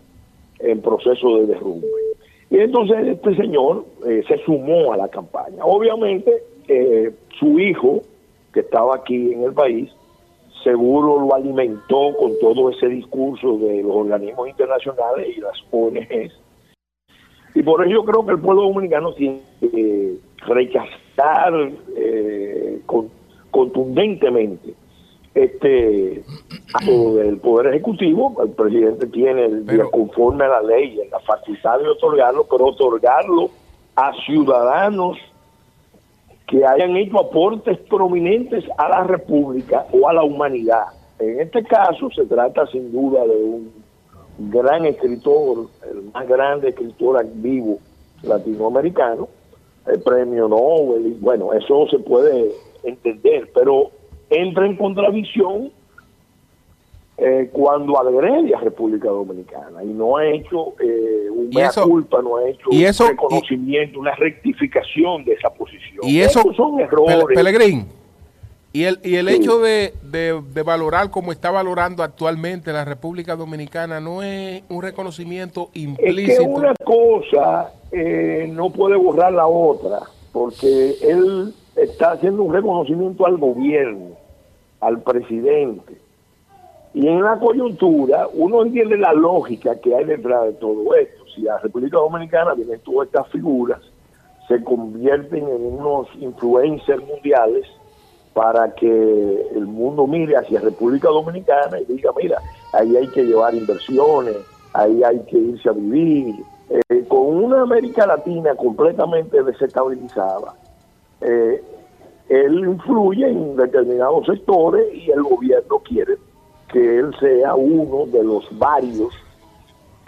en proceso de derrumbe. Y entonces este señor se sumó a la campaña. Obviamente, su hijo, que estaba aquí en el país, seguro lo alimentó con todo ese discurso de los organismos internacionales y las ONGs. Y por yo creo que el pueblo dominicano tiene que rechazar contundentemente este del Poder Ejecutivo, el presidente tiene, el, conforme a la ley, la facultad de otorgarlo, pero otorgarlo a ciudadanos que hayan hecho aportes prominentes a la República o a la humanidad. En este caso se trata sin duda de un gran escritor, el más grande escritor vivo latinoamericano, el premio Nobel, y bueno, eso se puede entender, pero entra en contradicción eh, cuando agrede a República Dominicana y no ha hecho eh, una culpa, no ha hecho un reconocimiento, una rectificación de esa posición.
Y eso son errores. Pelegrín, y el, y el hecho de, de, valorar como está valorando actualmente la República Dominicana no es un reconocimiento implícito.
Es que una cosa eh, no puede borrar la otra, porque él está haciendo un reconocimiento al gobierno, al presidente. Y en la coyuntura uno entiende la lógica que hay detrás de todo esto. Si la República Dominicana viene todas estas figuras, se convierten en unos influencers mundiales para que el mundo mire hacia República Dominicana y diga, mira, ahí hay que llevar inversiones, ahí hay que irse a vivir. Eh, con una América Latina completamente desestabilizada, eh, él influye en determinados sectores y el gobierno quiere que él sea uno de los varios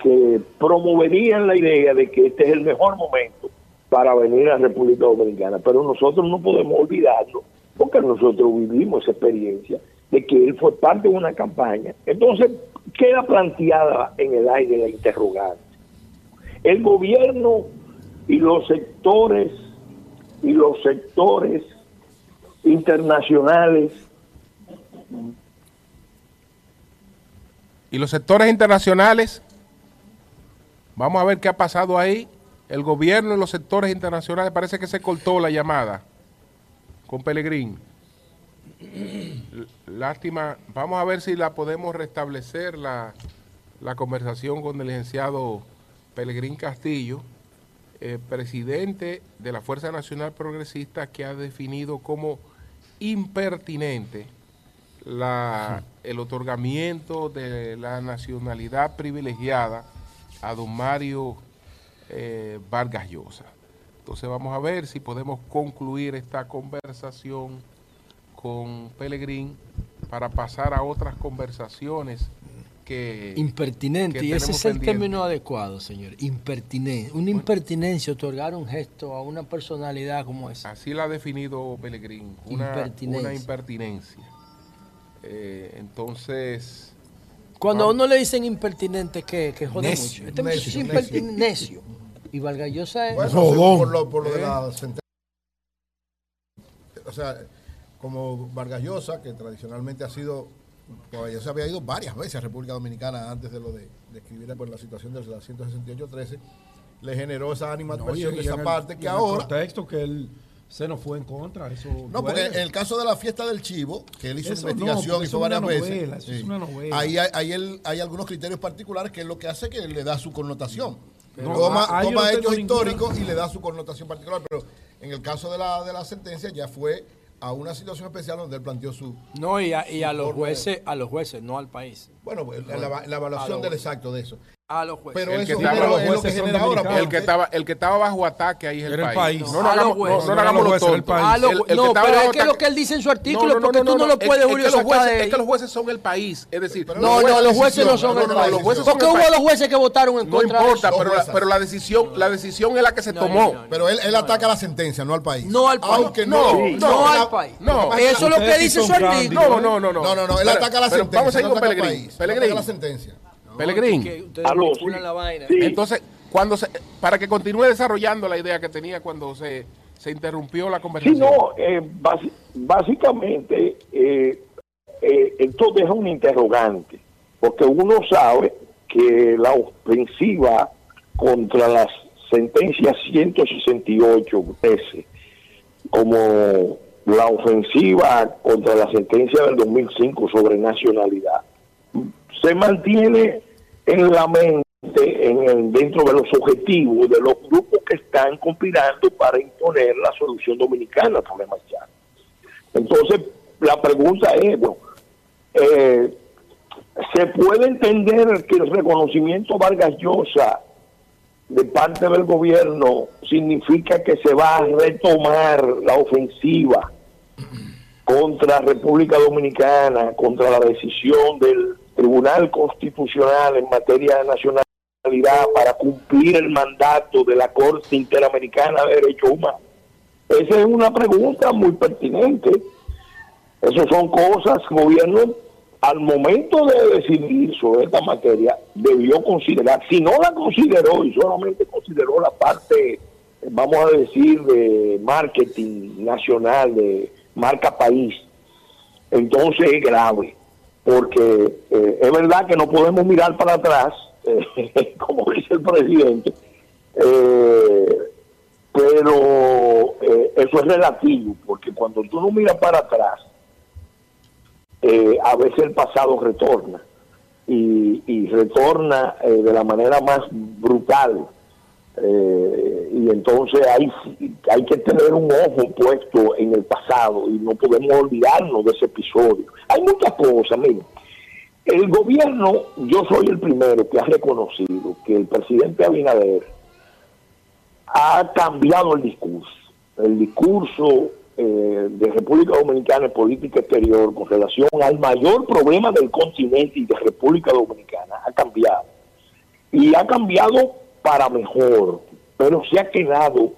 que promoverían la idea de que este es el mejor momento para venir a la República Dominicana. Pero nosotros no podemos olvidarlo, porque nosotros vivimos esa experiencia de que él fue parte de una campaña. Entonces, queda planteada en el aire la interrogante. El gobierno y los sectores y los sectores internacionales.
¿Y los sectores internacionales? Vamos a ver qué ha pasado ahí. El gobierno y los sectores internacionales parece que se cortó la llamada con Pelegrín. Lástima. Vamos a ver si la podemos restablecer la, la conversación con el licenciado Pelegrín Castillo. Eh, presidente de la Fuerza Nacional Progresista que ha definido como impertinente el otorgamiento de la nacionalidad privilegiada a don Mario eh, Vargas Llosa. Entonces vamos a ver si podemos concluir esta conversación con Pelegrín para pasar a otras conversaciones
Impertinente, y ese es el término adecuado, señor. Impertinente. Una impertinencia, otorgar un gesto a una personalidad como esa.
Así la ha definido Pellegrín. Una impertinencia. Una impertinencia. Eh, entonces.
Cuando a uno le dicen impertinente, que, que jode mucho. Este necio, es impertinente, necio. Y Valgallosa es.
Bueno, por lo, por lo de la sentencia. O sea, como Vargallosa, que tradicionalmente ha sido pues ya se había ido varias veces a República Dominicana antes de lo de, escribir por la situación del 168-13, le generó esa animadversión de esa parte que ahora...
El contexto que él se nos fue en contra. Eso
no, porque en el caso de la fiesta del chivo, que él hizo una investigación, hizo varias veces. es una novela. Ahí, hay, hay, algunos criterios particulares que es lo que hace que le da su connotación. toma, toma hechos históricos y le da su connotación particular, pero en el caso de la, de la sentencia ya fue a una situación especial donde él planteó su
no y a, y a los jueces a los jueces no al país
Bueno, pues, la, la- la evaluación del exacto de eso.
A los jueces.
Pero
El que
eso
estaba-
los
es lo que genera ahora.
El que estaba, el que estaba bajo ataque ahí es el
Era el
país.
país.
No, no
los
hagamos, no, no hagamos
los
los
jueces país.
Lo-
El- el que
no, pero es que lo que él dice en su artículo,
No, no, no,
porque
no,
tú no,
no,
lo
es-
puedes,
es,
Julio,
que los
sacar
jueces,
de
es que los jueces son el país. Es decir,
Pero
No,
los
no, los jueces no son
no,
el
no, no,
país.
los
Porque hubo dos jueces que votaron en
no
contra de
importa, pero la, decisión, la decisión es la que se
No,
tomó.
no, no.
Pero él, ataca la sentencia, no al país.
No al país.
Aunque
No,
no.
No al país.
no.
Eso es lo que dice su artículo.
No, no, no, no.
No, no, no, él ataca la sentencia.
Vamos a ir
no
con
al
Pelegrín.
la sentencia.
Pelegrín.
Que ustedes
Aló,
manipulan
sí.
la vaina.
Sí.
Entonces, cuando se, para que continúe desarrollando la idea que tenía cuando se, se interrumpió la
Sí,
conversación.
no, eh, básicamente eh, eh, esto deja un interrogante, porque uno sabe que la ofensiva contra las sentencias 168 13, como la ofensiva contra la sentencia del 2005 sobre nacionalidad, se mantiene en la mente, en el- dentro de los objetivos de los grupos que están conspirando para imponer la solución dominicana al problema haitiano. Entonces, la pregunta es, eh, ¿se puede entender que el reconocimiento Vargas Llosa de parte del gobierno significa que se va a retomar la ofensiva contra República Dominicana, contra la decisión del Tribunal Constitucional en materia de nacionalidad para cumplir el mandato de la Corte Interamericana de Derechos Humanos? Esa es una pregunta muy pertinente. Esas son cosas que el gobierno, al momento de decidir sobre esta materia, debió considerar. Si no la consideró y solamente consideró la parte, vamos a decir, de marketing nacional, de marca país, entonces es grave. Porque eh, es verdad que no podemos mirar para atrás, eh, como dice el presidente, eh, pero eh, eso es relativo, porque cuando tú no miras para atrás, a veces el pasado retorna y, y retorna de la manera más brutal. Eh, y entonces hay, hay que tener un ojo puesto en el pasado y no podemos olvidarnos de ese episodio. Hay muchas cosas, miren. El gobierno, yo soy el primero que ha reconocido que el presidente Abinader ha cambiado el discurso. El discurso eh, de República Dominicana en política exterior con relación al mayor problema del continente y de República Dominicana ha cambiado. Y ha cambiado para mejor, pero se ha quedado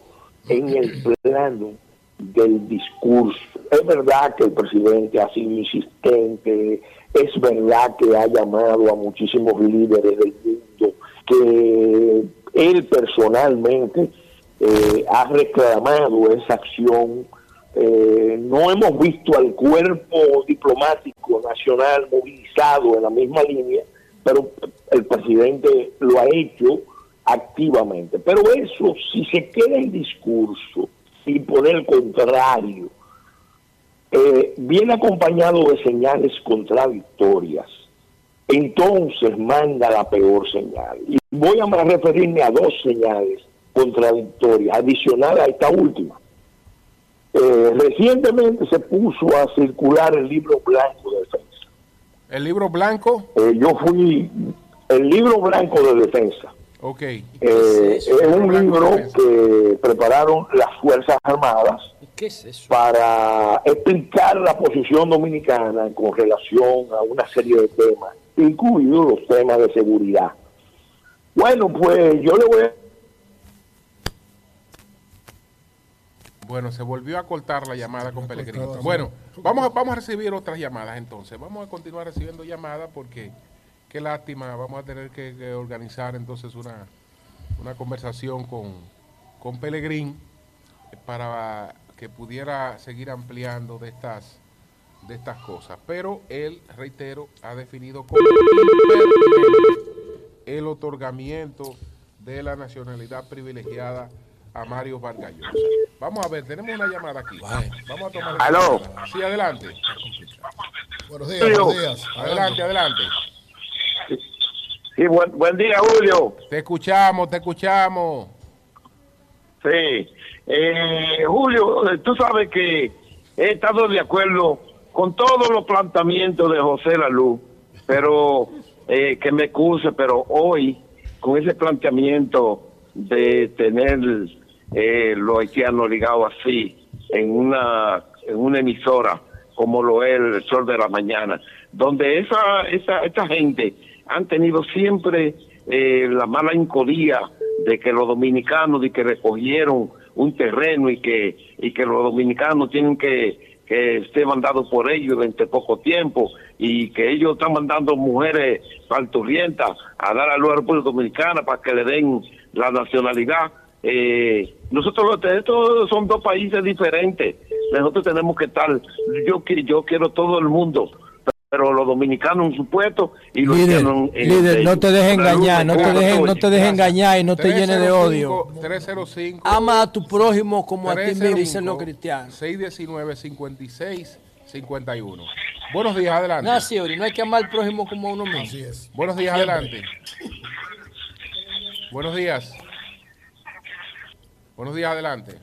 en el plano del discurso. Es verdad que el presidente ha sido insistente, es verdad que ha llamado a muchísimos líderes del mundo, que él personalmente eh, ha reclamado esa acción. Eh, no hemos visto al cuerpo diplomático nacional movilizado en la misma línea, pero el presidente lo ha hecho activamente. Pero eso, si se queda en discurso y por el contrario, eh, viene acompañado de señales contradictorias, entonces manda la peor señal. Y voy a referirme a dos señales contradictorias, adicional a esta última. Eh, recientemente se puso a circular el libro blanco de defensa.
El libro blanco,
Eh, yo fui el libro blanco de defensa.
Ok.
Eh,
es
un libro que prepararon las Fuerzas Armadas
¿Qué es eso?
para explicar la posición dominicana con relación a una serie de temas, incluidos los temas de seguridad. Bueno, pues yo le voy a...
Bueno, se volvió a cortar la llamada con Pellegrini. Bueno, vamos a, vamos a recibir otras llamadas entonces. Vamos a continuar recibiendo llamadas porque qué lástima, vamos a tener que, que organizar entonces una, una conversación con, con Pellegrín para que pudiera seguir ampliando de estas de estas cosas. Pero él, reitero, ha definido como impertinente el otorgamiento de la nacionalidad privilegiada a Mario Vargas Llosa. Vamos a ver, tenemos una llamada aquí. Vamos a tomar.
Aló.
Sí, adelante.
Buenos días, buenos días.
Adelante, adelante.
Sí, buen, buen día, Julio.
Te escuchamos, te escuchamos.
Sí. Eh, Julio, tú sabes que he estado de acuerdo con todos los planteamientos de José Lalú
pero eh, que me excuse, pero hoy, con ese planteamiento de tener eh, los haitianos ligados así en una, en una emisora como lo es el Sol de la Mañana, donde esa, esa, esta gente han tenido siempre eh, la mala incodía de que los dominicanos de que recogieron un terreno y que y que los dominicanos tienen que que esté mandado por ellos durante poco tiempo y que ellos están mandando mujeres parturientas a dar a la República Dominicana para que le den la nacionalidad. Eh, nosotros estos son dos países diferentes. Nosotros tenemos que estar, yo, yo quiero todo el mundo, pero los dominicanos en su puesto y los
Líder,
en
líder, no te dejes engañar, no te dejes, no te dejes engañar y no te llenes de odio.
305
Ama a tu prójimo como a ti mismo,
305,
dicen los cristianos.
619 56 51. Buenos días, adelante.
No, Siori, no hay que amar al prójimo como a uno mismo.
Así es.
Buenos días, adelante. Buenos días. Buenos días, adelante.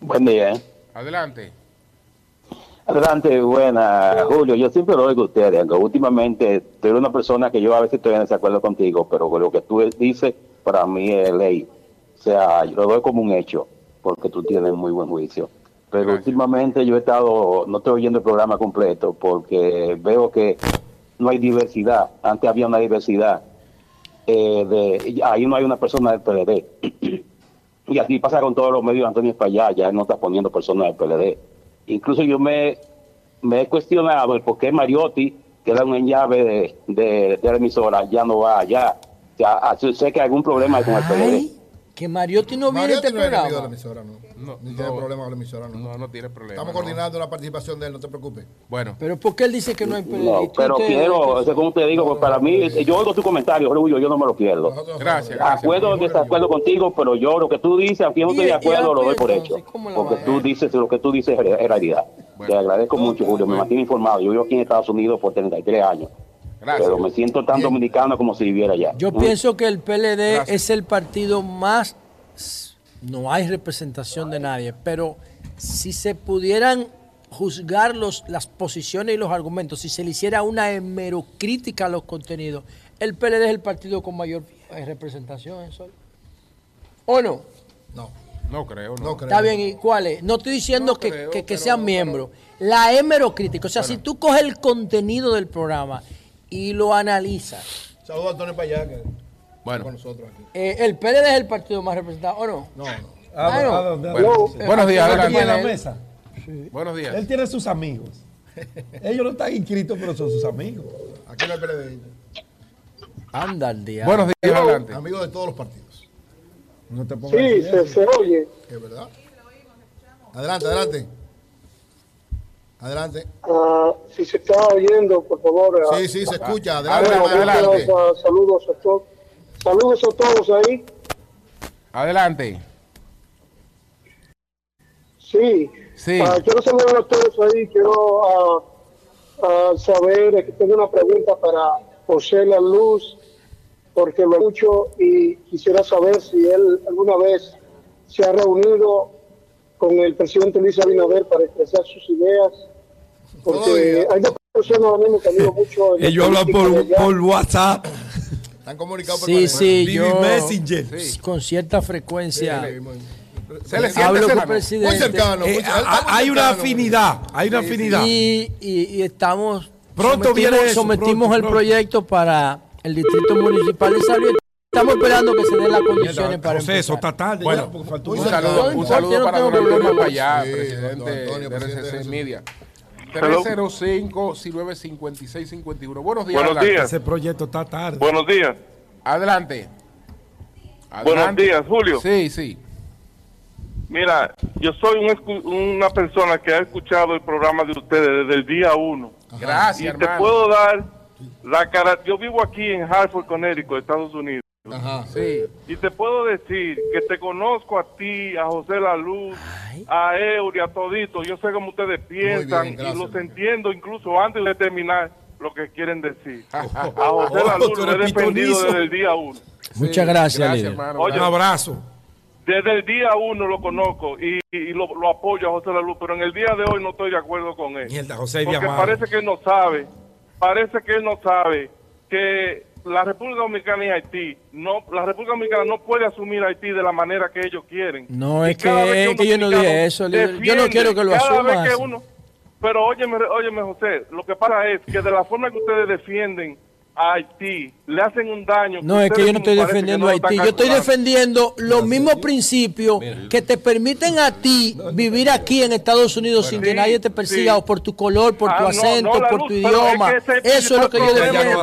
Buen día. ¿eh?
Adelante.
Adelante, buena, Julio. Yo siempre lo oigo a ustedes, últimamente tú eres una persona que yo a veces estoy en desacuerdo contigo, pero con lo que tú dices para mí es ley. O sea, yo lo doy como un hecho, porque tú tienes muy buen juicio. Pero
Gracias.
últimamente yo he estado, no estoy oyendo el programa completo, porque veo que no hay diversidad. Antes había una diversidad. eh, de, ahí no hay una persona del PLD. Y así pasa con todos los medios, Antonio Espaillá, ya no está poniendo personas del PLD. Incluso yo me, me he cuestionado el por qué Mariotti, que era un llave de, de, de la emisora, ya no va allá. O sea, ah, sé que hay algún problema con el PLD.
Que Mariotti no viene a este
Mariotti no es enemigo de la
programa.
emisora, no.
No,
Ni tiene
no.
problema con la emisora, no.
No, no tiene problema.
Estamos
¿no?
coordinando la participación de él, no te preocupes.
Bueno,
Pero ¿por qué él dice que no hay PLD?
No,
¿Y tú
pero quiero, o sea, como te digo, pues para mí, yo oigo tu comentario, Julio, yo no me lo pierdo.
Gracias,
somos-
Acuerdo o desacuerdo contigo, pero yo lo que tú dices, aunque yo no estoy de acuerdo, lo doy por hecho.
¿cómo la
Porque tú dices, lo que tú dices es realidad. Te agradezco mucho, Julio, me mantiene informado. Yo vivo aquí en Estados Unidos por 33 años,
gracias.
pero me siento tan dominicano como si viviera allá.
Yo
¿Mm?
pienso que el PLD
Gracias.
es el partido más... No hay representación de nadie, pero si se pudieran juzgar los, las posiciones y los argumentos, si se le hiciera una hemerocrítica a los contenidos, el PLD es el partido con mayor eh, representación. ¿eso? ¿O no?
No,
No creo, no.
no creo.
Está bien, ¿y cuál es? No estoy diciendo
No
que,
creo,
que- que
pero-
sean miembros. La hemerocrítica, o sea, si tú coges el contenido del programa y lo analizas,
Saludos a Antonio Payá, que
Bueno.
está con nosotros aquí.
eh, el PLD es el partido más representado, ¿o no?
No, no.
¿A,
Bueno.
a dónde?
Bueno,
Eh,
buenos días,
aquí
Aquí en la
adelante.
mesa.
Buenos días.
Él tiene sus amigos. Ellos no están inscritos, pero son sus amigos.
Aquí no hay PLD.
Anda al día.
Buenos días, adelante.
Amigos de todos los partidos.
No te pongas
Sí, se, se oye.
Es verdad. Adelante, adelante. Adelante.
Ah, si se está oyendo, por favor. ah,
Sí, sí, se escucha. Adelante, adelante.
adelante.
ah, saludos a todos. Saludos a todos ahí.
Adelante.
Sí.
Sí.
Quiero saludar a todos ahí. Quiero ah, ah, saber, que tengo una pregunta para José La Luz, porque lo escucho y quisiera saber si él alguna vez se ha reunido con el presidente Luis Abinader para expresar sus ideas. Porque hay dos personas ahora mismo que admiro mucho.
Ellos hablan por, WhatsApp,
Están comunicados por
Sí, sí,
Vivi
yo
Messenger.
Sí.
con cierta frecuencia
Se le siente
hablo con el
cercano.
presidente
Muy cercano.
Eh,
muy-
hay una afinidad, hay una afinidad.
y, y- y estamos
Pronto
sometimos,
viene eso,
sometimos
pronto,
el
pronto.
proyecto para el distrito municipal de salud. Estamos esperando que se den las condiciones para
José, eso
empezar.
está tarde.
Bueno,
ya, porque faltó
muy
Un saludo, un saludo para don Antonio
problema.
Payá,
Sí,
presidente de RCC Media.
Hello.
305-5956-51. Buenos días.
Buenos días.
Ese proyecto está tarde.
Buenos días.
Adelante.
Buenos días, Julio.
Sí, sí.
Mira, yo soy un una persona que ha escuchado el programa de ustedes desde el día uno.
Gracias,
Y te puedo dar la cara. Yo vivo aquí en Hartford, Connecticut, Estados Unidos.
Ajá.
Sí.
Y te puedo decir que te conozco a ti, a José La Luz, a Eury, a Todito. Yo sé cómo ustedes piensan
bien, gracias,
y los entiendo incluso antes de terminar lo que quieren decir. A José La
Oh,
Luz lo he defendido desde el día uno.
Muchas gracias, líder.
hermano.
Oye,
Un abrazo.
Desde el día uno lo conozco y, y lo, lo apoyo a José La Luz, pero en el día de hoy no estoy de acuerdo con él.
Mierda, José
Porque parece que no sabe
parece que él no sabe que la República Dominicana y Haití, no, la República Dominicana no puede asumir a Haití de la manera que ellos quieren.
No, es que, es
un
que yo no dije eso. líder. Yo no
defiende,
quiero que lo
uno- pero óyeme, óyeme, José, lo que pasa es que de la forma que ustedes defienden a Haití, le hacen un daño.
No, es que yo no estoy defendiendo
no
a Haití. Yo estoy defendiendo los mismos principios que te permiten a ti vivir aquí en Estados Unidos sin que nadie te persiga o por tu color, por tu
Ah, no,
acento,
no,
por
luz,
tu idioma.
es que
Eso es lo que yo defiendo.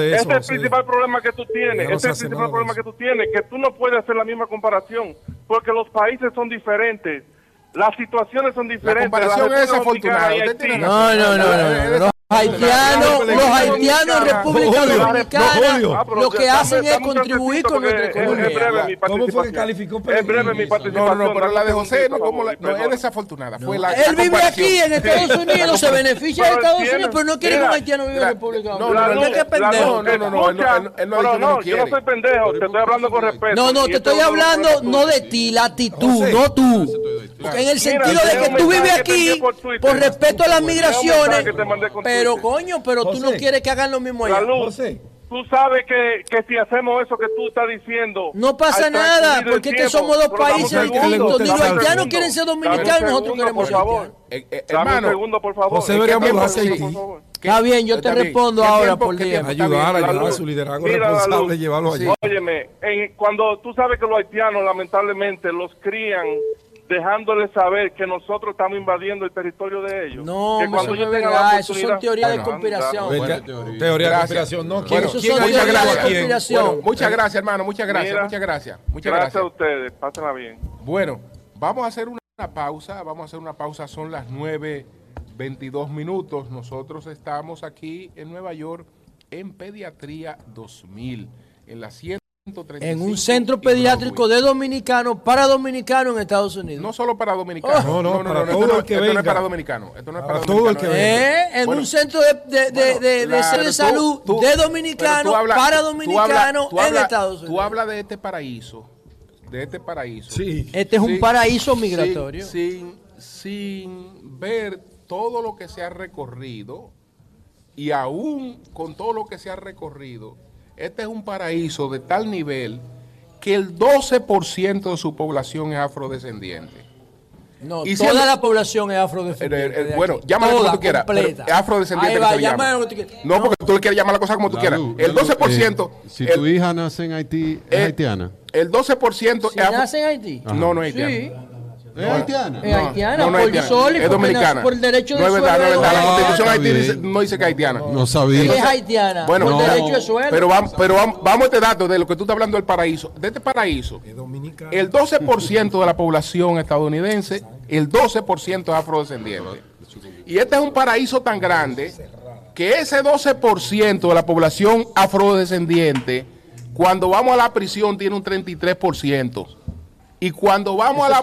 Ese es el principal problema que tú tienes. Ese
se
es el principal problema que tú tienes, que tú no puedes hacer la misma comparación, porque los países son diferentes. Las situaciones son diferentes.
comparación
La
es Usted tiene
Haití.
No, no, no, no. Los haitianos, los haitianos en República Dominicana.
Ah,
lo que hacen es contribuir con nuestra
es- es
economía.
breve mi
¿Cómo fue que calificó
Es breve mi participación.
No, no, pero la de José no,
segundito,
como la-
por
no, es desafortunada. Fue la,
Él vive aquí en Estados Unidos, se beneficia de Estados Unidos, pero no quiere que un haitiano viva en República
no,
Dominicana.
no, no,
¿Usted qué
la-
pendejo?
no, no, no, él no- no-
yo
quiere.
no soy pendejo, te estoy hablando con respeto.
No, no, te estoy hablando no de ti, la actitud, no tú. En el sentido de que tú vives aquí
por
respeto a las migraciones, pero coño, pero tú no
José.
quieres que hagan lo mismo
La
allá.
luz,
José.
tú sabes que, que si hacemos eso que tú estás diciendo...
No pasa nada, porque es que somos dos países distintos. Ni los haitianos quieren ser dominicanos, nosotros
segundo,
queremos
por
ser.
Eh, eh,
Dame un
hermano,
segundo, por favor.
José.
Está bien, yo te respondo
¿Qué
ahora por día.
Ayudar, a su
luz.
liderazgo
Mira,
responsable, llevarlo allí.
Óyeme, en- cuando tú sabes que los haitianos lamentablemente los crían dejándoles saber que nosotros estamos invadiendo el territorio de ellos.
No,
que
eso no es verdad, eso son teorías de conspiración.
Bueno, teoría.
teoría de
Gracias.
conspiración. No, ¿quién,
Bueno,
Eso son
a quién?
conspiración.
Bueno, muchas gracias, hermano. Muchas gracias.
Mira.
muchas gracias. Muchas
Gracias
gracias.
a ustedes, pásenla bien.
Bueno, vamos a hacer una, pausa. Vamos a hacer una pausa. Son las 9.22 minutos. Nosotros estamos aquí en Nueva York en Pediatría 2000, en la 135
En un centro pediátrico de dominicanos para dominicanos en Estados Unidos.
No solo para dominicanos.
Oh. No, no, para
esto
todo
no-
el que
esto no es para dominicanos. Esto no es para
Para todo el
dominicanos.
que venga.
Eh, en
Bueno,
un centro de, de, de-
Bueno,
de- salud
tú-
de dominicanos para
tú
dominicanos en Estados Unidos.
Tú hablas de este paraíso, de este paraíso.
Sí.
Este es un paraíso
sin-
migratorio.
Sin, sin ver todo lo que se ha recorrido y aún con todo lo que se ha recorrido, este es un paraíso de tal nivel que el 12% de su población es afrodescendiente.
No,
Y
toda la población es afrodescendiente.
Eh, eh, bueno, llámale como tú quieras. es afrodescendiente. Que
va,
se le llama.
llámale como tú quieras.
No, porque tú le quieres llamar la cosa como tú quieras.
luz,
El
la luz,
12%.
eh, si
el,
tu hija nace en Haití, ¿es
eh,
haitiana?
el 12%
Si
es
nace en Haití.
No, no es
Sí,
haitiana.
¿Es haitiana?
es haitiana,
no, no
por
haitiana.
sol y
es dominicana.
por el derecho de
no es verdad, no es
suelo
verdad. La constitución haití
está
dice-
bien.
no dice que es haitiana.
No sabía.
es haitiana,
Bueno,
por derecho de suelo.
pero vamos, pero vamos, vamos a este dato de lo que tú estás hablando del paraíso. De este paraíso, el 12% de la población estadounidense, el 12% es afrodescendiente. Y este es un paraíso tan grande que ese 12% de la población afrodescendiente, cuando vamos a la prisión, tiene un 33%. Y cuando vamos a la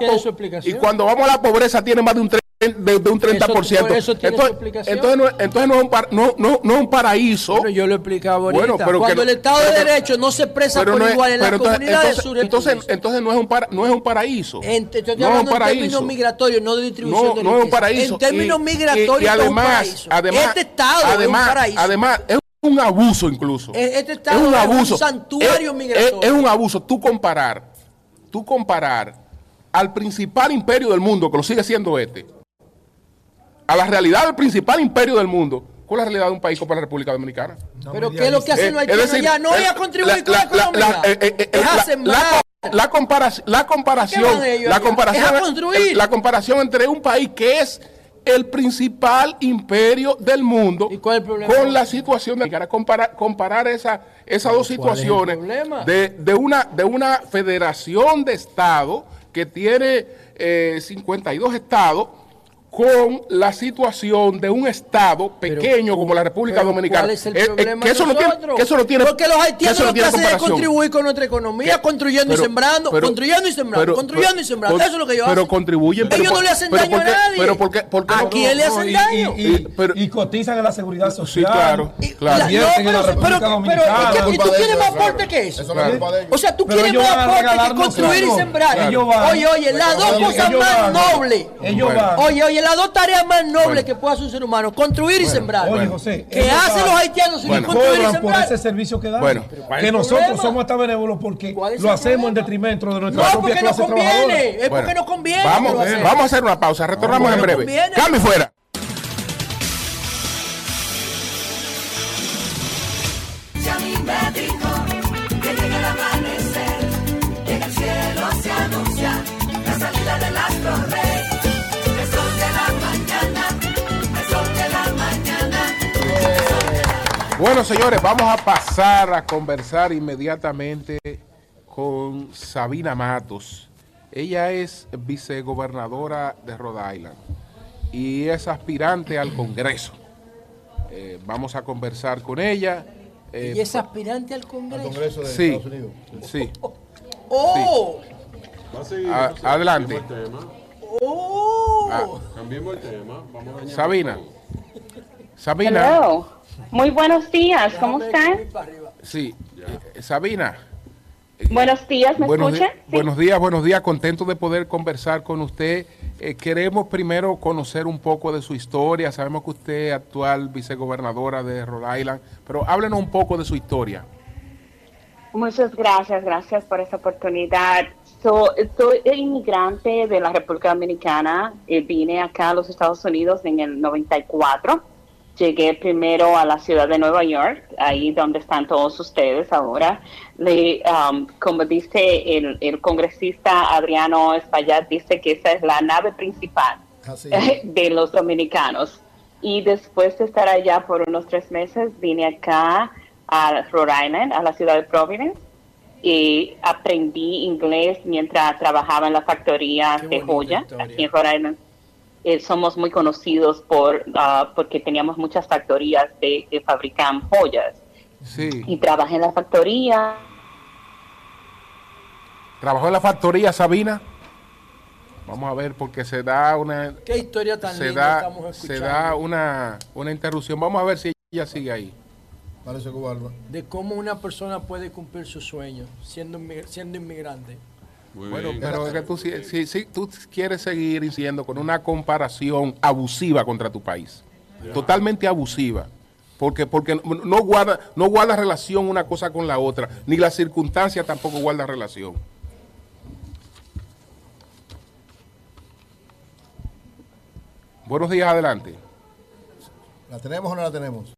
y cuando vamos a la pobreza tiene más de un tre- de, de un 30%.
Eso- eso tiene
entonces, entonces, no, entonces no es un par- no, no, no es un paraíso.
Bueno, yo lo explicaba ahorita.
Bueno, pero
Cuando el Estado
pero
de Derecho no se expresa
pero
por
no es-
igual en las
pero entonces-
comunidades
entonces,
sur
entonces, entonces no es un para- no es un paraíso.
En, te estoy hablando en términos migratorios, no de distribución
No,
de
no es un paraíso.
En términos
Y-
migratorios,
y, y
esto es un
además, además,
este Estado
además,
es un paraíso.
Además, es un abuso incluso.
E- este
es
Estado es
abuso.
un santuario
Es-
migratorio.
Es, es un abuso. Tú comparar, tú comparar al principal imperio del mundo, que lo sigue siendo este, a la realidad del principal imperio del mundo, con la realidad de un país como la República Dominicana.
Pero ¿qué es lo que hacen
Eh,
los haitianos
decir,
ya? No es a contribuir
la-
con la, economía.
la- eh, eh, eh, la- comparación, la comparación, la comparación entre un país que es el principal imperio del mundo
¿Y cuál es el problema?
con la situación de comparar, comparar esa, esas dos
¿Cuál es el
situaciones de una, de una federación de estados que tiene eh, 52 estados con la situación de un estado pequeño como la República
Pero
Dominicana.
¿Cuál es el
Eh, eh,
problema
que eso no tiene, que eso no tiene,
Porque los
que
haitianos lo que hacen es contribuir con nuestra economía, construyendo
pero-
y sembrando,
pero-
construyendo y sembrando,
pero-
construyendo y sembrando. Eso es lo que ellos
pero
hacen.
contribuyen, pero
Ellos
por-
no le hacen daño
porque-
a nadie.
pero porque- porque
¿A
no-
quién le
No,
hacen
y-
daño?
Y, y-
Eh, pero-
y cotizan en la seguridad social.
claro.
Y-
claro.
la pero, ¿y tú quieres más aporte
claro.
que eso? O sea, tú quieres más aporte que construir y sembrar.
Ellos van-
Oye, oye, las dos cosas más nobles.
Ellos
Bueno.
van.
Oye, oye, las dos tareas más nobles que puede hacer un ser humano, construir y sembrar.
Oye, José,
¿Qué hacen los haitianos sin
Bueno.
construir y
cobran por
sembrar?
ese servicio que dan.
Bueno,
que nosotros
problema?
somos hasta benévolos porque
¿Cuál es
lo hacemos en detrimento de nuestra
No,
propia
porque nos conviene. Es porque nos conviene.
Vamos, vamos a hacer una pausa. Retornamos
No,
en
no
breve. Cambio fuera. Bueno, señores, vamos a pasar a conversar inmediatamente con Sabina Matos. Ella es vicegobernadora de Rhode Island y es aspirante al Congreso. Eh, vamos a conversar con ella. eh,
Y es aspirante al Congreso.
Congreso de
Sí,
Estados Unidos.
sí.
¡Oh!
A- adelante.
¡Oh!
Ah,
Cambiemos el tema. Vamos a
Sabina. Sabina.
Hello. Muy buenos días, ¿cómo están?
Sí. eh, Sabina.
Buenos días, ¿me
Buenos,
escuchan?
di- buenos días, buenos días. Contento de poder conversar con usted. Eh, queremos primero conocer un poco de su historia. Sabemos que usted es actual vicegobernadora de Rhode Island, pero háblenos un poco de su historia.
Muchas gracias, gracias por esta oportunidad. So, soy inmigrante de la República Dominicana. eh, vine acá a los Estados Unidos en el 94. Llegué primero a la ciudad de Nueva York, ahí donde están todos ustedes ahora. Le, um, como dice el, el congresista Adriano Espaillat, dice que esa es la nave principal de los dominicanos. Y después de estar allá por unos tres meses, vine acá a Rhode Island, a la ciudad de Providence, y aprendí inglés mientras trabajaba en la factoría de joya aquí en Rhode Island. Eh, somos muy conocidos por ah, porque teníamos muchas factorías de, que fabrican joyas.
Sí.
Y trabajé en la factoría.
¿Trabajó en la factoría, Sabina? Vamos a ver, porque se da una...
Qué historia tan
se
linda
da,
estamos
se
escuchando.
da una, una interrupción. Vamos a ver si ella sigue ahí.
Parece cubano.
De cómo una persona puede cumplir sus sueños siendo, siendo inmigrante.
Bueno, pero es que tú, si, si- si tú quieres seguir diciendo con una comparación abusiva contra tu país, totalmente abusiva, porque porque no guarda no guarda relación una cosa con la otra, ni la circunstancia tampoco guarda relación. Buenos días, adelante.
¿La tenemos o no la tenemos?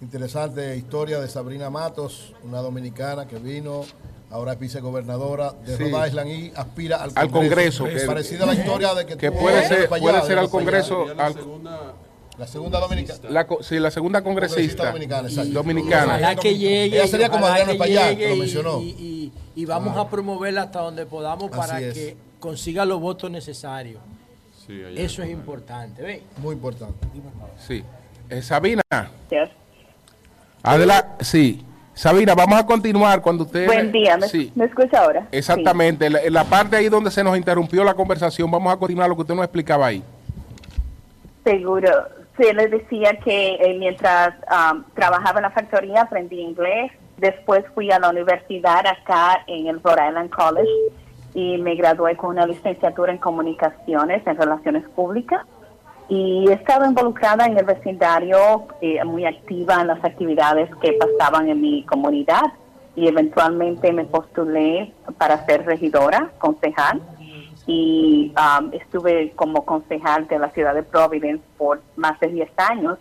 Interesante historia de Sabrina Matos, una dominicana que vino, ahora es vicegobernadora de
Sí.
Rhode Island y aspira al
Al Congreso, que-
parecida a la historia de que,
que
tuvo
puede
de
ser- puede ser al. Congreso,
La segunda dominicana.
La, sí, la segunda congresista,
dominicana, exacto.
dominicana.
Ojalá que llegue.
Ella sería como Adriano
que
lo
y-
mencionó.
Y, y- y vamos
Claro.
a promoverla hasta donde podamos para
es.
que consiga los votos necesarios. Eso es importante. ¿ve?
Muy importante.
Sí. Eh, Sabina. Adela, sí. Sabina, vamos a continuar cuando usted...
Buen día, ¿me,
Sí.
¿me escucha ahora?
Exactamente, la- en la parte ahí donde se nos interrumpió la conversación, vamos a continuar lo que usted nos explicaba ahí.
Seguro. Sí, les decía que eh, mientras um, trabajaba en la factoría aprendí inglés. Después fui a la universidad acá en el Rhode Island College y me gradué con una licenciatura en comunicaciones en relaciones públicas. Y he estado involucrada en el vecindario, eh, muy activa en las actividades que pasaban en mi comunidad y eventualmente me postulé para ser regidora, concejal y um, estuve como concejal de la ciudad de Providence por más de 10 años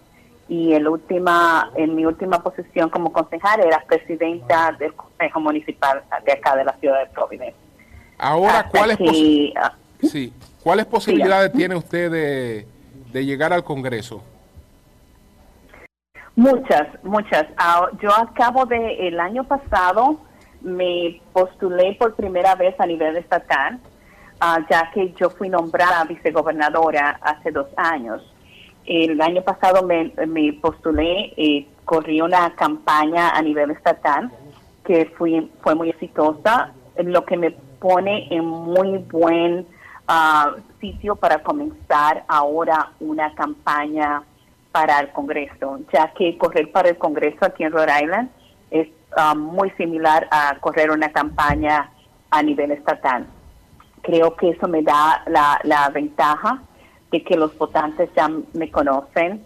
y el última, en mi última posición como concejal era presidenta del Consejo Municipal de acá de la ciudad de Providence.
Ahora,
Hasta
¿cuáles, posi-
ah,
sí, ¿cuáles posibilidades tiene usted de, de llegar al Congreso?
Muchas, muchas. Ah, yo acabo de, el año pasado me postulé por primera vez a nivel estatal, ah, ya que yo fui nombrada vicegobernadora hace dos años. El año pasado me, me postulé y corrí una campaña a nivel estatal que fui, fue muy exitosa, lo que me pone en muy buen ah, sitio para comenzar ahora una campaña para el Congreso, ya que correr para el Congreso aquí en Rhode Island es ah, muy similar a correr una campaña a nivel estatal. Creo que eso me da la, ventaja de que los votantes ya me conocen.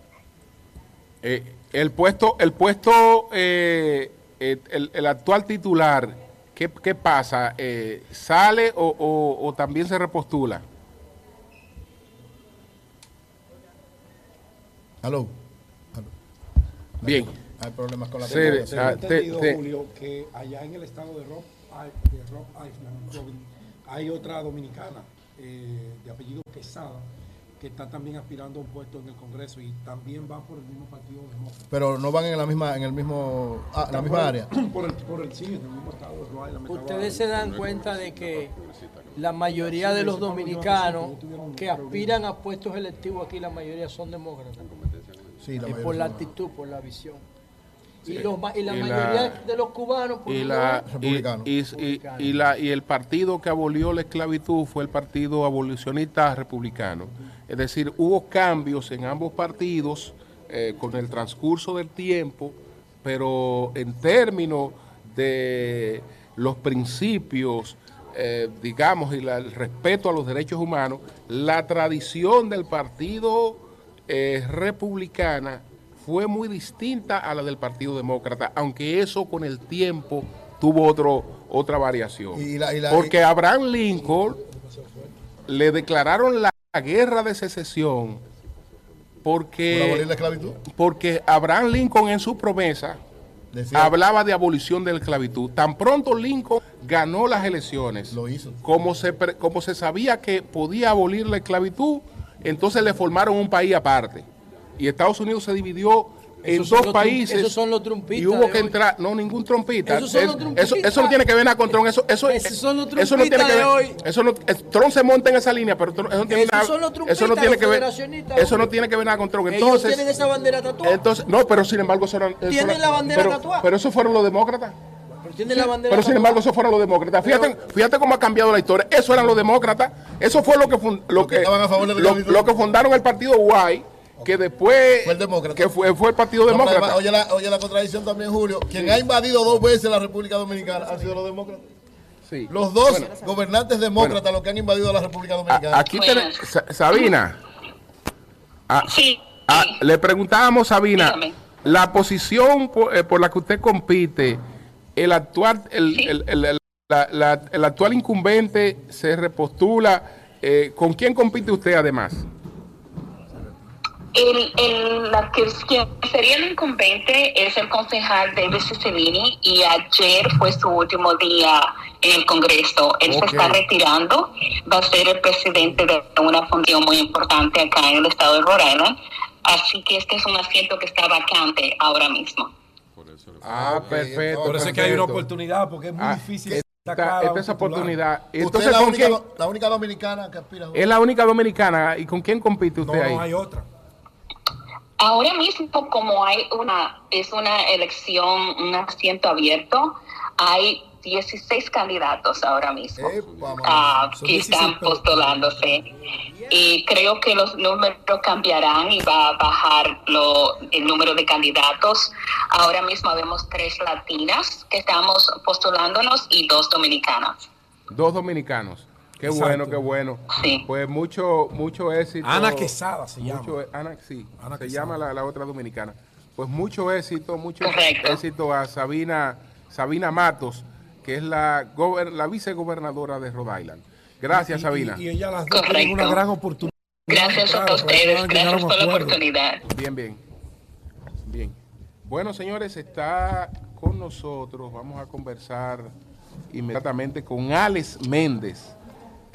Eh, el puesto, el puesto, eh, eh, el actual titular, ¿qué, qué pasa? Eh, ¿Sale o, o- o también se repostula?
Aló.
Bien.
Hay problemas con la
Sí,
comunicación.
ah,
Tengo
te-
entendido,
te-
Julio, que allá en el estado de Rock, de Rock Island, hay otra dominicana eh, de apellido Quesada que está también aspirando a un puesto en el Congreso y también va por el mismo partido demócrata.
Pero no van en la misma, en el mismo, ah, en la misma
Por el-
área.
Por el, por el sí, en el mismo estado
Ustedes se dan cuenta de que la mayoría de los dominicanos que aspiran a puestos electivos aquí, la mayoría son demócratas.
Sí, la
Es
mayoría
por la actitud, por la visión.
Sí.
Y, los y la
Y la-
mayoría de los cubanos,
y, la, y- y la, y el partido que abolió la esclavitud fue el partido abolicionista republicano. Es decir, hubo cambios en ambos partidos eh, con el transcurso del tiempo, pero en términos de los principios, eh, digamos, y la- el respeto a los derechos humanos, la tradición del partido eh, republicana fue muy distinta a la del Partido Demócrata, aunque eso con el tiempo tuvo otro, otra variación.
Y la- y la-
Porque a Abraham Lincoln le declararon la guerra de secesión porque, porque Abraham Lincoln en su promesa
Decía-
hablaba de abolición de la esclavitud. Tan pronto Lincoln ganó las elecciones,
Lo hizo.
como se, como se sabía que podía abolir la esclavitud, entonces le formaron un país aparte. Y Estados Unidos se dividió en
Esos
dos países.
esos son los trumpistas
Y hubo que
hoy.
entrar, no, ningún trompista.
Esos son
Es-
los
eso,
trumpistas.
eso no tiene que ver nada con Trump. Eso, eso,
Esos son los
eso no tiene que ver.
hoy.
Eso no, es- Trump se monta en esa línea, pero Trump- eso no tiene
Esos
nada.
son los
eso no tiene
los
que ver. Eso no tiene que ver nada con Trump.
ellos
Entonces,
tienen esa bandera tatuada.
entonces, no, pero sin embargo, eso eran- eso
Tienen
era-
la bandera
pero,
tatuada.
pero eso fueron los demócratas.
Pero tienen la bandera
Pero sin embargo, eso fueron los demócratas. Fíjate, fíjate cómo ha cambiado la historia. Eso eran los demócratas. Eso fue lo que, fun- lo que,
estaban a favor de la
lo, lo que fundaron el partido Guay, que después
Fue el demócrata.
que fue, fue el partido
No,
demócrata.
además, oye, la, oye la contradicción también, Julio. Quien ha invadido dos veces la República Dominicana han sido los demócratas.
Sí.
Los dos
Bueno.
gobernantes demócratas los que han invadido la República Dominicana.
A- aquí tenemos Sabina. Ah, ah, le preguntábamos, Sabina, la posición por, eh, por la que usted compite, el actual, el, el- el- el- la- la- el actual incumbente se repostula. eh, ¿Con quién compite usted además?
El, el- la que, sería el incumbente es el concejal David Cicilline y ayer fue su último día en el Congreso. Él se está retirando, va a ser el presidente de una fundación muy importante acá en el estado de Rhode Island. Así que este es un asiento que está vacante ahora mismo.
Ah, perfecto.
Por eso es que hay una oportunidad, porque es muy
Ah,
difícil
esta-
sacar a
esta
un
es oportunidad.
Usted
Entonces,
es la
¿con
única, la única dominicana que aspira.
Es la única dominicana. ¿Y con quién compite
No,
usted ahí?
no hay otra.
Ahora mismo, como hay una, es una elección, un asiento abierto, hay 16 candidatos ahora mismo ah, que
16
están postulándose. Y creo que los números cambiarán y va a bajar lo, el número de candidatos. Ahora mismo vemos tres latinas que estamos postulándonos y dos dominicanas.
Dos dominicanos. Qué
Exacto.
bueno, qué bueno. Pues mucho, mucho éxito.
Ana Quesada se llama.
Mucho- Ana, sí,
Ana
se
Quesada.
llama la, la otra dominicana. Pues mucho éxito, mucho
Correcto.
éxito a Sabina, Sabina Matos, que es la, gober- la vicegobernadora de Rhode Island. Gracias,
Y-
Sabina.
Y, y ellas las dos tienen una gran oportunidad.
Gracias a
Claro, eso
ustedes, gracias por la
acuerdo.
oportunidad.
Bien, bien. Bien. Bueno, señores, está con nosotros. Vamos a conversar inmediatamente con Alex Méndez,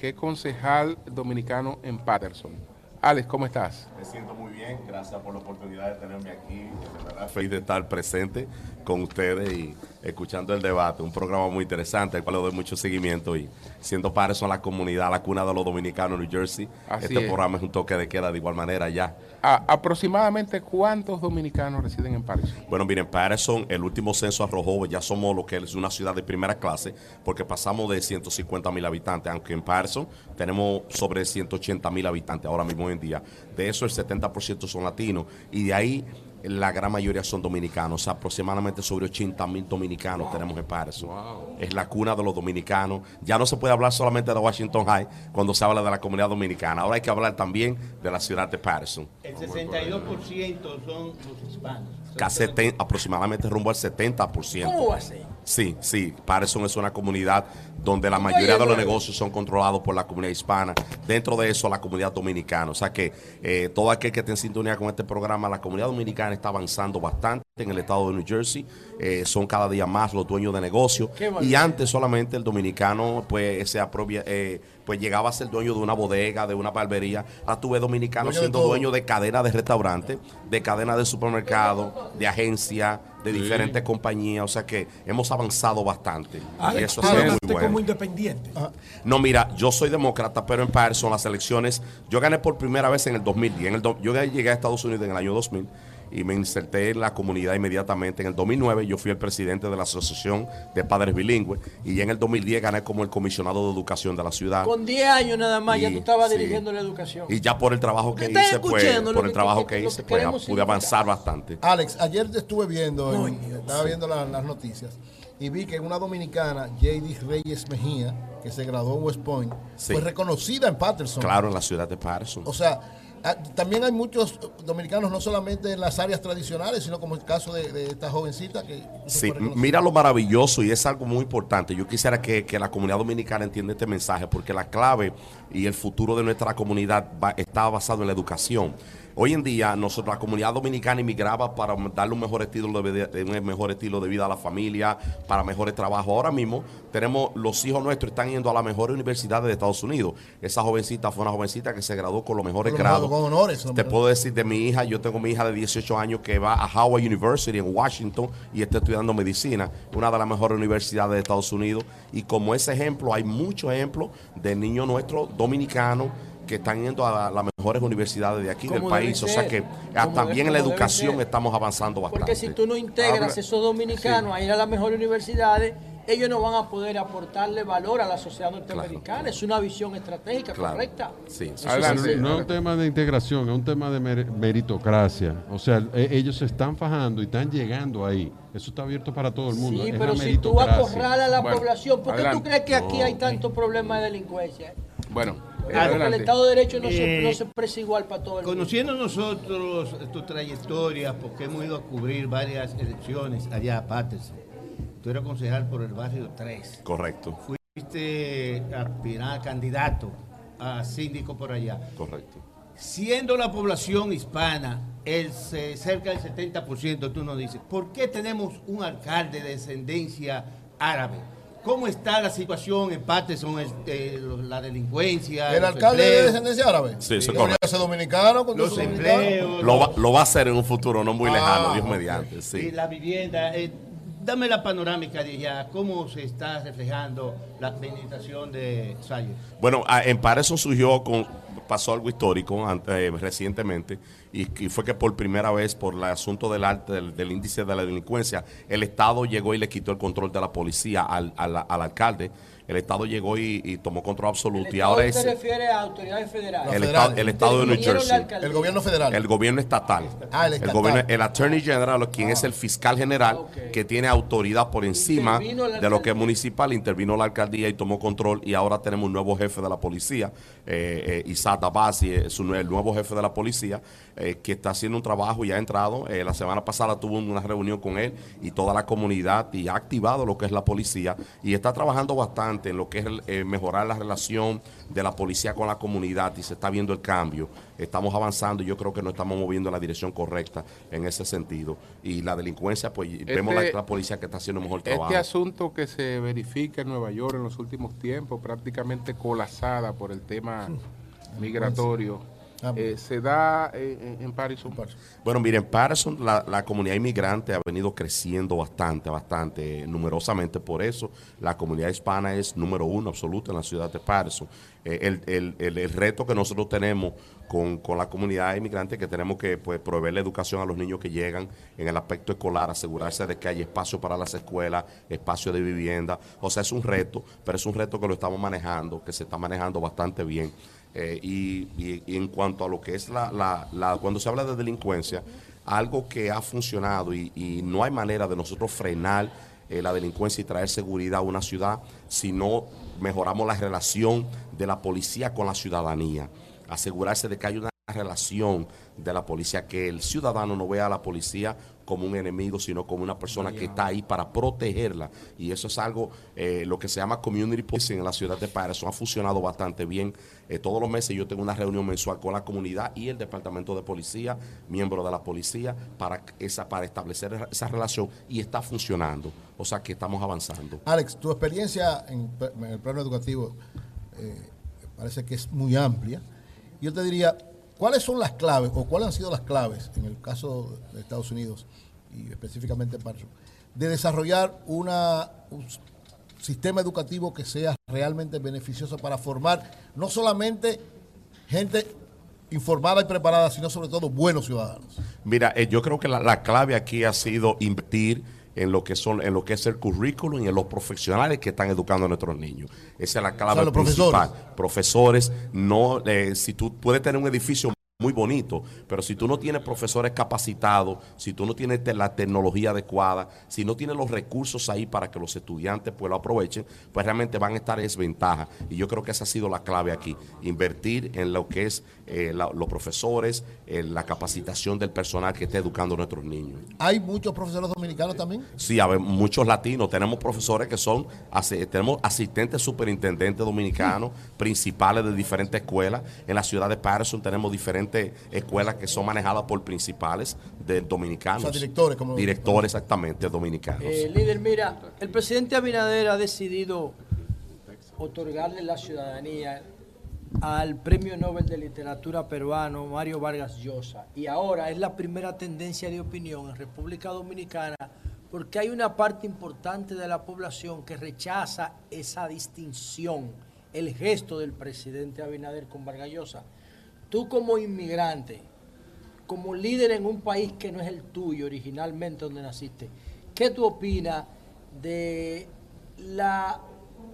que es concejal dominicano en Patterson. Alex, ¿cómo estás?
Me siento muy bien, gracias por la oportunidad de tenerme aquí. De verdad, feliz de estar presente con ustedes y escuchando el debate. Un programa muy interesante, al cual le doy mucho seguimiento. Y siendo Patterson la comunidad, la cuna de los dominicanos en New Jersey,
Así
este
es.
programa es un toque de queda de igual manera ya.
Aproximadamente cuántos dominicanos residen en Patterson.
Bueno, miren, Patterson, el último censo arrojó, ya somos lo que es una ciudad de primera clase, porque pasamos de 150 mil habitantes, aunque en Patterson tenemos sobre 180 mil habitantes ahora mismo hoy en día. De eso el 70% son latinos y de ahí la gran mayoría son dominicanos. O sea, aproximadamente sobre 80 mil dominicanos tenemos en Patterson. Es la cuna de los dominicanos. Ya no se puede hablar solamente de Washington High cuando se habla de la comunidad dominicana. Ahora hay que hablar también de la ciudad de Patterson.
El 62% son los hispanos.
Casi aproximadamente rumbo al 70%.
¿Cómo va a ser?
Sí, sí. Patterson es una comunidad donde la mayoría de los negocios son controlados por la comunidad hispana. Dentro de eso, la comunidad dominicana. O sea que eh, todo aquel que esté en sintonía con este programa, la comunidad dominicana está avanzando bastante en el estado de New Jersey. Eh, son cada día más los dueños de negocios. Y antes solamente el dominicano pues se apropia, eh, pues llegaba a ser dueño de una bodega, de una barbería. Ahora tuve dominicanos
Dueño de
siendo
todo.
dueños de cadena de restaurantes, de cadena de supermercado, de agencia, de diferentes compañías. O sea que hemos avanzado bastante. y
Alex,
eso ha sido muy bueno.
como independiente.
No, mira, yo soy demócrata, pero en Patterson las elecciones, yo gané por primera vez en el 2010. En el do- yo llegué a Estados Unidos en el año 2000 y me inserté en la comunidad inmediatamente. En el 2009 yo fui el presidente de la Asociación de Padres Bilingües y ya en el 2010 gané como el comisionado de educación de la ciudad.
Con 10 años nada más ya tú estabas
sí.
dirigiendo la educación.
Y ya por el trabajo que
¿Me estás
hice, pues, por el
que-
trabajo que
que
hice, pues pude avanzar bastante.
Alex, ayer te estuve viendo, en- estaba viendo la- las noticias y vi que una dominicana, JD Reyes Mejía, que se graduó en West Point,
Sí.
fue reconocida en Patterson.
Claro, en la ciudad de Patterson.
O sea, también hay muchos dominicanos, no solamente en las áreas tradicionales, sino como el caso de, de esta jovencita que
Sí, mira lo maravilloso y es algo muy importante. Yo quisiera que, que la comunidad dominicana entienda este mensaje porque la clave y el futuro de nuestra comunidad va- está basado en la educación. Hoy en día, nosotros, la comunidad dominicana inmigraba para darle un mejor estilo de vida, un mejor estilo de vida a la familia, para mejores trabajos. Ahora mismo tenemos los hijos nuestros están yendo a las mejores universidades de Estados Unidos. Esa jovencita fue una jovencita que se graduó con los mejores
Con los-
grados.
con honores,
Te puedo decir de mi hija, yo tengo mi hija de 18 años que va a Howard University en Washington y está estudiando medicina, una de las mejores universidades de Estados Unidos. Y como ese ejemplo, hay muchos ejemplos de niños nuestros dominicanos que están yendo a las mejores universidades de aquí del país. O sea que también en la educación estamos avanzando bastante.
Porque si tú no integras
Habla-
esos dominicanos a ir a las mejores universidades, ellos no van a poder aportarle valor a la sociedad norteamericana. Es una visión estratégica
Claro.
correcta.
Sí,
No,
es
no es un tema de integración, es un tema de mer- meritocracia. O sea, e- ellos se están fajando y están llegando ahí. Eso está abierto para todo el mundo.
Sí,
es
pero si tú acorralas a la
Bueno,
población, ¿por qué tú
adelante.
crees que aquí
No.
hay tantos problemas de delincuencia?
Bueno,
Porque el. Estado de Derecho no, se,
Eh,
no se expresa igual para todo el mundo.
Conociendo nosotros tu trayectoria, porque hemos ido a cubrir varias elecciones allá a Patterson. Tú eres concejal por el barrio 3.
Correcto.
Fuiste candidato a síndico por allá.
Correcto.
Siendo la población hispana el, se- cerca del 70%, tú nos dices, ¿por qué tenemos un alcalde de descendencia árabe? ¿Cómo está la situación en Patterson, el- eh, la delincuencia?
El alcalde de descendencia árabe.
Sí, eso es
Debería
correcto.
ser dominicano con
Los empleos.
Lo va, lo va a hacer en un futuro no muy
Ah,
lejano, Dios
ok.
mediante. Sí.
Y la vivienda, eh, dame la panorámica de allá, cómo se está reflejando la administración de Sayers.
Bueno, ah, en Patterson surgió con pasó algo histórico ante- eh, recientemente y, y fue que por primera vez por el asunto del, arte, del, del índice de la delincuencia el Estado llegó y le quitó el control de la policía al, al- al alcalde. El Estado llegó y, y tomó control absoluto
El
y ahora
se refiere a autoridades federales.
el estado, el estado de New Jersey.
El gobierno federal.
El gobierno estatal.
Ah, el estatal.
gobierno, el Attorney General, quien es el fiscal general, que tiene autoridad por encima de lo que es municipal, intervino la alcaldía y tomó control y ahora tenemos un nuevo jefe de la policía, eh, eh, es un- el nuevo jefe de la policía, eh, que está haciendo un trabajo y ha entrado. eh, la semana pasada tuvo una reunión con él y toda la comunidad y ha activado lo que es la policía y está trabajando bastante en lo que es el, eh, mejorar la relación de la policía con la comunidad y se está viendo el cambio. Estamos avanzando y yo creo que nos estamos moviendo en la dirección correcta en ese sentido. Y la delincuencia, pues vemos la, la policía que está haciendo un mejor trabajo.
Este asunto que se verifica en Nueva York en los últimos tiempos, prácticamente colapsada por el tema migratorio, eh, se da en, en Patterson.
Bueno, miren, Patterson, la, la comunidad inmigrante ha venido creciendo bastante, bastante eh, numerosamente. Por eso, la comunidad hispana es número uno absoluto en la ciudad de Patterson. Eh, el, el- el- el reto que nosotros tenemos con, con la comunidad inmigrante es que tenemos que pues, proveer la educación a los niños que llegan en el aspecto escolar, asegurarse de que hay espacio para las escuelas, espacio de vivienda. O sea, es un reto, pero es un reto que lo estamos manejando, que se está manejando bastante bien. Eh, y, en cuanto a lo que es la, la- cuando se habla de delincuencia, algo que ha funcionado y, y no hay manera de nosotros frenar eh, la delincuencia y traer seguridad a una ciudad si no mejoramos la relación de la policía con la ciudadanía. Asegurarse de que hay una relación de la policía, que el ciudadano no vea a la policía como un enemigo, sino como una persona que está ahí para protegerla. Y eso es algo, eh, lo que se llama community policing en la ciudad de Patterson ha funcionado bastante bien. Eh, todos los meses yo tengo una reunión mensual con la comunidad y el departamento de policía, miembros de la policía, para, esa, para establecer esa relación y está funcionando. O sea que estamos avanzando.
Alex, tu experiencia en, en el plano educativo eh, parece que es muy amplia. Yo te diría, ¿cuáles son las claves o cuáles han sido las claves en el caso de Estados Unidos y específicamente en de desarrollar un sistema educativo que sea realmente beneficioso para formar no solamente gente informada y preparada, sino sobre todo buenos ciudadanos?
Mira, eh, yo creo que la clave aquí ha sido invertir en lo que son, en lo que es el currículum y en los profesionales que están educando a nuestros niños. Esa es la clave
O sea, los
principal. Profesores, no, eh, si tú puedes tener un edificio muy bonito, pero si tú no tienes profesores capacitados, si tú no tienes la tecnología adecuada, si no tienes los recursos ahí para que los estudiantes pues lo aprovechen, pues realmente van a estar en desventaja. Y yo creo que esa ha sido la clave aquí, invertir en lo que es eh, la- los profesores, en la capacitación del personal que esté educando a nuestros niños.
¿Hay muchos profesores dominicanos también?
Sí, ver, muchos latinos. Tenemos profesores que son, tenemos asistentes superintendentes dominicanos, principales de diferentes escuelas. En la ciudad de Patterson tenemos diferentes escuelas que son manejadas por principales de dominicanos.
O sea, directores, como-
Directores, exactamente, dominicanos.
Eh, líder, mira, el presidente Abinader ha decidido otorgarle la ciudadanía al Premio Nobel de Literatura peruano Mario Vargas Llosa. Y ahora es la primera tendencia de opinión en República Dominicana porque hay una parte importante de la población que rechaza esa distinción, el gesto del presidente Abinader con Vargas Llosa. Tú como inmigrante, como líder en un país que no es el tuyo originalmente donde naciste, ¿qué tú opinas de la,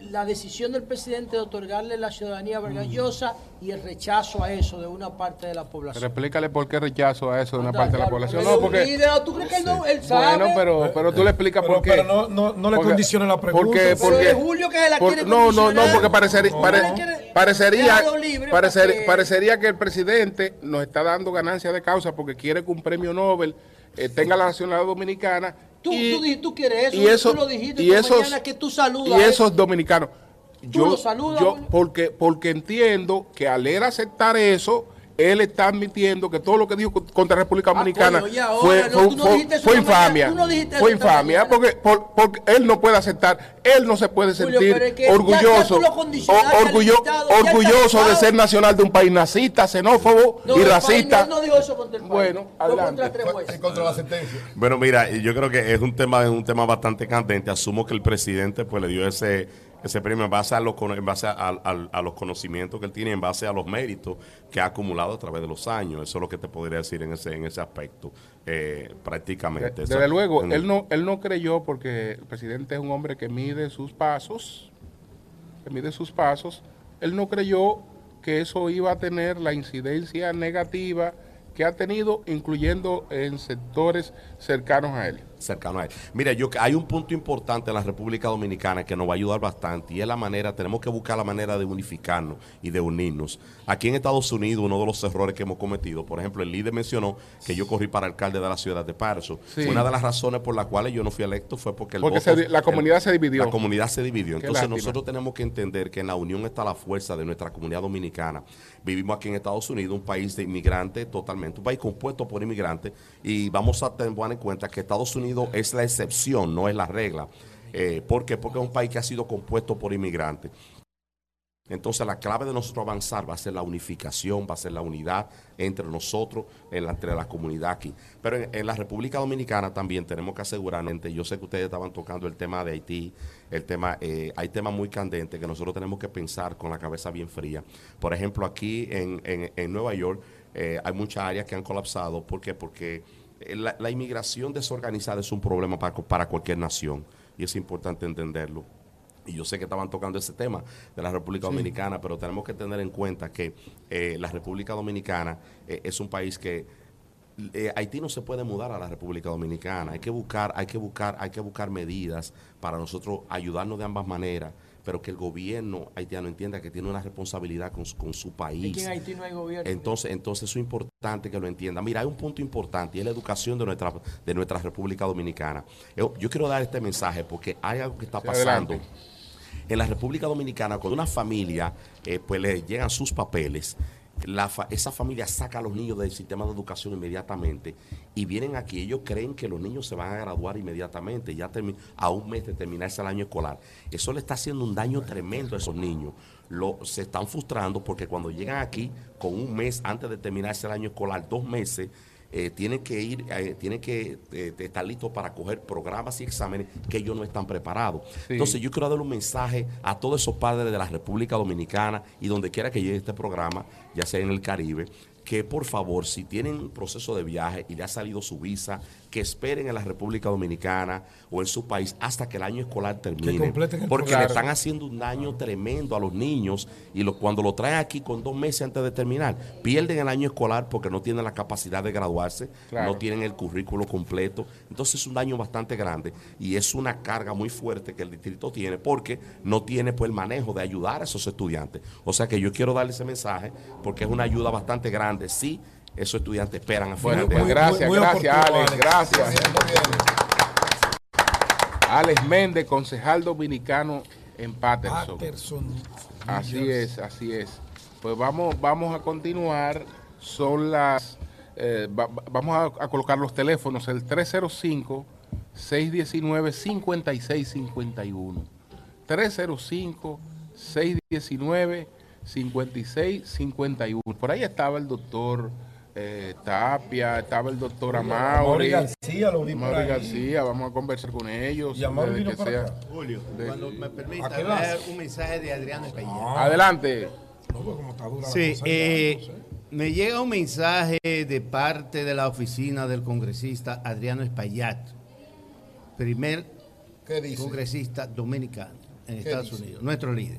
la decisión del presidente de otorgarle la ciudadanía a Vargas Llosa y el rechazo a eso de una parte de la población?
Pero explícale por qué rechazo a eso de una
Anda,
parte de la población. No, porque.
líder, ¿tú crees que él no- él sabe?
Bueno, pero, pero tú le explicas
Pero-
por qué.
pero no- no- no le
Porque-
condicione la pregunta.
Porque, porque,
es Julio que la
porque-
quiere
no, no, no, porque parecería,
No.
pare- parecería, parecer- parecería que el presidente nos está dando ganancia de causa porque quiere que un premio Nobel eh, tenga la nacionalidad dominicana.
Tú,
y,
tú, di- tú quieres eso,
y eso-
tú lo dijiste
y esos-
mañana que tú saludas.
y
a él.
esos dominicanos. Yo,
lo saludas,
yo porque, porque entiendo que al él aceptar eso, él está admitiendo que todo lo que dijo co- contra la República Dominicana
coño, y ahora,
fue,
no, no mañana,
infamia.
no
fue infamia, porque, por- porque él no puede aceptar, él no se puede
Julio,
sentir
pero es que ya- ya
orgulloso, o- orgullo- orgulloso de ser nacional de un país nazista, xenófobo
No,
y racista.
no- él no dijo eso contra el país.
Bueno,
contra tres jueces.
contra la sentencia.
Bueno, mira, yo creo que es un tema, es un tema bastante candente. Asumo que el presidente pues le dio ese, ese premio en base a los en base a, a- a los conocimientos que él tiene, en base a los méritos que ha acumulado a través de los años. Eso es lo que te podría decir en ese, en ese aspecto, eh, prácticamente.
Desde luego, él no, él no creyó porque el presidente es un hombre que mide sus pasos, que mide sus pasos, él no creyó que eso iba a tener la incidencia negativa que ha tenido, incluyendo en sectores cercanos a él.
cercano a él. Mira, yo hay un punto importante en la República Dominicana que nos va a ayudar bastante y es la manera, tenemos que buscar la manera de unificarnos y de unirnos. Aquí en Estados Unidos, uno de los errores que hemos cometido, por ejemplo, el líder mencionó que yo corrí para alcalde de la ciudad de.
Sí.
Una de las razones por las cuales yo no fui electo fue porque el
Porque
voto-
se la comunidad se dividió.
La comunidad se dividió.
Qué
Entonces
lástima.
nosotros tenemos que entender que en la unión está la fuerza de nuestra comunidad dominicana. Vivimos aquí en Estados Unidos, un país de inmigrantes totalmente, un país compuesto por inmigrantes, y vamos a en cuenta que Estados Unidos es la excepción, no es la regla. Eh, ¿Por qué? Porque es un país que ha sido compuesto por inmigrantes. Entonces la clave de nosotros avanzar va a ser la unificación, va a ser la unidad entre nosotros, entre la comunidad aquí. Pero en, la República Dominicana también tenemos que asegurarnos, yo sé que ustedes estaban tocando el tema de Haití, el tema, eh, hay temas muy candentes que nosotros tenemos que pensar con la cabeza bien fría. Por ejemplo, aquí en, en- en Nueva York eh, hay muchas áreas que han colapsado. ¿Por qué? Porque la, la inmigración desorganizada es un problema para, para cualquier nación y es importante entenderlo. Y yo sé que estaban tocando ese tema de la República
Sí.
Dominicana, pero tenemos que tener en cuenta que eh, la República Dominicana eh, es un país que eh, Haití no se puede mudar a la República Dominicana. Hay que buscar, hay que buscar, hay que buscar medidas para nosotros ayudarnos de ambas maneras, pero que el gobierno haitiano entienda que tiene una responsabilidad con, su- con su país.
que en Haití no hay gobierno.
Entonces, entonces eso es importante que lo entienda. Mira, hay un punto importante y es la educación de nuestra, de nuestra República Dominicana. Yo, yo quiero dar este mensaje porque hay algo que está
Sí,
pasando.
adelante.
En la República Dominicana, cuando una familia eh, pues le llegan sus papeles, la fa- esa familia saca a los niños del sistema de educación inmediatamente y vienen aquí. Ellos creen que los niños se van a graduar inmediatamente, ya a un mes de terminarse el año escolar. Eso le está haciendo un daño tremendo a esos niños. Lo, se están frustrando porque cuando llegan aquí con un mes antes de terminarse el año escolar, dos meses, eh, tienen que ir, eh, tienen que eh, estar listos para coger programas y exámenes que ellos no están preparados.
Sí.
Entonces yo quiero dar un mensaje a todos esos padres de la República Dominicana y donde quiera que llegue este programa, ya sea en el Caribe, que por favor, si tienen un proceso de viaje y le ha salido su visa, que esperen en la República Dominicana o en su país hasta que el año escolar termine.
completen el
Porque le están haciendo un daño tremendo a los niños y lo- cuando lo traen aquí con dos meses antes de terminar, pierden el año escolar porque no tienen la capacidad de graduarse,
Claro.
no tienen el currículo completo. Entonces es un daño bastante grande y es una carga muy fuerte que el distrito tiene porque no tiene pues el manejo de ayudar a esos estudiantes. O sea que yo quiero darle ese mensaje porque es una ayuda bastante grande. Sí, esos estudiantes esperan a
Bueno, pues gracias, gracias, Alex, gracias. Alex Méndez, concejal dominicano en Patterson.
Patterson,
Así es, así es. Pues vamos, vamos a continuar. Son las. eh, va- va- vamos a, a colocar los teléfonos: el 305-619-5651. 305-619-5651. Por ahí estaba el doctor eh, Tapia, estaba el doctor Amaury.
Amaury García, lo vi por
Amaury
ahí.
García, vamos a conversar con ellos.
Y
desde
vino
que
para
sea-
acá.
Julio,
de-
cuando me permita leer un mensaje de Adrián Espaillat.
Adelante.
No, pues como está dura la
Sí,
cosa,
eh,
ya, no sé.
me llega un mensaje de parte de la oficina del congresista Adriano Espaillat, primer
¿Qué dice?
congresista dominicano en
¿Qué
Estados
dice?
Unidos, nuestro líder,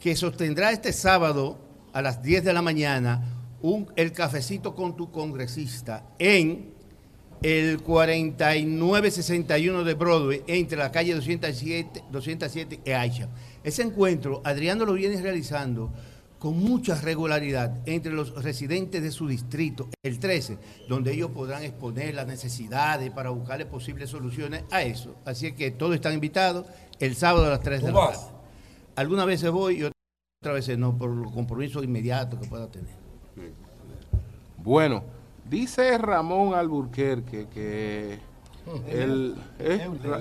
que sostendrá este sábado a las 10 de la mañana un, el cafecito con tu congresista en el 4961 de Broadway, entre la calle 207, 207 y Aisha. Ese encuentro, Adriano lo viene realizando con mucha regularidad entre los residentes de su distrito, el 13, donde ellos podrán exponer las necesidades para buscarle posibles soluciones a eso. Así es que todos están invitados el sábado a las 3 de
¿Tú
la tarde. Algunas veces voy y otras veces no, por los compromisos inmediatos que pueda tener.
Bueno, dice Ramón Alburquerque que el, ¿eh? Ra-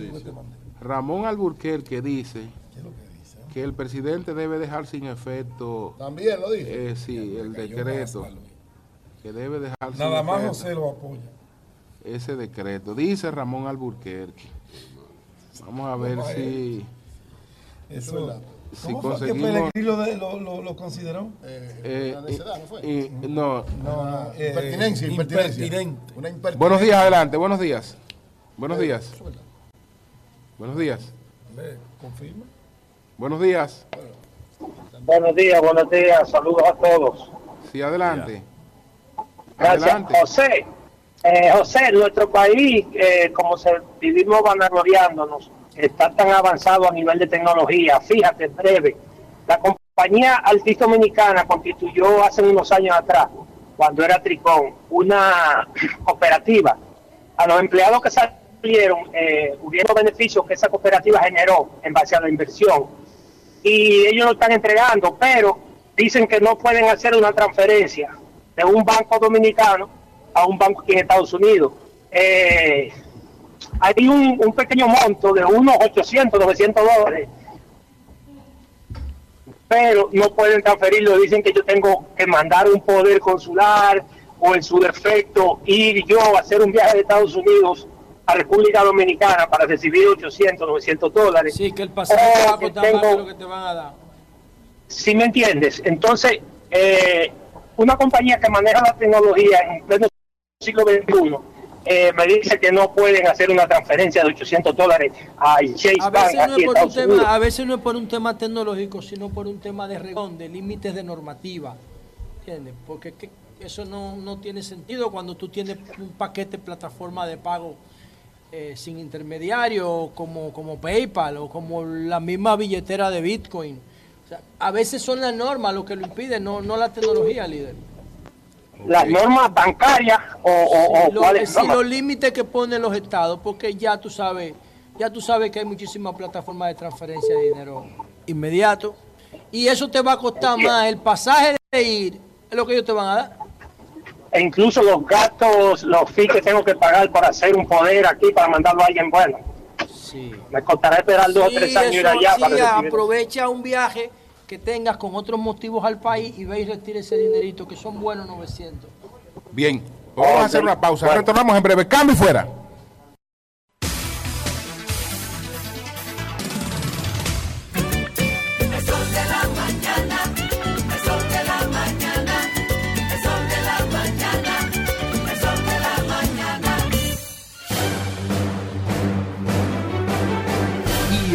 Ramón Alburquerque dice que el presidente debe dejar sin efecto
También lo dice.
eh, sí, el decreto que debe dejar sin
Nada más
efecto
José lo apoya.
ese decreto. Dice Ramón Alburquerque. Vamos a ver si
Eso,
verdad.
Si
¿Cómo fue que
conseguimos
Pellegrini lo, de- lo, lo, lo consideró?
eh,
Una necedad, ¿no fue?
y- y- no,
No, no. eh,
Impertinencia, impertinencia.
impertinente.
Una impertinencia.
Buenos días, adelante, buenos días. Buenos
Eh,
días. Buenos días.
¿Le confirma?
Buenos días.
Buenos días, buenos días, saludos a todos.
Sí, adelante.
Gracias.
Adelante.
José, eh, José, nuestro país, eh, como se vivimos vanagloriándonos, está tan avanzado a nivel de tecnología. Fíjate, breve, la compañía Altis Dominicana constituyó hace unos años atrás, cuando era Tricón, una cooperativa. A los empleados que salieron, eh, hubieron beneficios que esa cooperativa generó en base a la inversión y ellos lo están entregando, pero dicen que no pueden hacer una transferencia de un banco dominicano a un banco aquí en Estados Unidos. Eh, hay un, un pequeño monto de unos 800, 900 dólares, pero no pueden transferirlo. Dicen que yo tengo que mandar un poder consular o en su defecto ir yo a hacer un viaje de Estados Unidos a República Dominicana para recibir 800, 900 dólares.
Sí, que el pasaje te va a costar
tengo-
lo que te van a dar.
¿Sí me entiendes? Entonces, eh, una compañía que maneja la tecnología en pleno siglo XXI eh, me dice que no pueden hacer una transferencia de 800 dólares a Chase
A
Bank
veces, no
aquí
es por un
Unidos.
tema, a veces no es por un tema tecnológico, sino por un tema de regón, de límites de normativa. ¿Entiendes? Porque que- eso no, no tiene sentido cuando tú tienes un paquete plataforma de pago eh, sin intermediario como, como PayPal o como la misma billetera de Bitcoin. O sea, a veces son las normas lo que lo impide, no, no la tecnología, líder.
Las normas bancarias o, o, o
Lo-
cuáles
sí, los límites que ponen los estados, porque ya tú sabes, ya tú sabes que hay muchísimas plataformas de transferencia de dinero inmediato y eso te va a costar más el pasaje de ir, es lo que ellos te van a dar.
E incluso los gastos, los fees que tengo que pagar para hacer un poder aquí, para mandarlo a alguien bueno. Me costará esperar dos o
Sí,
tres años ir allá
sí,
para recibir.
aprovecha un viaje que tengas con otros motivos al país y ve y retira ese dinerito, que son buenos 900.
Bien, vamos a hacer una pausa. Retornamos en breve. Cambio y fuera.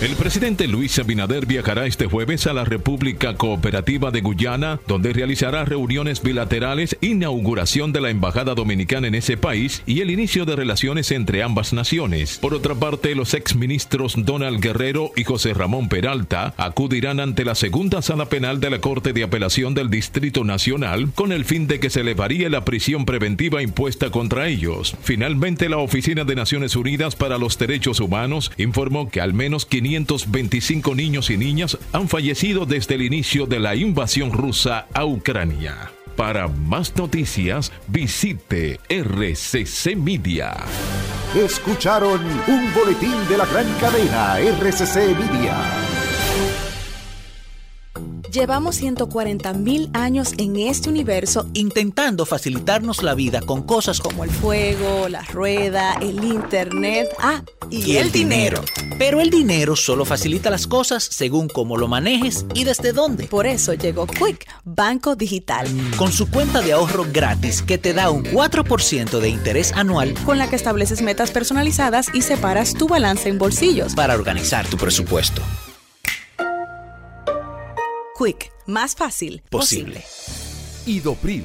El presidente Luis Abinader viajará este jueves a la República Cooperativa de Guyana, donde realizará reuniones bilaterales, inauguración de la Embajada Dominicana en ese país y el inicio de relaciones entre ambas naciones. Por otra parte, los exministros Donald Guerrero y José Ramón Peralta acudirán ante la segunda sala penal de la Corte de Apelación del Distrito Nacional con el fin de que se elevaría la prisión preventiva impuesta contra ellos. Finalmente, la Oficina de Naciones Unidas para los Derechos Humanos informó que al menos 525 niños y niñas han fallecido desde el inicio de la invasión rusa a Ucrania. Para más noticias, visite RCC Media.
Escucharon un boletín de la gran cadena RCC Media.
Llevamos 140 mil años en este universo
intentando facilitarnos la vida con cosas como el
fuego, la rueda, el internet, ah, y, el dinero.
Pero el dinero solo facilita las cosas según cómo lo manejes y desde dónde.
Por eso llegó Quick, Banco Digital.
Con su cuenta de ahorro gratis que te da un 4% de interés anual
Con la que estableces metas personalizadas y separas tu balance en bolsillos.
para organizar tu presupuesto.
Quick, más fácil
Posible.
Idopril,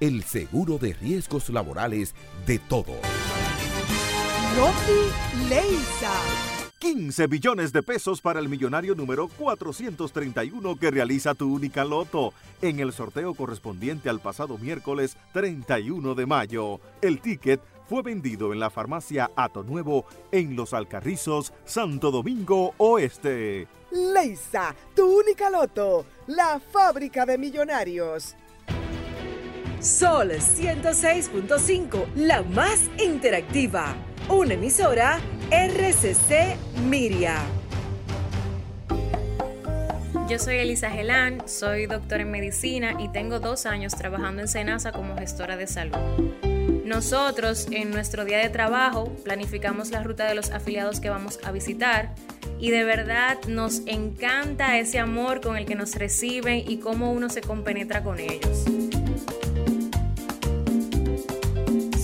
el seguro de riesgos laborales de todo.
Loki Leisa.
15 billones de pesos para el millonario número 431 que realiza tu única loto en el sorteo correspondiente al pasado miércoles 31 de mayo. El ticket fue vendido en la farmacia Ato Nuevo en Los Alcarrizos, Santo Domingo Oeste.
Leisa, tu única loto. La fábrica de millonarios.
Sol 106.5, la más interactiva. Una emisora RCC Miria.
Yo soy Elisa Gelán, soy doctora en medicina y tengo dos años trabajando en Senasa como gestora de salud. Nosotros en nuestro día de trabajo planificamos la ruta de los afiliados que vamos a visitar y de verdad nos encanta ese amor con el que nos reciben y cómo uno se compenetra con ellos.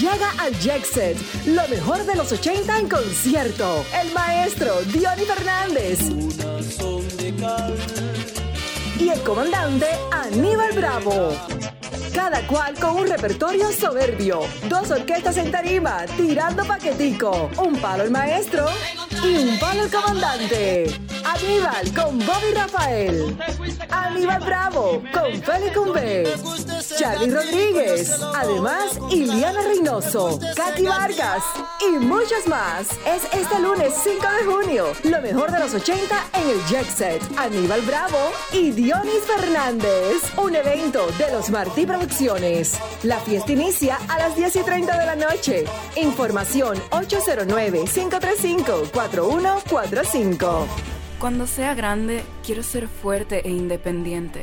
Llega al Jackset, lo mejor de los 80 en concierto. El maestro Diony Fernández. Y el comandante Aníbal Bravo. Cada cual con un repertorio soberbio. Dos orquestas en tarima, tirando paquetico. Un palo el maestro y un palo el comandante. Aníbal con Bobby Rafael. Aníbal Bravo con Félix Cumbé. Charlie Rodríguez. Además, Iliana Reynoso, Katy Vargas y muchos más. Es este lunes 5 de junio. Lo mejor de los 80 en el Jet Set. Aníbal Bravo y Dionis Fernández. Un evento de los Martí Producciones. La fiesta inicia a las 10 y 30 de la noche. Información 809-535-4145.
Cuando sea grande, quiero ser fuerte e independiente.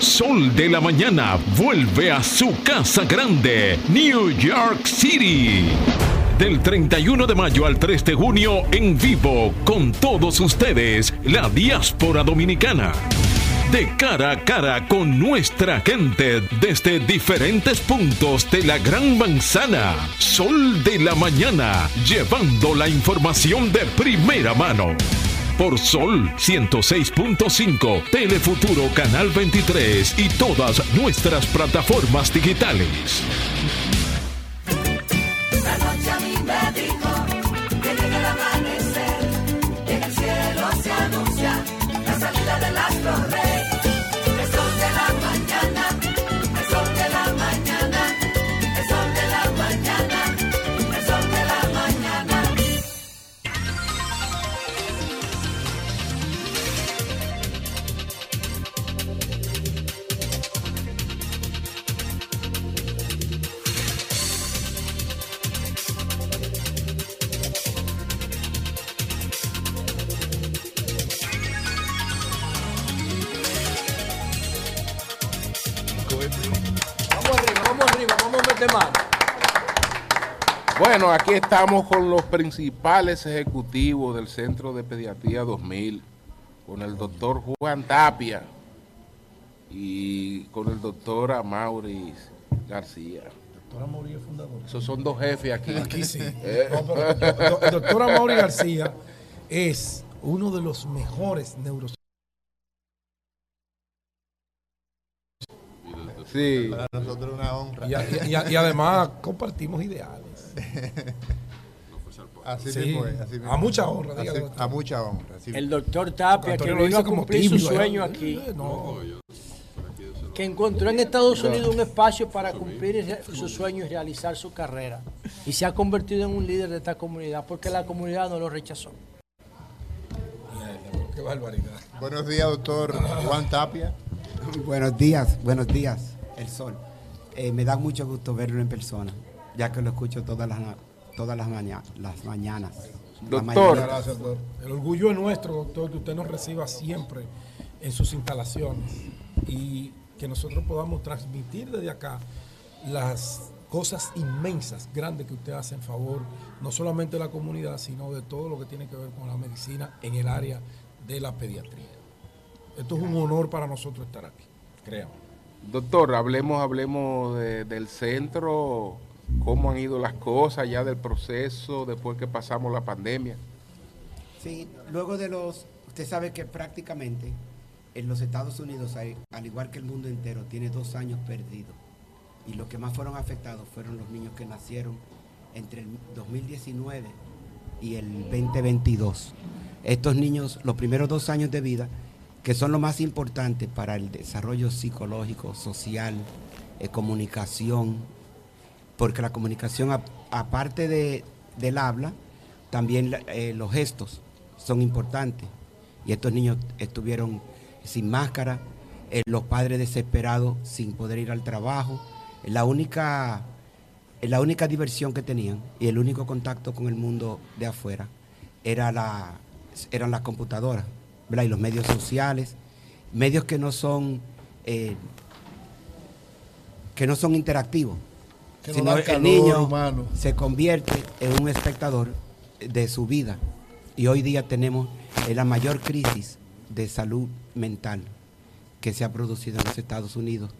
Sol de la mañana vuelve a su casa grande, New York City. Del 31 de mayo al 3 de junio en vivo con todos ustedes, la diáspora dominicana. De cara a cara con nuestra gente desde diferentes puntos de la Gran Manzana. Sol de la mañana, llevando la información de primera mano por Sol 106.5, Telefuturo Canal 23 y todas nuestras plataformas digitales.
La noche a mí me dijo que llega el amanecer, en el cielo se anuncia la salida del astro rey.
Bueno, aquí estamos con los principales ejecutivos del Centro de Pediatría 2000, con el doctor Juan Tapia y con el doctor Amauris García.
Doctor Amaury es fundador.
Esos son dos jefes aquí.
Aquí sí.
Eh.
No, pero el do- el doctor Amaury García es uno de los mejores neurocientíficos.
Sí.
Para nosotros una honra.
Y además compartimos ideales.
Así
Sí,
mismo es, así mismo
a mucha honra, diga,
Así-
doctor.
a mucha honra. así
El doctor Tapia, que
lo
vino
hizo
a
como
cumplir su
tímido,
sueño
¿eh?
aquí.
No.
Que encontró en Estados Unidos un espacio para cumplir su sueño y realizar su carrera. Y se ha convertido en un líder de esta comunidad porque la comunidad no lo rechazó.
Qué barbaridad.
Buenos días, doctor Juan Tapia.
Buenos días, buenos días, el sol. Eh, me da mucho gusto verlo en persona, ya que lo escucho todas las, todas las, maña- las mañanas. La
Doctor.
mañana.
Gracias, doctor. El orgullo es nuestro, doctor, que usted nos reciba siempre en sus instalaciones y que nosotros podamos transmitir desde acá las cosas inmensas, grandes que usted hace en favor, no solamente de la comunidad, sino de todo lo que tiene que ver con la medicina en el área de la pediatría. Esto es un honor para nosotros estar aquí, créame.
Doctor, hablemos, hablemos de- del centro, cómo han ido las cosas ya del proceso después que pasamos la pandemia.
Sí, luego de los, usted sabe que prácticamente en los Estados Unidos, al igual que el mundo entero, tiene dos años perdidos. Y los que más fueron afectados fueron los niños que nacieron entre el 2019 y el 2022. Estos niños, los primeros dos años de vida, que son lo más importante para el desarrollo psicológico, social, eh, comunicación, porque la comunicación, aparte de, del habla, también eh, los gestos son importantes. Y estos niños estuvieron sin máscara, eh, los padres desesperados sin poder ir al trabajo. La única, la única diversión que tenían y el único contacto con el mundo de afuera era la, eran las computadoras y los medios sociales, medios que no son, eh, que no son interactivos.
Que no
sino el
calor
niño
humano.
se convierte en un espectador de su vida. Y hoy día tenemos eh, la mayor crisis de salud mental que se ha producido en los Estados Unidos.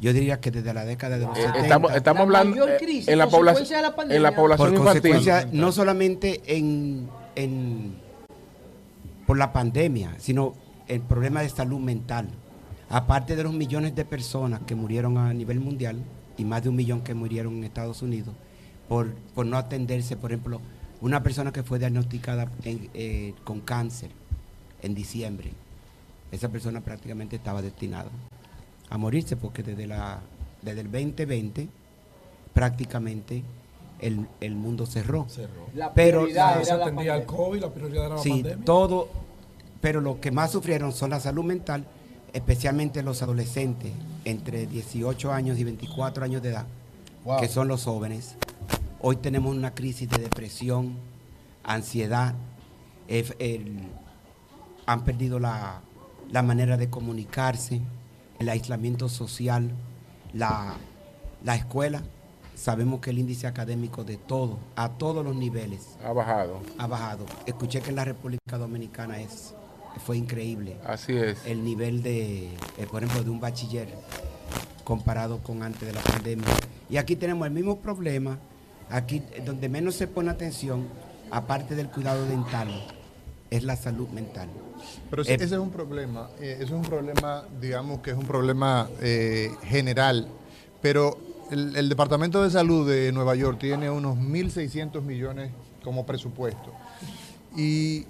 Yo diría que desde la década de los
Eh,
70.
estamos- estamos La hablando, mayor eh, crisis, en la población- de la pandemia. en la población
Por
infantil.
consecuencia, no solamente en, en- por la pandemia, sino el problema de salud mental. Aparte de los millones de personas que murieron a nivel mundial y más de un millón que murieron en Estados Unidos por, por no atenderse, por ejemplo, una persona que fue diagnosticada en- eh, con cáncer en diciembre, esa persona prácticamente estaba destinada a morirse porque desde, la, desde el 2020 prácticamente el, el mundo cerró.
La
pero
prioridad era se atendía al COVID, la prioridad era la
sí,
pandemia.
todo, pero lo que más sufrieron son la salud mental, especialmente los adolescentes entre 18 años y 24 años de edad,
Wow.
que son los jóvenes. Hoy tenemos una crisis de depresión, ansiedad, el- han perdido la, la manera de comunicarse, el aislamiento social, la, la escuela. Sabemos que el índice académico de todo, a todos los niveles,
Ha bajado.
ha bajado. Escuché que en la República Dominicana es, fue increíble.
Así es.
El nivel de, eh, por ejemplo, de un bachiller comparado con antes de la pandemia. Y aquí tenemos el mismo problema, aquí eh, donde menos se pone atención, aparte del cuidado dental, es la salud mental.
Pero sí,
Eh,
ese es un problema, eh, eso es un problema, digamos que es un problema eh, general, pero el, el Departamento de Salud de Nueva York tiene unos 1.600 millones como presupuesto. Y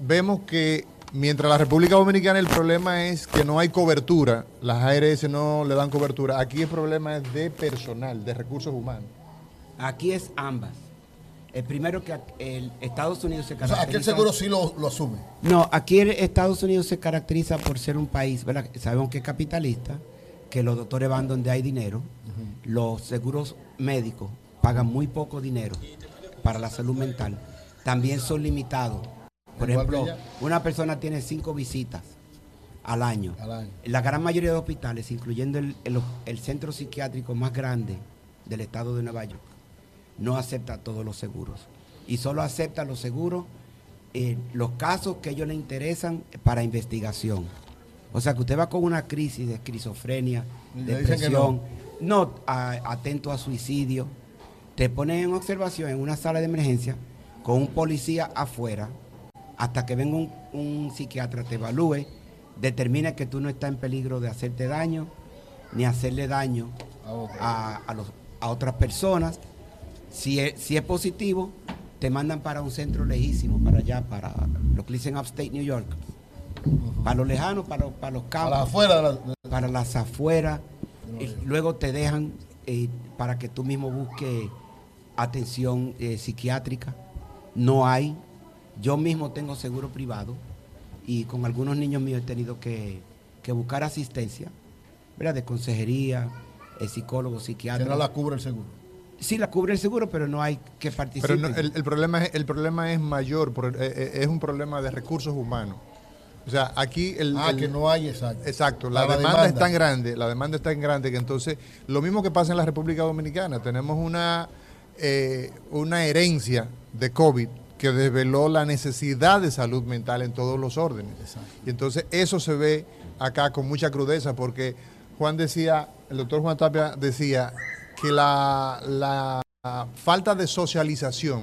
vemos que mientras la República Dominicana el problema es que no hay cobertura, las ARS no le dan cobertura, aquí el problema es de personal, de recursos humanos.
Aquí es ambas. El primero que el Estados Unidos se
O sea, aquí el
caracteriza...
seguro sí lo, lo asume.
No, aquí el Estados Unidos se caracteriza por ser un país, ¿verdad? Sabemos que es capitalista, que los doctores van donde hay dinero, los seguros médicos pagan muy poco dinero para la salud mental, también son limitados. Por
Igual
ejemplo, una persona tiene cinco visitas al año.
Al año.
La gran mayoría de hospitales, incluyendo el, el- el centro psiquiátrico más grande del estado de Nueva York, no acepta todos los seguros. Y solo acepta los seguros eh, los casos que a ellos les interesan para investigación. O sea que usted va con una crisis de esquizofrenia, depresión, no, a- atento a suicidio, te ponen en observación en una sala de emergencia con un policía afuera hasta que venga un, un psiquiatra, te evalúe, determine que tú no estás en peligro de hacerte daño ni hacerle daño a, a los- a otras personas. Si es, si es positivo, te mandan para un centro lejísimo, para allá, para lo que dicen Upstate New York. Para los lejanos, para, los- para los campos.
las afueras de la-
Para las afueras. Y luego te dejan eh, para que tú mismo busques atención eh, psiquiátrica. No hay. Yo mismo tengo seguro privado y con algunos niños míos he tenido que, que buscar asistencia, ¿verdad? De consejería, eh, psicólogo,
Que
psiquiatra.
no la cubre el seguro.
Sí, la cubre el seguro, pero no hay que
Pero
participar.
no, el, el problema es, el problema es mayor, eh, eh, es un problema de recursos humanos. O sea, aquí el...
Ah,
el-
que no hay, exacto.
Exacto, la,
La
demanda, es
demanda.
tan grande, la demanda es tan grande que entonces, lo mismo que pasa en la República Dominicana, tenemos una, eh, una herencia de COVID que desveló la necesidad de salud mental en todos los órdenes. Y entonces eso se ve acá con mucha crudeza porque Juan decía, el doctor Juan Tapia decía que la, la falta de socialización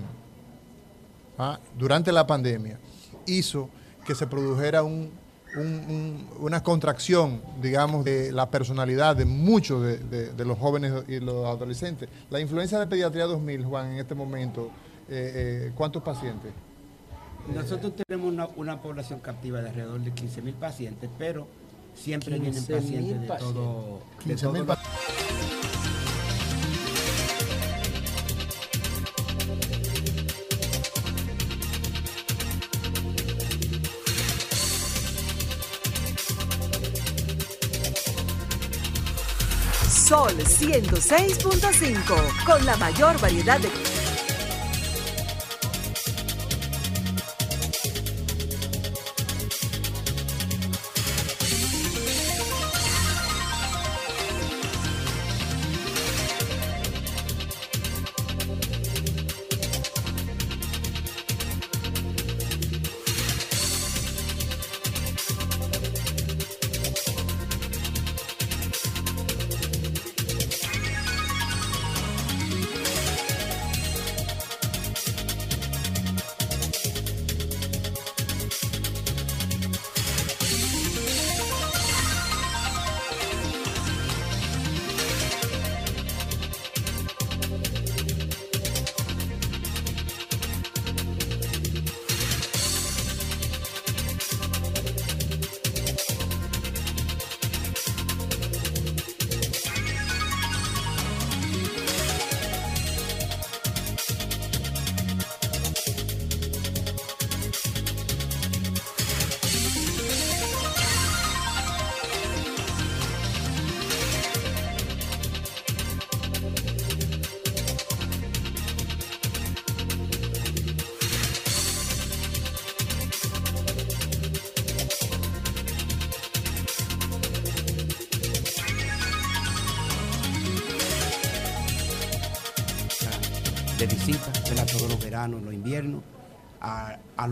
¿ah? durante la pandemia hizo que se produjera un- un- un- una contracción, digamos, de la personalidad de muchos de, de- de los jóvenes y los adolescentes. La influencia de Pediatría 2000, Juan, en este momento, eh, eh, ¿cuántos pacientes?
Nosotros tenemos una, población captiva de alrededor de 15 mil pacientes, pero siempre vienen pacientes de todo. 15
de
todo
Sol 106.5, con la mayor variedad de...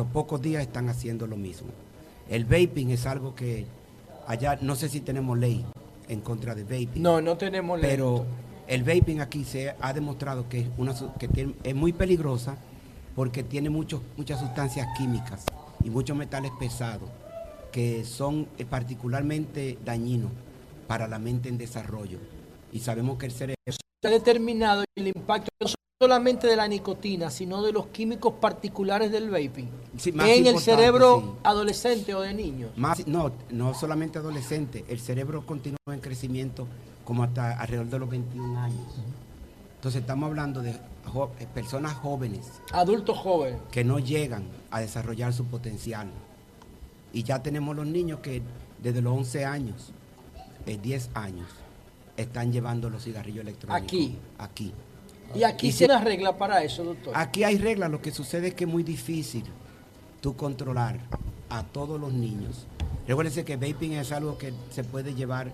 los pocos días están haciendo lo mismo. El vaping es algo que allá, no sé si tenemos ley en contra de vaping.
No, no tenemos ley.
Pero el vaping aquí se ha demostrado que es, una, que tiene- es muy peligrosa porque tiene muchos, muchas sustancias químicas y muchos metales pesados que son eh, particularmente dañinos para la mente en desarrollo. Y sabemos que el cerebro...
Se ha determinado el impacto solamente de la nicotina, sino de los químicos particulares del vaping
Sí, más
en el cerebro
sí.
adolescente o de niños.
Más, no, no solamente adolescente, el cerebro continúa en crecimiento como hasta alrededor de los 21 años. Entonces estamos hablando de jo- eh, personas jóvenes
Adultos jóvenes.
que no llegan a desarrollar su potencial. Y ya tenemos los niños que desde los 11 años, eh, 10 años, están llevando los cigarrillos electrónicos.
Aquí.
Aquí.
Y aquí
Y
se regla para eso, doctor.
Aquí hay reglas, lo que sucede es que es muy difícil tú controlar a todos los niños. Recuérdense que vaping es algo que se puede llevar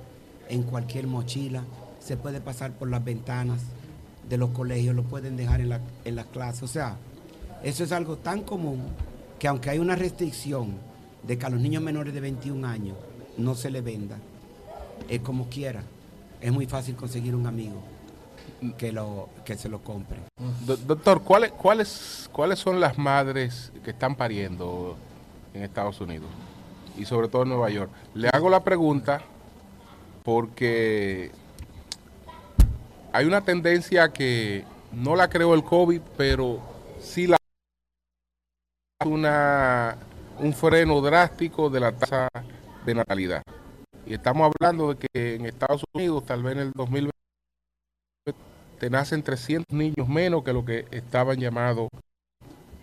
en cualquier mochila, se puede pasar por las ventanas de los colegios, lo pueden dejar en, la, en las clases. O sea, eso es algo tan común que aunque hay una restricción de que a los niños menores de 21 años no se le venda, es como quiera. Es muy fácil conseguir un amigo que, lo, que se lo compre.
Do- doctor, ¿cuáles, cuáles, ¿cuáles son las madres que están pariendo en Estados Unidos? Y sobre todo en Nueva York. Le hago la pregunta porque hay una tendencia que no la creó el COVID, pero sí la una un freno drástico de la tasa de natalidad. Y estamos hablando de que en Estados Unidos, tal vez en el 2020, te nacen 300 niños menos que lo que estaban llamados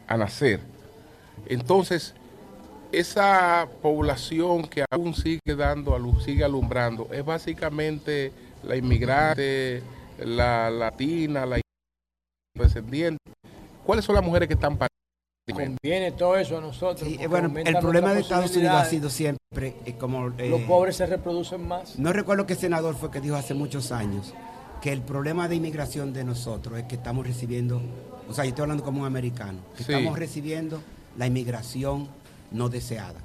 a nacer. Entonces, esa población que aún sigue dando a luz, sigue alumbrando, es básicamente la inmigrante, la latina, la descendiente. ¿Cuáles son las mujeres que están pariendo?
Conviene todo eso a nosotros.
Eh,
porque
bueno, el problema de Estados Unidos ha sido siempre eh, como... eh,
Los pobres se reproducen más.
No recuerdo qué senador fue que dijo hace muchos años que el problema de inmigración de nosotros es que estamos recibiendo, o sea, yo estoy hablando como un americano, que
Sí.
estamos recibiendo la inmigración no deseada.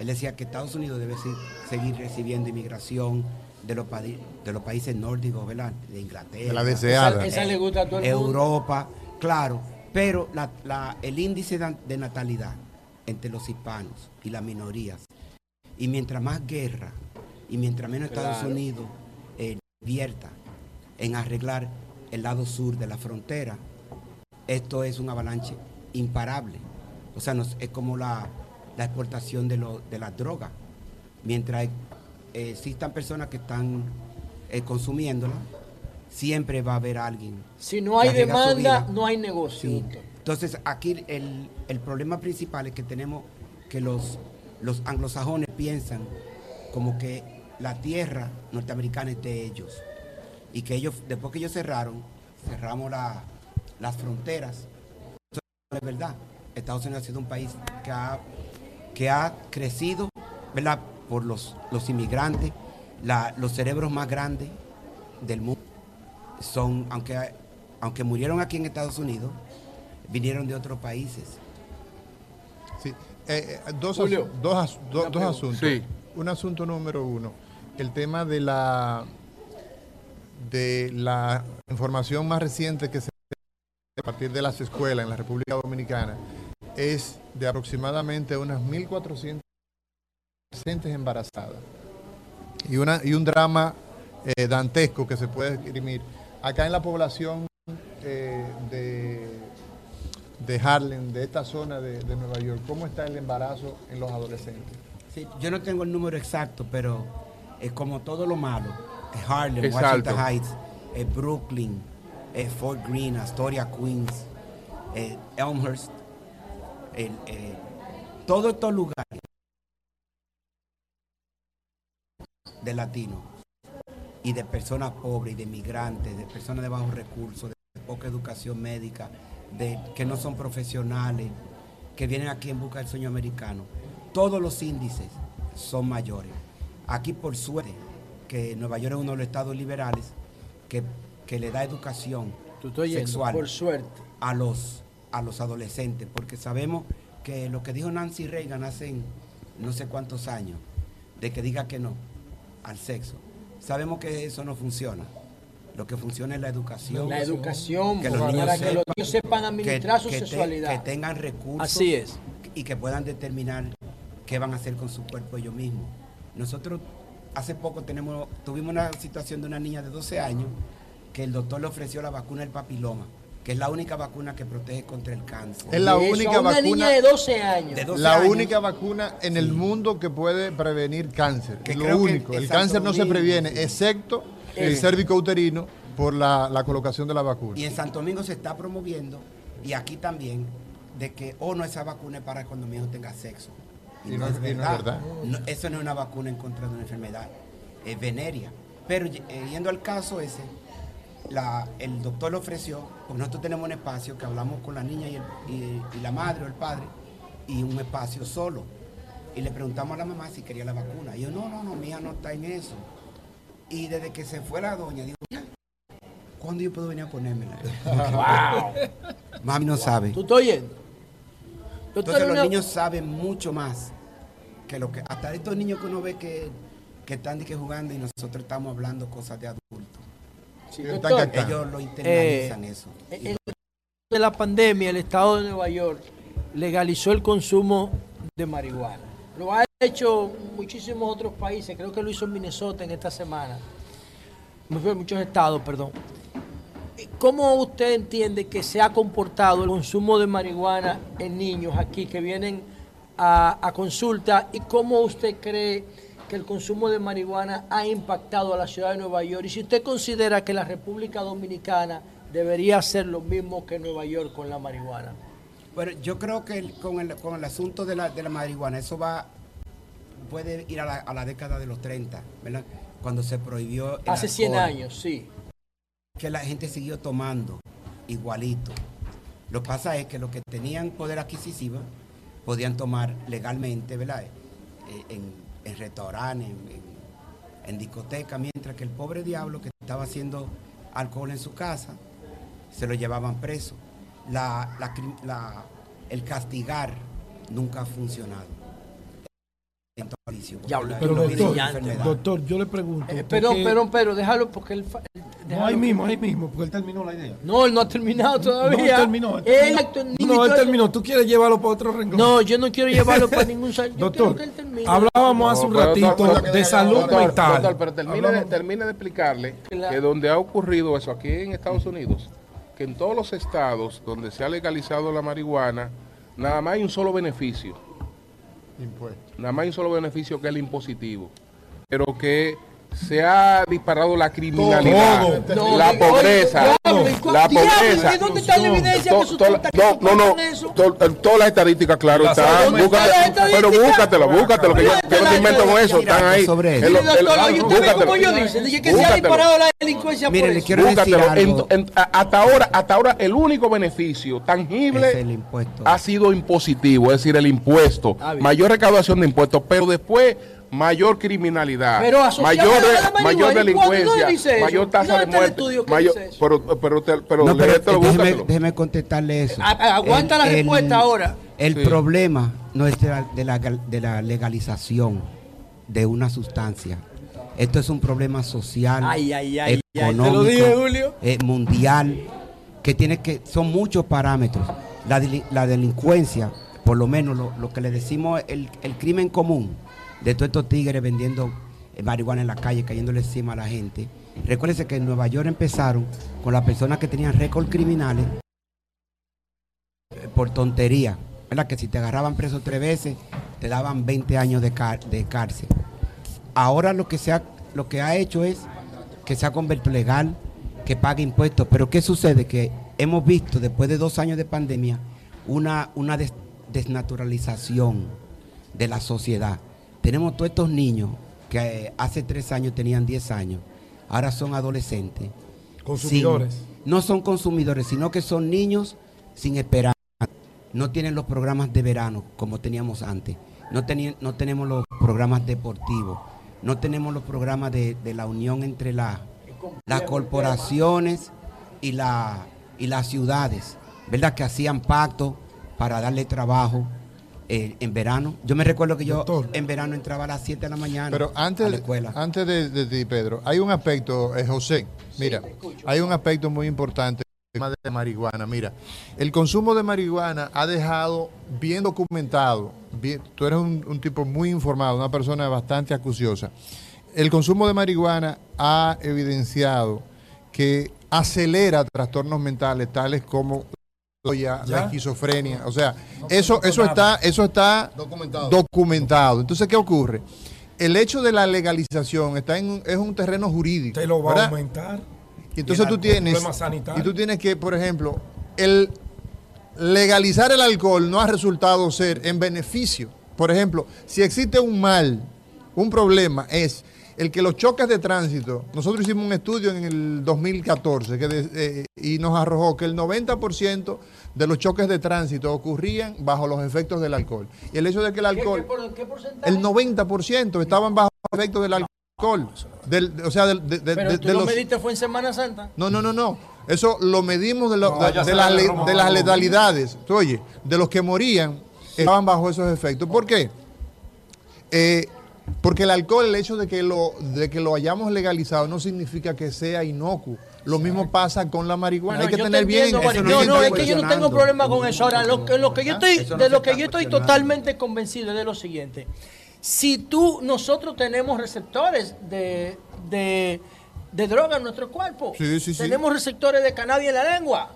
Él decía que Estados Unidos debe se- seguir recibiendo inmigración de los, padi- de los países nórdicos, ¿verdad? De Inglaterra.
De la deseada.
Esa- esa le gusta a todo el mundo.
Europa, claro. Pero la- la- el índice de, natalidad entre los hispanos y las minorías, y mientras más guerra, y mientras menos Estados. Unidos eh, invierta en arreglar el lado sur de la frontera, esto es un avalanche imparable. O sea, nos- es como la, la exportación de, lo- de las drogas. Mientras eh, existan personas que están eh, consumiéndola, siempre va a haber alguien.
Si no hay demanda, no hay negocio.
Sí. Entonces, aquí el, el problema principal es que tenemos que los, los anglosajones piensan como que la tierra norteamericana es de ellos. Y que ellos, después que ellos cerraron, cerramos la- las fronteras. Eso es verdad. Estados Unidos ha sido un país que ha, que ha crecido, ¿verdad? Por los, los inmigrantes, la- los cerebros más grandes del mundo. Son, aunque, aunque murieron aquí en Estados Unidos, vinieron de otros países.
Sí. Eh, eh, dos,
Julio,
dos, as- do-
una
dos asuntos.
Sí.
Un asunto número uno. El tema de la de la información más reciente que se a partir de las escuelas en la República Dominicana es de aproximadamente unas 1.400 adolescentes embarazadas y, una, y un drama eh, dantesco que se puede escribir. Acá en la población eh, de, de Harlem, de esta zona de, de Nueva York, ¿cómo está el embarazo en los adolescentes?
Sí, yo no tengo el número exacto, pero es como todo lo malo. Eh, Harlem,
Es
Washington
alto.
Heights, eh, Brooklyn, eh, Fort Greene, Astoria, Queens, eh, Elmhurst, el, todos estos lugares de latinos y de personas pobres y de migrantes, de personas de bajos recursos, de poca educación médica, de que no son profesionales, que vienen aquí en busca del sueño americano. Todos los índices son mayores. Aquí por suerte, que Nueva York es uno de los estados liberales que, que le da educación
yendo,
sexual
por suerte.
a los, a los adolescentes, porque sabemos que lo que dijo Nancy Reagan hace no sé cuántos años, de que diga que no al sexo, sabemos que eso no funciona. Lo que funciona es la educación.
La educación,
que los
para
niños
que los
sepan-
niños sepan administrar su
que te-
sexualidad.
que tengan recursos.
Así es.
Y que puedan determinar qué van a hacer con su cuerpo ellos mismos. Nosotros hace poco tenemos, tuvimos una situación de una niña de 12 años que el doctor le ofreció la vacuna del papiloma, que es la única vacuna que protege contra el cáncer.
Es la
eso
única
una
vacuna.
niña de 12 años.
De 12
la
años.
única vacuna en el mundo que puede prevenir cáncer.
Que
lo
que
único. El cáncer no se previene,
sí.
excepto el cérvico uterino por la, la colocación de la vacuna.
Y en Santo Domingo se está promoviendo, y aquí también, de que, oh, no, esa vacuna es para cuando mi hijo tenga sexo. Y, no, es
y no es
verdad.
verdad.
No, eso no es una vacuna en contra de una enfermedad, es veneria. Pero eh, yendo al caso ese, la- el doctor le ofreció, porque nosotros tenemos un espacio que hablamos con la niña y, el- y- y la madre o el padre, y un espacio solo. Y le preguntamos a la mamá si quería la vacuna. Y yo, no, no, no, mi hija no está en eso. Y desde que se fue la doña, digo, "Ya, ¿cuándo yo puedo venir a ponérmela?
Wow.
Mami no sabe.
¿Tú estás oyendo? Doctor,
Entonces los niños saben mucho más que lo que... Hasta estos niños que uno ve que, que están que jugando y nosotros estamos hablando cosas de adultos.
Sí, doctor,
Ellos lo internalizan
eh,
eso.
En de la pandemia, el estado de Nueva York legalizó el consumo de marihuana. Lo ha hecho muchísimos otros países, creo que lo hizo en Minnesota en esta semana. Muchos estados, perdón. ¿Cómo usted entiende que se ha comportado el consumo de marihuana en niños aquí que vienen a, a consulta? ¿Y cómo usted cree que el consumo de marihuana ha impactado a la ciudad de Nueva York? Y si usted considera que la República Dominicana debería hacer lo mismo que Nueva York con la marihuana.
Bueno, yo creo que el- con, el, con el asunto de la, de la marihuana, eso va, puede ir a la, a la década de los 30, ¿verdad? Cuando se prohibió el
Hace 100
alcohol.
años, sí.
Que la gente siguió tomando igualito. Lo que pasa es que los que tenían poder adquisitivo podían tomar legalmente, ¿verdad? Eh, En, restaurantes, en, en- discotecas, mientras que el pobre diablo que estaba haciendo alcohol en su casa, se lo llevaban preso. El castigar nunca ha funcionado.
Ya,
Pero doctor, yo le pregunto.
Eh,
¿usted
pero,
qué-
pero, pero, déjalo porque él...
No, ahí
que-
mismo, ahí mismo, porque él terminó la idea.
No, él no ha terminado todavía.
No, él terminó. él
Él,
no, él terminó. Tú quieres llevarlo para otro renglón.
No, yo no quiero llevarlo para ningún sal- yo
Doctor,
quiero que él termine.
hablábamos hace un ratito
doctor,
de salud
doctor,
mental.
doctor, pero termine de, termine de explicarle
Claro.
que donde ha ocurrido eso aquí en Estados Unidos, que en todos los estados donde se ha legalizado la marihuana, nada más hay un solo beneficio. Nada más hay un solo beneficio que es el impositivo. Pero que se ha disparado la criminalidad,
Todo.
la
No,
pobreza,
oiga, Carlos, ¿y cu-
La pobreza.
¿y dónde está la evidencia que
To-
sus
to-
tontas
No, no, no.
eso?
to- Todas las estadísticas, claro,
La
están. Pero búscatelo, búscatelo, que yo,
¿Dónde
yo no te invento con eso. Están ahí.
Sobre
oye, usted ve
búscatelo.
como yo dice, dije que se ha disparado la delincuencia
Mire, le quiero decir algo.
En- en- hasta ahora, hasta ahora el único beneficio tangible
Es el impuesto.
ha sido impositivo, es decir, el impuesto,
Ah,
mayor recaudación de impuestos, pero después mayor criminalidad,
Pero
mayor, de- mayor
¿y cuándo-
delincuencia, mayor
¿Y
tasa de muerte,
estudio que
mayor,
dice eso?
pero, pero, pero
No, pero déjeme,
búscatelo.
déjeme contestarle eso.
A- a- aguanta la respuesta ahora.
El
Sí.
problema no es de la, de, la, de la legalización de una sustancia. Esto es un problema social,
Ay, ay, ay, ay, te lo
económico,
dije, Julio.
eh, mundial, que tiene que, son muchos parámetros. La, la delincuencia, por lo menos lo, lo que le decimos, el, el crimen común de todos estos tigres vendiendo eh, marihuana en la calle, cayéndole encima a la gente. Recuérdense que en Nueva York empezaron con las personas que tenían récord criminales eh, por tontería. ¿Verdad? Que si te agarraban preso tres veces, te daban 20 años de, de cárcel. Ahora lo que, se ha, lo que ha hecho es que se ha convertido legal, que pague impuestos. Pero ¿qué sucede? Que hemos visto después de dos años de pandemia una, una des- desnaturalización de la sociedad. Tenemos todos estos niños que eh, hace tres años tenían 10 años, ahora son adolescentes.
Consumidores.
Sin- no son consumidores, sino que son niños sin esperanza. No tienen los programas de verano como teníamos antes. No, no tenemos los programas deportivos. No tenemos los programas de, de la unión entre la- las corporaciones y, la, y las ciudades. ¿Verdad? Que hacían pacto para darle trabajo eh, en verano. Yo me recuerdo que yo en verano entraba a las 7 de la mañana
Pero
a la
antes,
escuela.
antes de, de ti, Pedro, hay un aspecto, eh, José, mira, hay un aspecto muy importante, el tema de marihuana. Mira, el consumo de marihuana ha dejado bien documentado, bien- tú eres un, un tipo muy informado, una persona bastante acuciosa. El consumo de marihuana ha evidenciado que acelera trastornos mentales tales como la esquizofrenia, o sea, eso, eso está, eso está
Documentado.
documentado. Entonces, ¿qué ocurre? El hecho de la legalización está en es un terreno jurídico.
Te lo va a aumentar.
Y entonces
Y
tú tienes, y tú tienes que, por ejemplo, el legalizar el alcohol no ha resultado ser en beneficio. Por ejemplo, si existe un mal, un problema es el que los choques de tránsito, nosotros hicimos un estudio en el 2014 que de- eh, y nos arrojó que el 90% de los choques de tránsito ocurrían bajo los efectos del alcohol. Y el hecho de que el alcohol, el 90% estaban bajo los efectos del alcohol. Del, o sea, del- de, de-
Pero
de-
tú
de
lo
los,
mediste fue en Semana Santa.
no, no, no, no. Eso lo medimos de, lo-
No,
de-
ya
de
se
las
le
de las letalidades. Tú Oye, de los que morían estaban bajo esos efectos. ¿Por qué? Eh, porque el alcohol, el hecho de que, lo, de que lo hayamos legalizado no significa que sea inocuo. Lo mismo pasa con la marihuana.
No,
Hay que
te
tener bien.
No, no, es que yo no tengo problema con eso. Ahora, lo que, lo que yo estoy,
Eso no
de lo que yo estoy totalmente convencido es de lo siguiente. Si tú, nosotros tenemos receptores de, de, de droga en nuestro cuerpo.
Sí, sí, sí.
Tenemos receptores de cannabis en la lengua.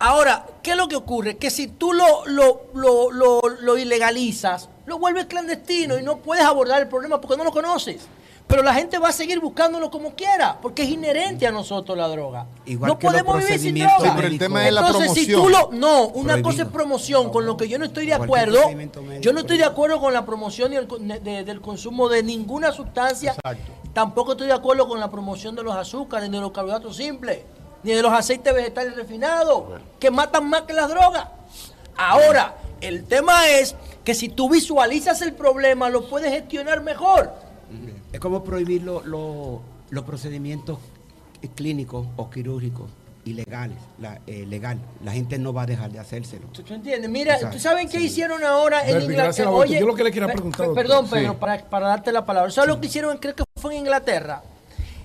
Ahora, ¿qué es lo que ocurre? Que si tú lo, lo, lo, lo, lo ilegalizas, lo vuelves clandestino y no puedes abordar el problema porque no lo conoces. Pero la gente va a seguir buscándolo como quiera, porque es inherente a nosotros la droga.
Igual
no
que los
podemos vivir sin droga.
Sí, pero el tema es la
Entonces, si
promoción.
tú lo. No, una
Prohibido.
cosa es promoción, con lo que yo no estoy de acuerdo.
médico
Yo no estoy de acuerdo con la promoción y el con- de- de- del consumo de ninguna sustancia. Tampoco estoy de acuerdo con la promoción de los azúcares, ni de los carbohidratos simples, ni de los aceites vegetales refinados, que matan más que las drogas. Ahora, el tema es que si tú visualizas el problema, lo puedes gestionar mejor.
Es como prohibir lo- lo- los procedimientos clínicos o quirúrgicos ilegales, la, eh, legal. La gente no va a dejar de hacérselo.
¿Tú entiendes? Mira,
Exacto,
¿tú saben qué
sí.
hicieron ahora en Inglaterra?
vos. Yo lo que le quería preguntar,
per-
doctor.
Perdón, Pedro,
Sí.
para, para darte la palabra. ¿Sabes lo que hicieron? Creo que fue en Inglaterra.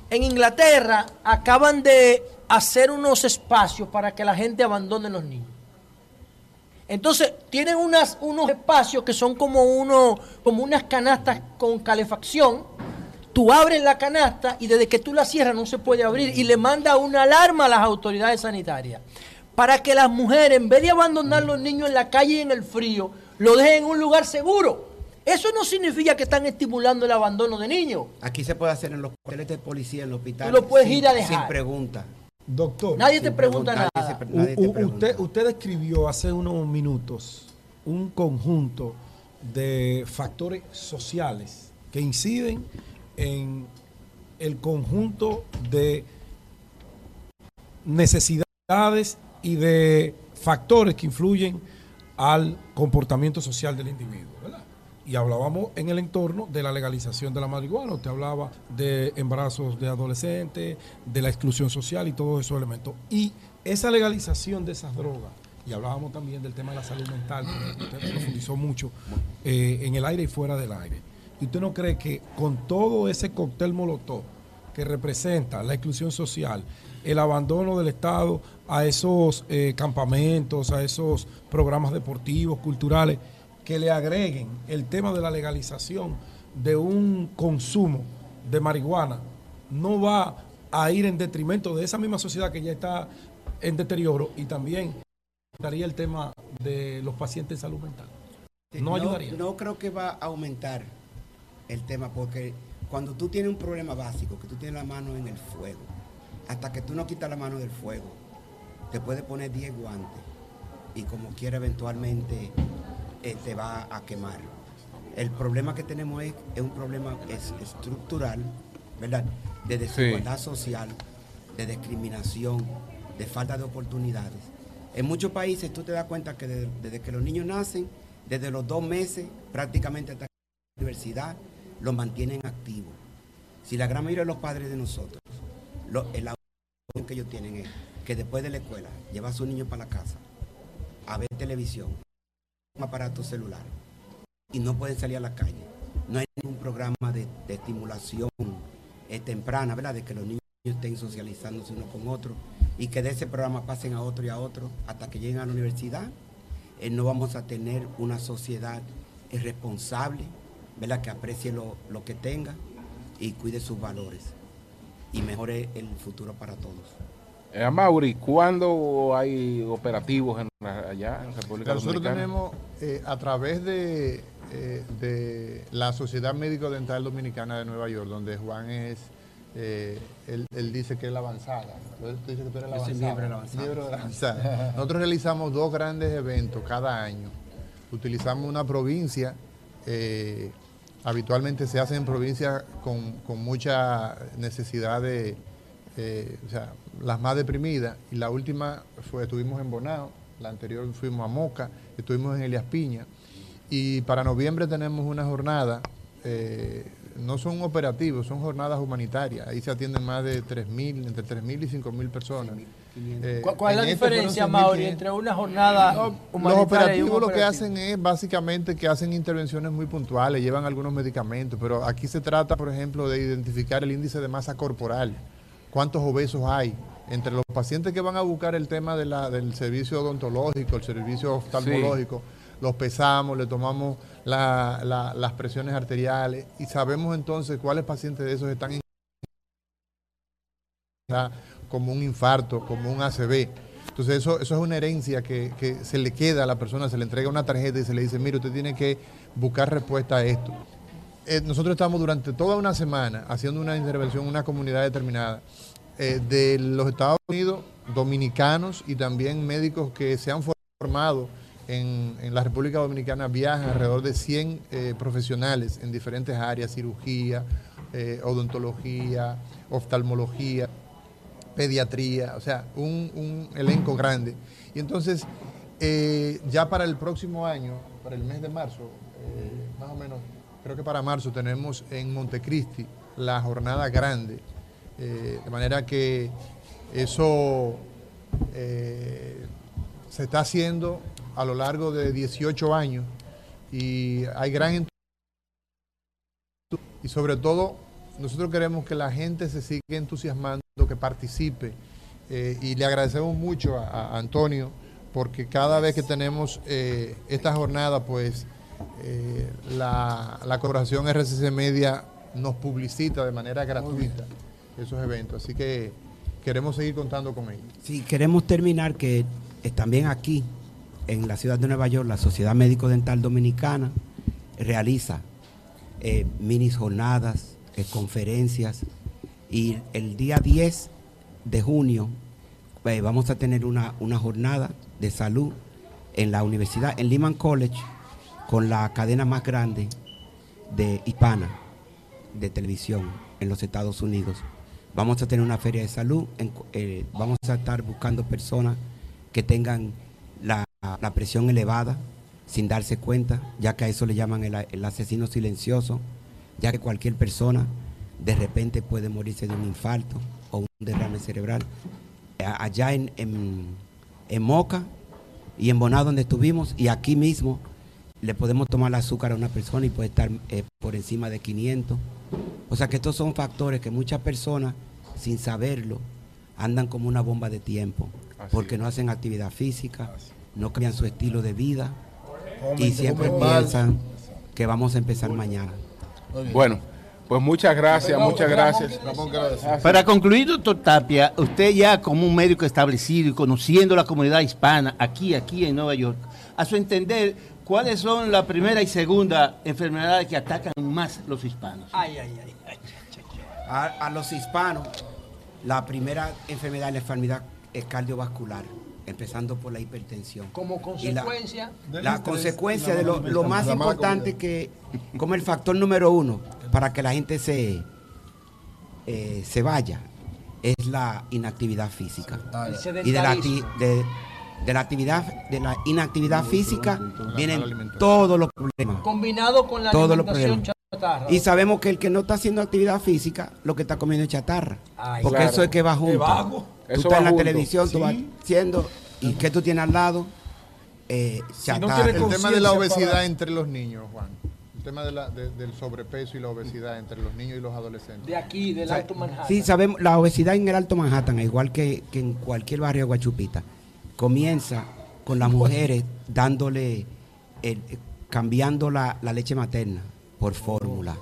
En Inglaterra acaban de hacer unos espacios para que la gente abandone los niños. Entonces, tienen unas, unos espacios que son como, uno, como unas canastas con calefacción. Tú abres la canasta y desde que tú la cierras no se puede abrir y le manda una alarma a las autoridades sanitarias para que las mujeres, en vez de abandonar los niños en la calle y en el frío, lo dejen en un lugar seguro. Eso no significa que están estimulando el abandono de niños.
Aquí se puede hacer en los cuarteles de policía, en los hospitales.
Tú lo puedes
sin-
ir a dejar.
Sin pregunta.
Doctor.
Nadie te pregunta
nadie
nada.
se- nadie te
U- u-
pregunta.
usted, usted describió hace unos minutos un conjunto de factores sociales que inciden en el conjunto de necesidades y de factores que influyen al comportamiento social del individuo. Y hablábamos en el entorno de la legalización de la marihuana. Usted hablaba de embarazos de adolescentes, de la exclusión social y todos esos elementos. Y esa legalización de esas drogas, y hablábamos también del tema de la salud mental, que usted profundizó mucho eh, en el aire y fuera del aire. ¿Y usted no cree que con todo ese cóctel molotov que representa la exclusión social, el abandono del Estado a esos eh, campamentos, a esos programas deportivos, culturales, que le agreguen el tema de la legalización de un consumo de marihuana, no va a ir en detrimento de esa misma sociedad que ya está en deterioro y también estaría el tema de los pacientes en salud mental. No ayudaría.
No creo que va a aumentar el tema porque cuando tú tienes un problema básico, que tú tienes la mano en el fuego, hasta que tú no quitas la mano del fuego, te puedes poner 10 guantes y como quiera eventualmente eh, te va a quemar. El problema que tenemos es, es un problema es estructural, ¿verdad? De desigualdad social, de discriminación, de falta de oportunidades. En muchos países tú te das cuenta que desde, desde que los niños nacen, desde los dos meses prácticamente hasta la universidad, los mantienen activos. Si la gran mayoría de los padres de nosotros, lo, el que ellos tienen es que después de la escuela lleva a su niño para la casa a ver televisión, un aparato celular y no pueden salir a la calle. No hay ningún programa de, de estimulación eh, temprana, ¿verdad? De que los niños estén socializándose uno con otro y que de ese programa pasen a otro y a otro hasta que lleguen a la universidad. Eh, no vamos a tener una sociedad eh, responsable, ¿verdad? Que aprecie lo, lo que tenga y cuide sus valores y mejore el futuro para todos.
Eh, Mauri, ¿cuándo hay operativos en, allá en República
Nosotros
Dominicana?
tenemos, eh, a través de, eh, de la Sociedad Médico Dental Dominicana de Nueva York, donde Juan es, eh, él, él dice que es la avanzada. Él dice que tú eres la avanzada.
miembro de la avanzada.
Miembro de la avanzada. Nosotros realizamos dos grandes eventos cada año. Utilizamos una provincia, eh, habitualmente se hacen en provincias con, con mucha necesidad de, eh, o sea, las más deprimidas. Y la última fue, estuvimos en Bonao, la anterior fuimos a Moca, estuvimos en Elias Piña. Y para noviembre tenemos una jornada, eh, no son operativos, son jornadas humanitarias. Ahí se atienden más de 3.000, entre 3.000 y 5.000 personas. Eh,
¿Cuál, es la
este
diferencia,
100.000
Mauri, entre una jornada
los
humanitaria y un
operativos lo que hacen es básicamente que hacen intervenciones muy puntuales, llevan algunos medicamentos, pero aquí se trata, por ejemplo, de identificar el índice de masa corporal, cuántos obesos hay. Entre los pacientes que van a buscar el tema de la- del servicio odontológico, el servicio oftalmológico, los pesamos, le tomamos la- la- las presiones arteriales y sabemos entonces cuáles pacientes de esos están en como un infarto, como un ACV. Entonces eso, eso es una herencia que, que se le queda a la persona, se le entrega una tarjeta y se le dice, mire, usted tiene que buscar respuesta a esto. Eh, nosotros estamos durante toda una semana haciendo una intervención en una comunidad determinada eh, de los Estados Unidos, dominicanos y también médicos que se han formado en, en la República Dominicana, viajan alrededor de 100 eh, profesionales en diferentes áreas, cirugía, eh, odontología, oftalmología, pediatría, o sea, un, un elenco grande. Y entonces, ya para el próximo año, para el mes de marzo, más o menos, creo que para marzo tenemos en Montecristi la jornada grande, eh, de manera que eso eh, se está haciendo a lo largo de 18 años y hay gran entusiasmo. Y sobre todo nosotros queremos que la gente se siga entusiasmando, que participe eh, y le agradecemos mucho a, Antonio porque cada vez que tenemos esta jornada pues eh, la, la corporación RCC Media nos publicita de manera gratuita esos eventos, así que queremos seguir contando con ellos.
Sí, queremos terminar que eh, también aquí, en la ciudad de Nueva York, la Sociedad Médico Dental Dominicana realiza eh, minis jornadas, eh, conferencias, y el día 10 de junio eh, vamos a tener una, una jornada de salud en la universidad, en Lehman College, con la cadena más grande de hispana de televisión en los Estados Unidos. Vamos a tener una feria de salud, en- eh, vamos a estar buscando personas que tengan la, presión elevada sin darse cuenta, ya que a eso le llaman el, asesino silencioso, ya que cualquier persona de repente puede morirse de un infarto o un derrame cerebral. Allá en, en, Moca y en Bonao donde estuvimos y aquí mismo le podemos tomar el azúcar a una persona y puede estar eh, por encima de 500. O sea que estos son factores que muchas personas, sin saberlo, andan como una bomba de tiempo, porque no hacen actividad física, no cambian su estilo de vida y siempre piensan que vamos a empezar mañana.
Bueno, pues muchas gracias, muchas gracias.
Para concluir, doctor Tapia, usted ya como un médico establecido y conociendo la comunidad hispana aquí, aquí en Nueva York, a su entender, ¿cuáles son la primera y segunda enfermedades que atacan más los hispanos?
Ay, ay, ay. A, a los hispanos, la primera enfermedad es la enfermedad es cardiovascular, empezando por la hipertensión.
Como
Y la-
consecuencia.
La, consecuencia de lo, lo más importante que, como el factor número uno para que la gente se, eh, se vaya, es la inactividad física. Y de la, de, de la actividad, de la inactividad física vienen todos los problemas.
Combinado con la
Todos
alimentación chatarra.
Y sabemos que el que no está haciendo actividad física, lo que está comiendo es chatarra.
Ay,
porque
claro.
eso es que va
Es
junto.
vago.
Tú
Eso
estás
va
en la
junto.
televisión, tú vas haciendo, y que tú tienes al lado, eh, chatarra.
el tema de la obesidad entre los niños, Juan. El tema de la- de- del sobrepeso y la obesidad entre los niños y los adolescentes.
De aquí, del
O sea,
Alto Manhattan.
Sí, sabemos, la obesidad en el Alto Manhattan, igual que, que en cualquier barrio de Guachupita, comienza con las mujeres dándole, el- cambiando la, la leche materna por fórmula.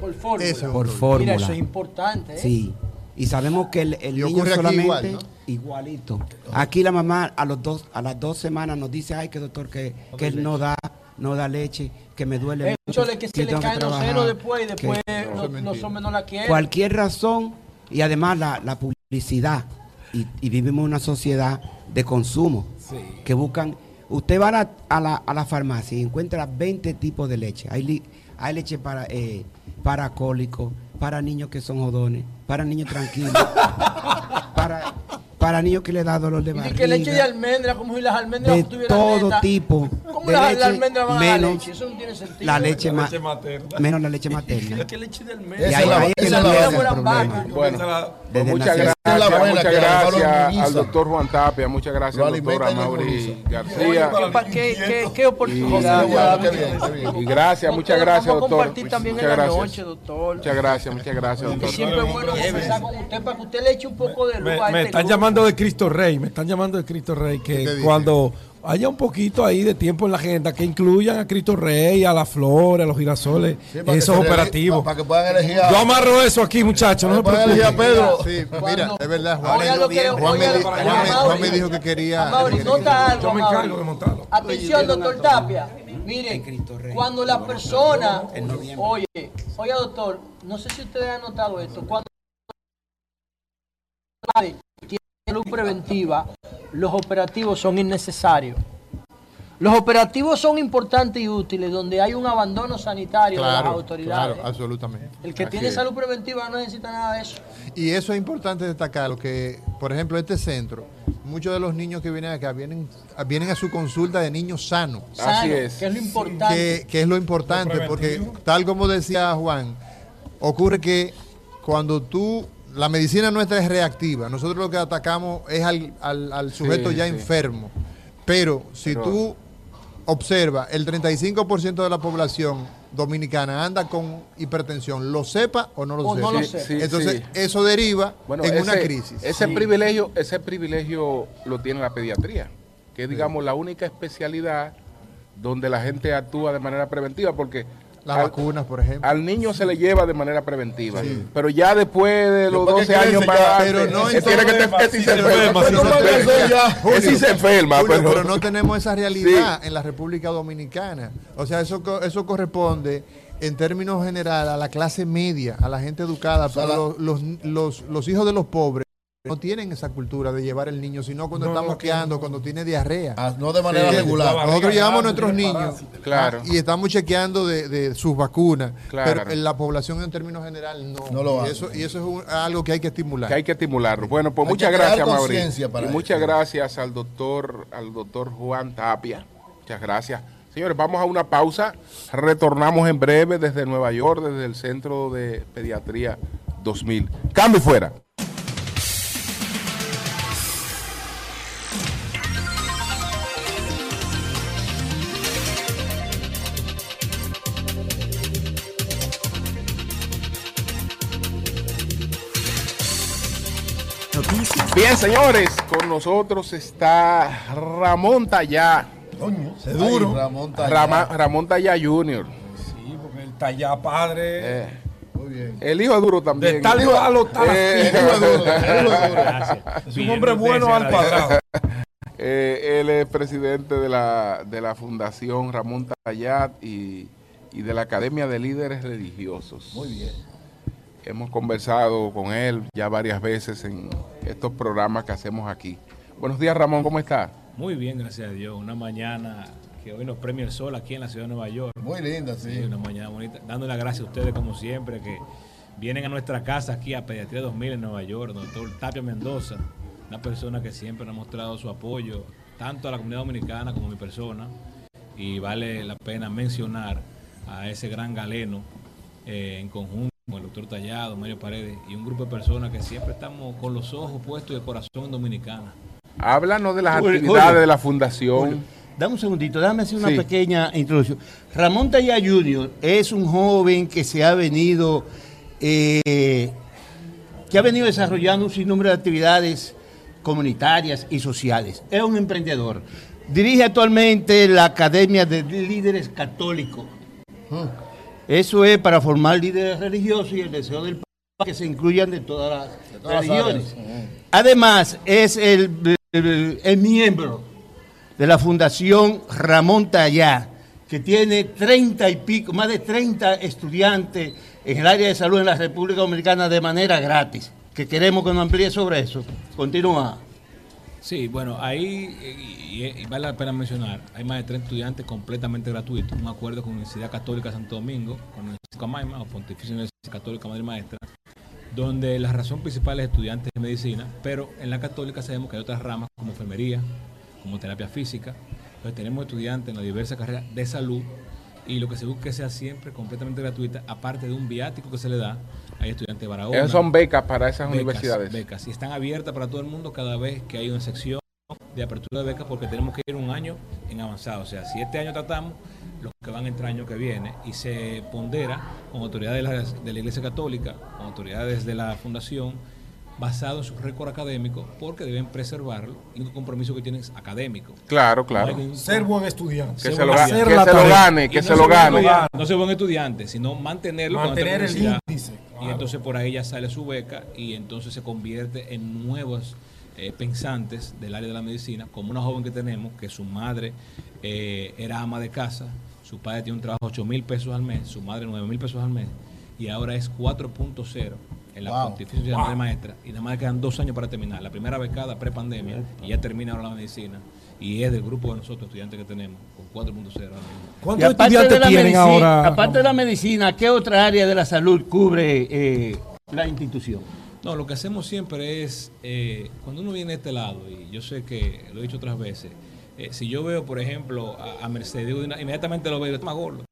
Por fórmula.
Por
Mira,
fórmula.
eso es importante. ¿eh?
Sí. Y sabemos que el, niño solamente
igual, ¿no?
igualito. Aquí la mamá a los dos a las dos semanas nos dice, ay, que doctor que, que él no da no da leche, que me duele
Eso
mucho,
que se
que
le caen los senos después y
que-
después los, los hombres no la quieren.
cualquier razón y además la, la publicidad y, y vivimos en una sociedad de consumo que buscan usted va a la, a la, a la farmacia y encuentra 20 tipos de leche hay, li- hay leche para eh, para cólicos para niños que son jodones para niños tranquilos para para niños que le da dolor de
Y
barriga
que leche de almendra, como si las almendras
de
tuvieran
todo
dieta.
tipo
¿Cómo
de
las
leche,
las almendras van a dar
menos
leche? Eso no tiene sentido.
la leche, ma-
materna.
menos la leche materna
¿Qué leche de
Y
almendra?
ahí- ahí es donde viene el problema.
Bueno, pues muchas
nacimiento.
Gracias,
abuela
muchas gracias al doctor Juan Tapia, muchas gracias al doctor Amaury García.
¿qué, qué, qué, oportunidad.
Y-
Guadalupe.
Y gracias, muchas gracias, doctor.
compartir también
Muchas
en la
gracias.
noche, doctor.
Muchas gracias, muchas gracias, doctor.
siempre es bueno conversar con usted para que usted le eche un poco de luz
Me,
a
me
este
están
grupo.
llamando de Cristo Rey, me están llamando de Cristo Rey,
¿Qué te
que cuando haya un poquito ahí de tiempo en la agenda, que incluyan a Cristo Rey, a las flores, a los girasoles,
para que
esos operativos.
para que puedan elegir a-
Yo amarro eso aquí, muchachos, no se
pueden elegir a. Pedro.
Sí, mira, es verdad, Juan. Juan, me, dijo que quería. Que
nota algo,
Yo me encargo de montarlo.
Atención, doctor Tapia. Mire, cuando la persona, oye, oiga doctor, no sé si ustedes han notado esto, cuando salud preventiva, los operativos son innecesarios. Los operativos son importantes y útiles donde hay un abandono sanitario de las
Claro,
autoridades.
claro, absolutamente.
El que
Así
tiene
es.
salud preventiva no necesita nada de eso.
Y eso es importante destacar, que, por ejemplo, este centro, muchos de los niños que vienen acá vienen, vienen a su consulta de niños sanos.
Sano, que es lo importante.
Que, que es lo importante, porque tal como decía Juan, ocurre que cuando tú, la medicina nuestra es reactiva, nosotros lo que atacamos es al, al- al sujeto
Sí,
ya
sí.
enfermo. Pero si
Pero-
tú observas, el 35% de la población dominicana anda con hipertensión, lo sepa o no lo
O
sepa.
no lo sepa. Sí,
Entonces,
sí.
eso deriva
Bueno,
en una crisis.
Ese
Sí.
privilegio, ese privilegio lo tiene la pediatría, que es digamos la única especialidad donde la gente actúa de manera preventiva, porque
Las
al-
vacunas, por ejemplo.
Al niño se le lleva de manera preventiva, pero ya después de los
Después que
12 años adelante,
pero no
tiene que enferma, no
se
va a crecer
enferma.
se pero-
pero no tenemos esa realidad en la República Dominicana. O sea, eso, co- eso corresponde en términos generales a la clase media, a la gente educada, pero los, los, los- los hijos de los pobres no tienen esa cultura de llevar el niño, sino cuando
No,
está
no,
cuando tiene diarrea.
Ah, no de manera regular. La
Nosotros llevamos a nuestros niños.
Claro.
y estamos chequeando de, de sus vacunas,
Claro.
pero en la población en términos generales no.
No lo
y
hace.
eso, y eso es un- algo que hay que estimular.
que hay que estimularlo. Bueno, pues
Hay
muchas gracias, Mauri.
conciencia
Y muchas gracias al doctor, al doctor Juan Tapia. Muchas gracias. Señores, vamos a una pausa. Retornamos en breve desde Nueva York, desde el Centro de Pediatría 2000. Cambio fuera. Bien, señores, con nosotros está Ramón Tallá.
Coño,
Se duro.
Ay, Ramón Tallá.
Rama- Ramón Tallá Jr.
Sí, porque está ya padre.
Eh,
Muy bien.
el hijo es duro también.
De tal palo, tal
Eh,
El hijo es duro, el hijo es duro.
Gracias.
Es un hombre bueno al cuadrado.
Eh, él es presidente de la, de la Fundación Ramón Tayat y, y de la Academia de Líderes Religiosos.
Muy bien.
Hemos conversado con él ya varias veces en estos programas que hacemos aquí. Buenos días, Ramón, ¿cómo está?
Muy bien, gracias a Dios. Una mañana que hoy nos premia el sol aquí en la ciudad de Nueva York.
Muy linda,
Sí,
sí.
una mañana bonita. Dándole las gracias a ustedes, como siempre, que vienen a nuestra casa aquí a Pediatría 2000 en Nueva York, doctor Tapia Mendoza, una persona que siempre nos ha mostrado su apoyo, tanto a la comunidad dominicana como a mi persona. Y vale la pena mencionar a ese gran galeno eh, en conjunto con el doctor Tallado, Mario Paredes y un grupo de personas que siempre estamos con los ojos puestos y el corazón en Dominicana.
Háblanos de las
Julio,
actividades
Julio.
de la Fundación.
Julio, Dame un segundito, déjame hacer una
Sí.
pequeña introducción. Ramón Tallá Jr. es un joven que se ha venido, eh, que ha venido desarrollando un sinnúmero de actividades comunitarias y sociales. Es un emprendedor. Dirige actualmente la Academia de Líderes Católicos. Eso es para formar líderes religiosos y el deseo del Papa que se incluyan de todas las
todas las
religiones. Además, es el, el- el miembro de la Fundación Ramón Tallá, que tiene 30 y pico, más de 30 estudiantes en el área de salud en la República Dominicana de manera gratis. Que queremos que nos amplíe sobre eso. Continúa.
Sí, bueno, ahí, y, y- vale la pena mencionar, hay más de 30 estudiantes completamente gratuitos, un acuerdo con la Universidad Católica de Santo Domingo, con la Universidad Camaima, o Pontificia Universidad Católica Madre Maestra, donde la razón principal es estudiantes de medicina, pero en la católica sabemos que hay otras ramas como enfermería, como terapia física, entonces tenemos estudiantes en las diversas carreras de salud y lo que se busca es que sea siempre completamente gratuita, aparte de un viático que se le da, hay estudiantes de Barahona.
Esas son becas para esas
Becas,
universidades.
Becas. Y están abiertas para todo el mundo cada vez que hay una sección de apertura de becas porque tenemos que ir un año en avanzado. O sea, si este año tratamos, los que van a entrar año que viene y se pondera con autoridades de la, de la Iglesia Católica, con autoridades de la Fundación, basado en su récord académico porque deben preservarlo y un compromiso que tienen es académico.
Claro, claro.
No
Ser buen estudiante.
Que
Ser
se lo,
buen estudiante.
que
la
se lo gane, que
no
se lo gane.
estudiante, No ser buen estudiante, sino mantenerlo
Mantener el índice.
Y entonces por ahí ya sale su beca y entonces se convierte en nuevos eh, pensantes del área de la medicina, como una joven que tenemos, que su madre eh, era ama de casa, su padre tiene un trabajo de 8 mil pesos al mes, su madre 9 mil pesos al mes, y ahora es 4.0 en la
Wow.
Pontificia Universidad Madre Maestra, y nada más quedan dos años para terminar. La primera becada pre-pandemia, y ya termina ahora la medicina, y es del grupo de nosotros, estudiantes que tenemos, con 4.0 ahora mismo.
Y
¿Cuántos
aparte
estudiantes
de la
tienen ahora?
Aparte de la medicina, ¿qué otra área de la salud cubre eh, la institución?
No, lo que hacemos siempre es, eh, cuando uno viene de este lado, y yo sé que lo he dicho otras veces, eh, si yo veo, por ejemplo, a, a Mercedes, digo, inmediatamente lo veo, está más gordo,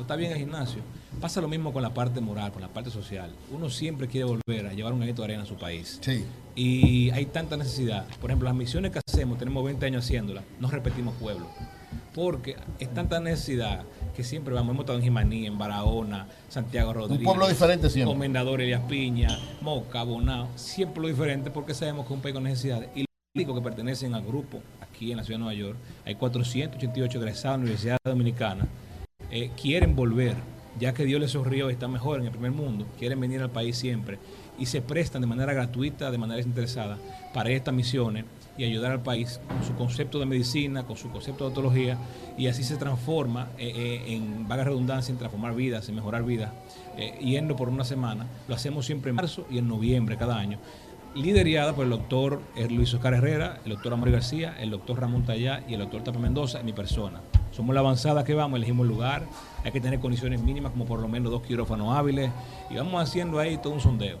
está bien en el gimnasio. Pasa lo mismo con la parte moral, con la parte social. Uno siempre quiere volver a llevar un granito de arena a su país.
Sí.
Y hay tanta necesidad. Por ejemplo, las misiones que hacemos, tenemos 20 años haciéndolas, no repetimos pueblo. Porque es tanta necesidad que siempre vamos, hemos estado en Jimaní, en Barahona, Santiago Rodríguez.
pueblo diferente siempre.
Comendador Elias Piña, Moca, Bonao, siempre lo diferente porque sabemos que es un país con necesidades. Y los que pertenecen al grupo aquí en la ciudad de Nueva York, hay 488 egresados de la Universidad Dominicana, eh, quieren volver, ya que Dios les sonrió y está mejor en el primer mundo, quieren venir al país siempre y se prestan de manera gratuita, de manera desinteresada para estas misiones y ayudar al país con su concepto de medicina, con su concepto de odontología y así se transforma eh, eh, en vaga redundancia, en transformar vidas, en mejorar vidas, yendo por una semana. Lo hacemos siempre en marzo y en noviembre cada año. Liderada por el doctor eh, Luis Oscar Herrera, el doctor Amor García, el doctor Ramón Tallá y el doctor Tapa Mendoza, y mi persona. Somos la avanzada que vamos, elegimos el lugar, hay que tener condiciones mínimas como por lo menos dos quirófanos hábiles y vamos haciendo ahí todo un sondeo.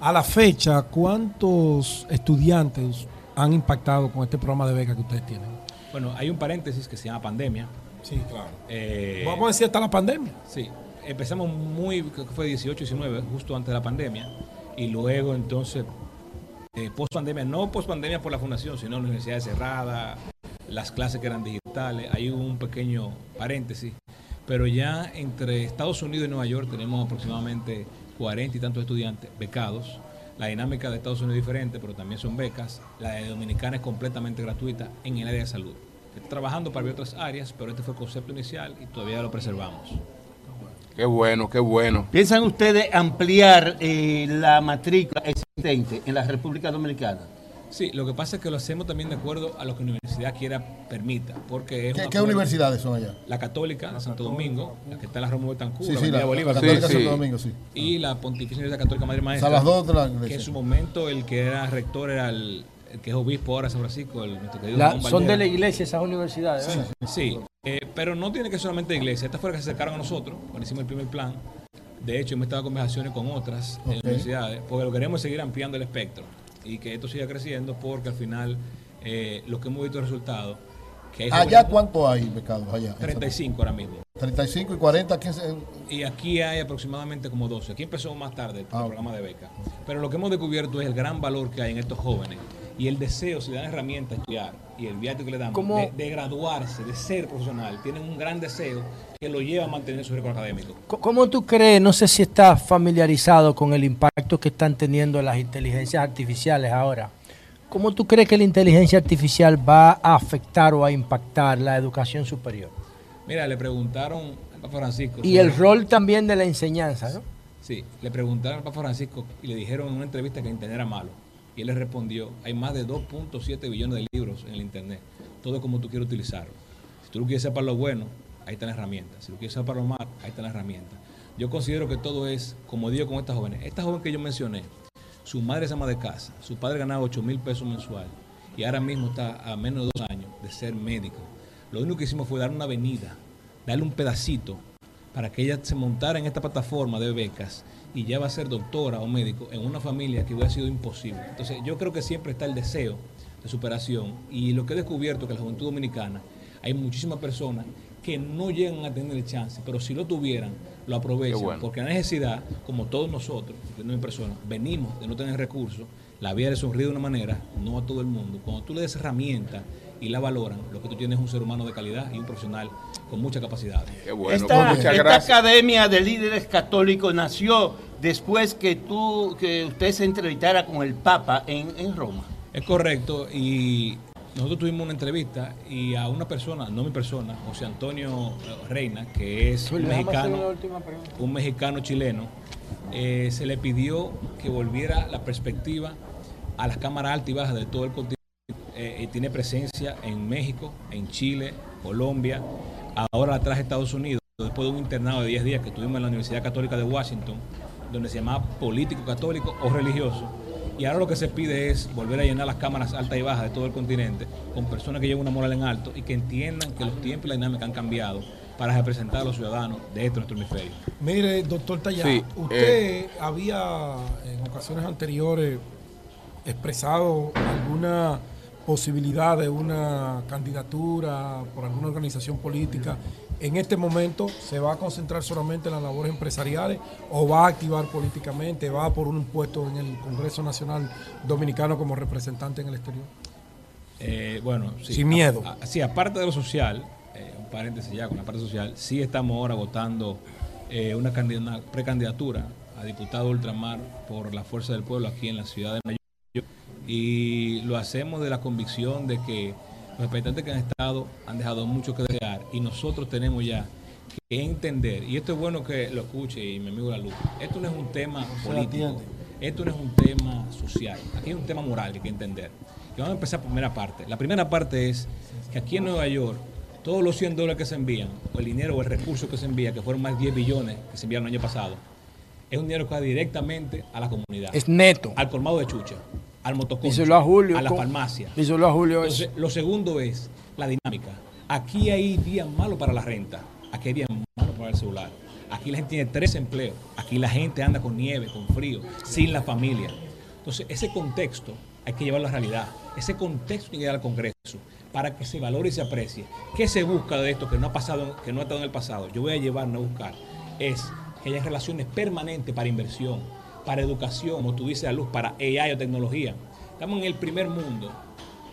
A la fecha, ¿cuántos estudiantes han impactado con este programa de beca que ustedes tienen?
Bueno, hay un paréntesis que se llama pandemia.
Sí, claro.
Eh,
Vamos a decir hasta la pandemia.
Sí, empezamos muy, creo que fue 18, 19, justo antes de la pandemia, y luego entonces, eh, post pandemia, no post pandemia por la fundación, sino universidades cerradas, las clases que eran digitales, hay un pequeño paréntesis, pero ya entre Estados Unidos y Nueva York tenemos aproximadamente 40 y tantos estudiantes becados. La dinámica de Estados Unidos es diferente, pero también son becas. La de Dominicana es completamente gratuita en el área de salud. Estoy trabajando para ver otras áreas, pero este fue el concepto inicial y todavía lo preservamos.
Qué bueno, qué bueno.
¿Piensan ustedes ampliar eh, la matrícula existente en la República Dominicana?
Sí, lo que pasa es que lo hacemos también de acuerdo a lo que la universidad quiera permita, porque es
¿Qué, universidades son allá?
La Católica de Santo Domingo, la que está en la Rómulo Betancourt,
Sí,
la
sí, la-
Bolívar,
la Católica de Santo Domingo, sí.
y la Pontificia Universidad Católica Madre Maestra,
O sea, las dos de la
que
iglesia.
en su momento el que era rector era el que es obispo ahora de San Francisco, el nuestro querido
La- son de la iglesia esas universidades. ¿verdad?
Sí, eh, pero no tiene que ser solamente de iglesia. Estas fueron las que se acercaron a nosotros cuando hicimos el primer plan. De hecho, hemos estado en conversaciones con otras universidades, porque lo que queremos es seguir ampliando el espectro y que esto siga creciendo, porque al final eh, lo que hemos visto resultados, que
¿Allá
jóvenes-
cuánto hay becados? Allá.
35 ahora mismo.
35 y 40, ¿quién se-
Y aquí hay aproximadamente como 12. Aquí empezó más tarde el
Ah,
programa de beca. Pero lo que hemos descubierto es el gran valor que hay en estos jóvenes y el deseo, si le dan herramientas estudiar y el viático que le
¿Cómo?
de, de graduarse, de ser profesional, tienen un gran deseo que lo lleva a mantener su récord académico.
Co- ¿Cómo tú crees, no sé si estás familiarizado con el impacto que están teniendo las inteligencias artificiales ahora? ¿Cómo tú crees que la inteligencia artificial va a afectar o a impactar la educación superior?
Mira, le preguntaron al Papa Francisco.
Y el rol también de la enseñanza, ¿no?
Sí, le preguntaron al Papa Francisco y le dijeron en una entrevista que Internet era malo. Y él le respondió, hay más de 2.7 billones de libros en el Internet, todo como tú quieres utilizarlo. Si tú lo quieres hacer para lo bueno, ahí está la herramienta. Si lo quieres hacer para lo malo, ahí está la herramienta. Yo considero que todo es, como digo con estas jóvenes, esta joven que yo mencioné, su madre es ama de casa, su padre ganaba 8 mil pesos mensual y ahora mismo está a menos de dos años de ser médico. Lo único que hicimos fue darle una avenida, darle un pedacito para que ella se montara en esta plataforma de becas y ya va a ser doctora o médico en una familia que hubiera sido imposible. Entonces yo creo que siempre está el deseo de superación y lo que he descubierto es que en la juventud dominicana hay muchísimas personas que no llegan a tener el chance, pero si lo tuvieran, lo aprovechan,
bueno.
porque la necesidad, como todos nosotros, incluyendo mi persona, venimos de no tener recursos, la vida le sonríe de una manera, no a todo el mundo. Cuando tú le des herramientas y la valoran, lo que tú tienes es un ser humano de calidad y un profesional con mucha capacidad.
Qué bueno,
esta,
pues
esta academia de líderes católicos nació después que tú, que usted se entrevistara con el Papa en, en Roma.
Es correcto, y nosotros tuvimos una entrevista y a una persona, no mi persona, José Antonio eh, Reina, que es un mexicano, un mexicano chileno, eh, se le pidió que volviera la perspectiva a las cámaras altas y bajas de todo el continente. Eh, eh, tiene presencia en México, en Chile, Colombia, ahora la traje a Estados Unidos, después de un internado de 10 días que tuvimos en la Universidad Católica de Washington, donde se llamaba político católico o religioso. Y ahora lo que se pide es volver a llenar las cámaras altas y bajas de todo el continente con personas que lleven una moral en alto y que entiendan que los tiempos y la dinámica han cambiado para representar a los ciudadanos de este nuestro hemisferio.
Mire, doctor Tallá,
Sí,
usted había en ocasiones anteriores expresado alguna posibilidad de una candidatura por alguna organización política. En este momento se va a concentrar solamente en las labores empresariales o va a activar políticamente, va por un puesto en el Congreso Nacional Dominicano como representante en el exterior.
Eh, bueno, sí.
Sin miedo.
A- a- sí, aparte de lo social, eh, un paréntesis ya con la parte social, sí estamos ahora votando eh, una, una precandidatura a diputado ultramar por la Fuerza del Pueblo aquí en la ciudad de Nueva. Y lo hacemos de la convicción de que los representantes que han estado han dejado mucho que desear y nosotros tenemos ya que entender, y esto es bueno que lo escuche y mi amigo La Luz, esto no es un tema político, esto no es un tema social, aquí hay un tema moral que hay que entender. Y vamos a empezar por primera parte. La primera parte es que aquí en Nueva York, todos los 100 dólares que se envían, o el dinero o el recurso que se envía, que fueron más de 10 billones que se enviaron el año pasado, es un dinero que va directamente a la comunidad.
Es neto.
Al colmado de chucha, al motoconcho,
a Julio.
a la farmacia.
Díselo a Julio.
Entonces, lo segundo es la dinámica. Aquí hay días malos para la renta. Aquí hay días malos para el celular. Aquí la gente tiene tres empleos. Aquí la gente anda con nieve, con frío, sin la familia. Entonces, ese contexto hay que llevarlo a la realidad. Ese contexto tiene que llegar al Congreso para que se valore y se aprecie. ¿Qué se busca de esto que no ha pasado, que no ha estado en el pasado? Yo voy a llevar, no a buscar. Es que haya relaciones permanentes para inversión, para educación, como tú dices, a luz, para AI o tecnología. Estamos en el primer mundo.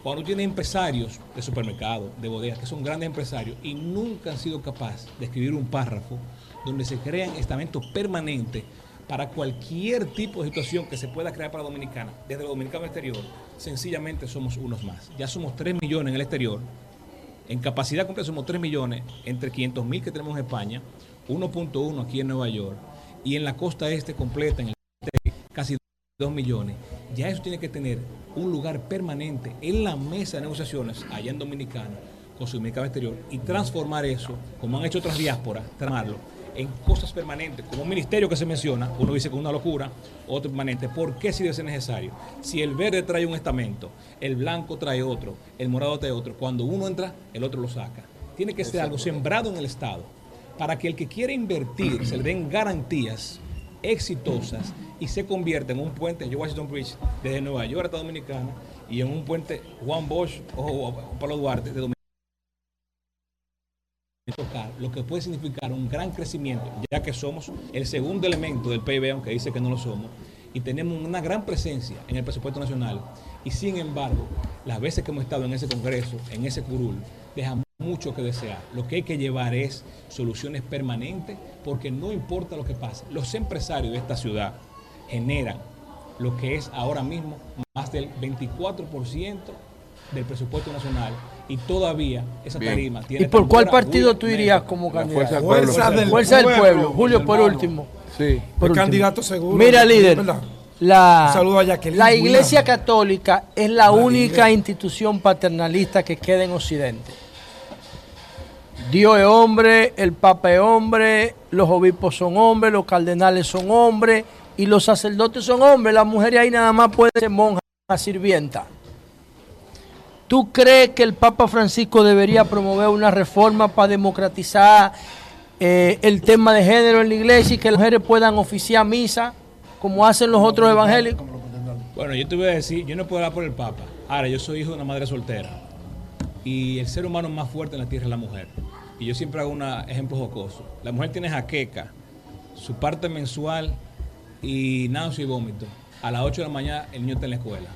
Cuando tú tienes empresarios de supermercados, de bodegas, que son grandes empresarios y nunca han sido capaces de escribir un párrafo donde se crean estamentos permanentes para cualquier tipo de situación que se pueda crear para Dominicana, desde el dominicano exterior, sencillamente somos unos más. Ya somos 3 millones en el exterior. En capacidad completa somos 3 millones, entre 500 mil que tenemos en España, 1.1 aquí en Nueva York, y en la costa este completa, en casi 2 millones. Ya eso tiene que tener un lugar permanente en la mesa de negociaciones allá en Dominicana con su mercado exterior y transformar eso, como han hecho otras diásporas, transformarlo en cosas permanentes, como un ministerio que se menciona, uno dice que es una locura, otro permanente. ¿Por qué si debe ser necesario? Si el verde trae un estamento, el blanco trae otro, el morado trae otro, cuando uno entra, el otro lo saca. Tiene que ser algo sembrado en el Estado para que el que quiera invertir se le den garantías exitosas y se convierta en un puente en Washington Bridge desde Nueva York hasta Dominicana y en un puente Juan Bosch o Pablo Duarte de Dominicana lo que puede significar un gran crecimiento, ya que somos el segundo elemento del PIB, aunque dice que no lo somos, y tenemos una gran presencia en el presupuesto nacional. Y sin embargo, las veces que hemos estado en ese Congreso, en ese curul, deja mucho que desear. Lo que hay que llevar es soluciones permanentes, porque no importa lo que pase. Los empresarios de esta ciudad generan lo que es ahora mismo más del 24% del presupuesto nacional y todavía esa
Bien.
tarima tiene
¿Y por cuál partido tú irías como candidato?
Fuerza del Pueblo.
Fuerza del,
Fuerza del
pueblo.
Pueblo.
Julio, por último.
Sí.
Por
El
último.
candidato seguro.
Mira, líder,
¿verdad?
la,
Un saludo a Jacqueline
la Iglesia. Católica es la única institución paternalista que queda en Occidente. Dios es hombre, el Papa es hombre, los obispos son hombres, los cardenales son hombres y los sacerdotes son hombres. Las mujeres ahí nada más pueden ser monjas, sirvienta. ¿Tú crees que el Papa Francisco debería promover una reforma para democratizar eh, el tema de género en la iglesia y que las mujeres puedan oficiar misa como hacen los otros evangélicos?
Bueno, yo te voy a decir, yo no puedo hablar por el Papa. Ahora, yo soy hijo de una madre soltera. Y el ser humano más fuerte en la tierra es la mujer. Y yo siempre hago un ejemplo jocoso. La mujer tiene jaqueca, su parte mensual y náusea y vómito. A las 8 de la mañana el niño está en la escuela.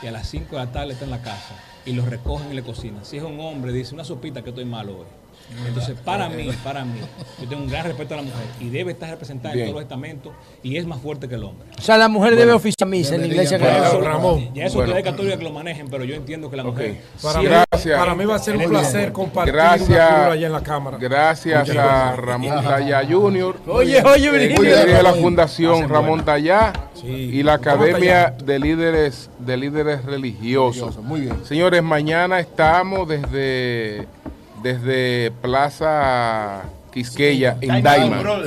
Y a las 5 de la tarde está en la casa. Y lo recogen y le cocinan. Si es un hombre, dice una sopita que estoy malo hoy. Entonces, para mí, para mí, yo tengo un gran respeto a la mujer y debe estar representada
Bien.
en todos los estamentos y es más fuerte que el hombre.
O sea, la mujer debe oficiar misa en la iglesia católica.
eso-
Ramón.
Ya eso
Bueno.
es católica que lo manejen, pero yo entiendo que la mujer.
Para,
sí-
mí,
Gracias.
para mí va a ser un placer compartir
Gracias.
una figura allá en la Cámara.
Gracias a. Ramón Tallá Jr.
Oye, oye,
eh, dirige la Fundación. Ramón Tallá
Sí.
y la Academia de Líderes de Líderes Religiosos.
Muy bien.
Señores, mañana estamos desde, desde Plaza Quisqueya en Diamond.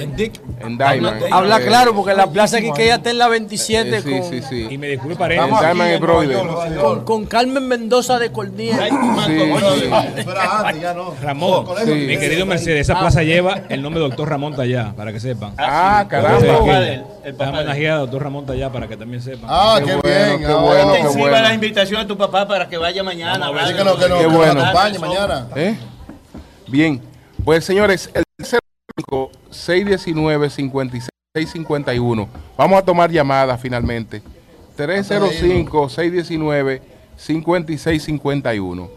En
Diamond.
Habla
Eh,
claro, porque la plaza que ya está en la 27
eh, sí,
con,
sí, sí.
Y me disculpe
En. Diamond y
con, con Carmen Mendoza de Corniel.
Ramón,
Sí.
mi querido Mercedes, esa plaza lleva el nombre de doctor Ramón Tallá, para que sepan.
Ah, caramba. Papá
de él.
homenajeado doctor Ramón Tallá, para que también sepan.
Ah,
Qué
qué,
bueno,
bien.
qué
ah,
bueno, qué bueno.
la invitación a tu papá para que vaya mañana.
Vamos a ver
a
si
Que no, que no,
Qué
que acompañe mañana.
¿Eh? Bien, pues señores, el 619-5651. Vamos a tomar llamadas finalmente. 305-619-5651.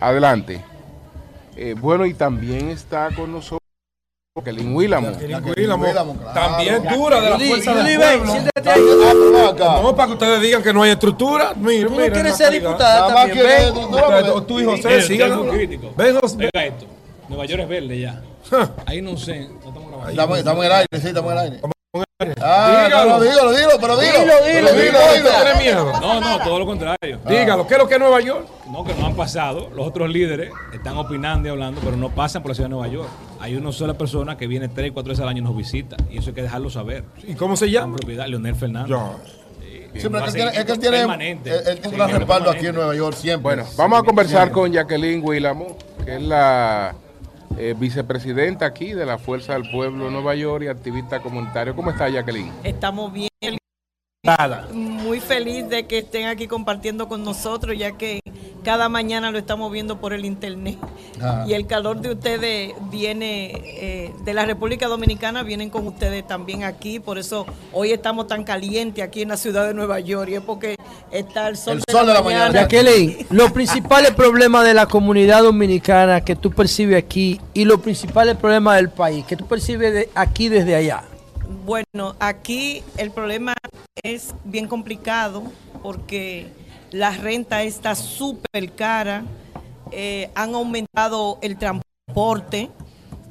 Adelante. Eh, bueno, y también está con nosotros.
Jacqueline
Willamo.
También dura de la fuerza del pueblo.
Ah.
No, para que ustedes digan que no hay estructura. Mira,
Tú no
mira,
quieres ser diputada también,
tú y José,
Usted es
síganos.
muy crítico.
Ven, José.
Oiga esto. Nueva York es verde ya. Ahí no sé. No estamos grabando.
Estamos, estamos en el aire, sí, estamos en el aire. Ah,
Dígalo.
no, dígalo, dilo, pero dilo.
Dilo, dilo,
Pero
dilo,
dilo.
¿Tiene miedo?
No, no, todo lo contrario.
Dígalo, ¿qué es lo que es Nueva York?
No, que no han pasado. Los otros líderes están opinando y hablando, pero no pasan por la ciudad de Nueva York. hay una sola persona que viene tres, cuatro veces al año y nos visita. Y eso hay que dejarlo saber.
¿Y cómo se llama?
Con propiedad, Leonel Fernández.
Sí, pero
Va a
es que,
seguir
tiene- es que él tiene, él, un
Sí,
gran respaldo
permanente.
aquí en Nueva York siempre.
Bueno, vamos a conversar con Jacqueline Guilamo, que es la eh, vicepresidenta aquí de la Fuerza del Pueblo de Nueva York y activista comunitario. ¿Cómo está Jacqueline?
Estamos bien.
Nada.
Muy feliz de que estén aquí compartiendo con nosotros, ya que cada mañana lo estamos viendo por el internet.
Ah.
Y el calor de ustedes viene eh, de la República Dominicana, vienen con ustedes también aquí. Por eso hoy estamos tan calientes aquí en la ciudad de Nueva York. Y es porque está el sol, de, la mañana.
Jacqueline, los principales problemas de la comunidad dominicana que tú percibes aquí y los principales problemas del país que tú percibes de aquí desde allá.
Bueno, aquí el problema es bien complicado porque la renta está súper cara, eh, han aumentado el transporte,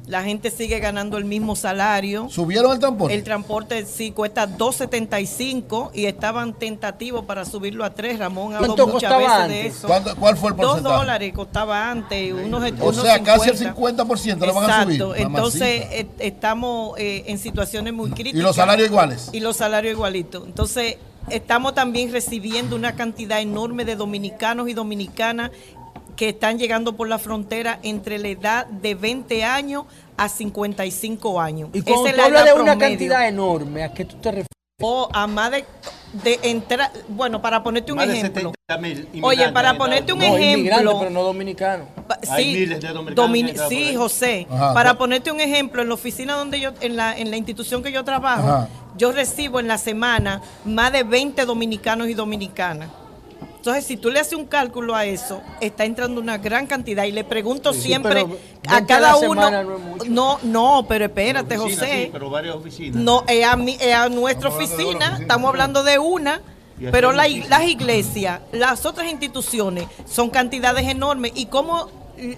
la gente sigue ganando el mismo salario.
¿Subieron el transporte?
El transporte sí cuesta 2.75 y estaban tentativos para subirlo a 3. Ramón habló
¿Cuánto
muchas
costaba
veces de
antes?
eso.
¿Cuánto- cuál fue el
Dos
porcentaje?
dólares costaba antes, unos,
O
unos
sea, casi el
50.
50% lo van a subir.
Exacto. Entonces eh, estamos eh, en situaciones muy críticas.
los salarios iguales?
Y los salarios igualitos. Entonces estamos también recibiendo una cantidad enorme de dominicanos y dominicanas que están llegando por la frontera entre la edad de 20 años a 55 años.
Y cuando tú
la
hablas de una
promedio.
cantidad enorme, ¿a qué tú te refieres?
O a más de, de entrar, bueno, para ponerte un
Más de
ejemplo.
70.000
Oye,
inmigrantes
para ponerte un.
No,
ejemplo.
pero no dominicanos.
Sí, domini- sí, José.
Ajá.
Para ponerte un ejemplo, en la oficina donde yo, en la, en la institución que yo trabajo,
Ajá.
yo recibo en la semana más de 20 dominicanos y dominicanas. Entonces, si tú le haces un cálculo a eso, está entrando una gran cantidad. Y le pregunto
Sí,
siempre a
20
cada uno.
no es mucho.
No, no, pero espérate,
Oficina,
José.
sí, pero varias oficinas.
No, es a, mi- es a nuestra oficina, estamos hablando de una, pero la- las iglesias, las otras instituciones son cantidades enormes. Y como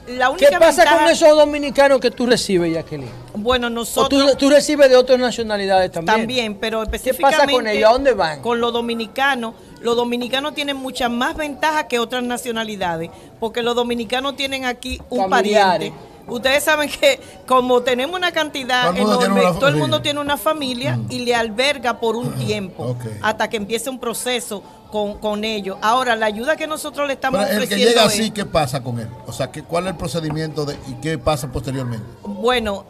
la única
¿Qué pasa
ventaja-
con esos dominicanos que tú recibes, Jacqueline?
Bueno,
¿O
nosotros
tú, tú recibes de otras nacionalidades también?
también, pero
pasa
específicamente
con ellos? ¿A dónde van?
Con los dominicanos, los dominicanos tienen muchas más ventajas que otras nacionalidades, porque los dominicanos tienen aquí un
Familiares.
pariente. Ustedes saben que como tenemos una cantidad
Todo el mundo
enorme,
tiene una
todo el
familia.
mundo tiene una familia y le alberga por un tiempo hasta que empiece un proceso con, con ellos. Ahora, la ayuda que nosotros le estamos
Pero el que
ofreciendo
llega
es-
así, ¿qué pasa con él? O sea, ¿qué, ¿cuál es el procedimiento de, y qué pasa posteriormente?
Bueno,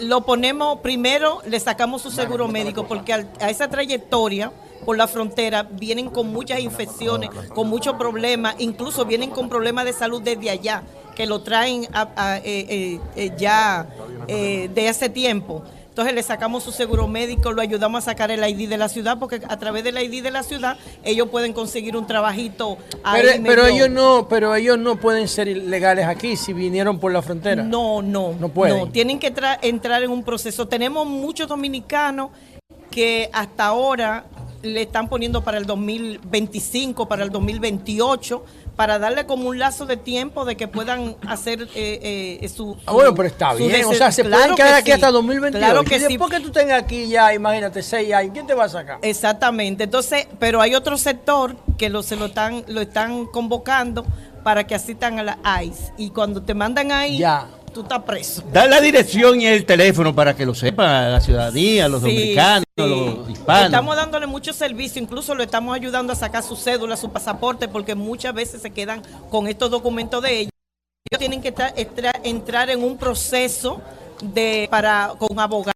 lo ponemos primero, le sacamos su seguro médico porque al- a esa trayectoria por la frontera vienen con muchas infecciones, con muchos problemas, incluso vienen con problemas de salud desde allá, que lo traen a- a- eh, eh, eh, ya eh, de hace tiempo. Entonces le sacamos su seguro médico, lo ayudamos a sacar el ID de la ciudad, porque a través del ID de la ciudad ellos pueden conseguir un trabajito. ahí
Pero, ellos no, pero ellos no pueden ser ilegales aquí si vinieron por la frontera.
No, no.
No pueden.
No, tienen que tra- entrar en un proceso. Tenemos muchos dominicanos que hasta ahora le están poniendo para el 2025, para el 2028, para darle como un lazo de tiempo de que puedan hacer eh, eh, su,
Ah, bueno, pero está bien. O sea, se
Claro
pueden quedar
que
aquí
sí.
hasta 2028.
Claro que
y
sí.
después que tú tengas aquí ya, imagínate, seis años, ¿quién te va a sacar?
Exactamente. Entonces, pero hay otro sector que lo, se lo están, lo están convocando para que asistan a la ICE. Y cuando te mandan ahí,
Ya.
Tú estás preso.
Da la dirección y el teléfono para que lo sepa la ciudadanía, los
Sí,
dominicanos,
sí.
los hispanos.
Estamos dándole mucho servicio, incluso lo estamos ayudando a sacar su cédula, su pasaporte, porque muchas veces se quedan con estos documentos de ellos. Ellos tienen que estra- entrar en un proceso de para con abogado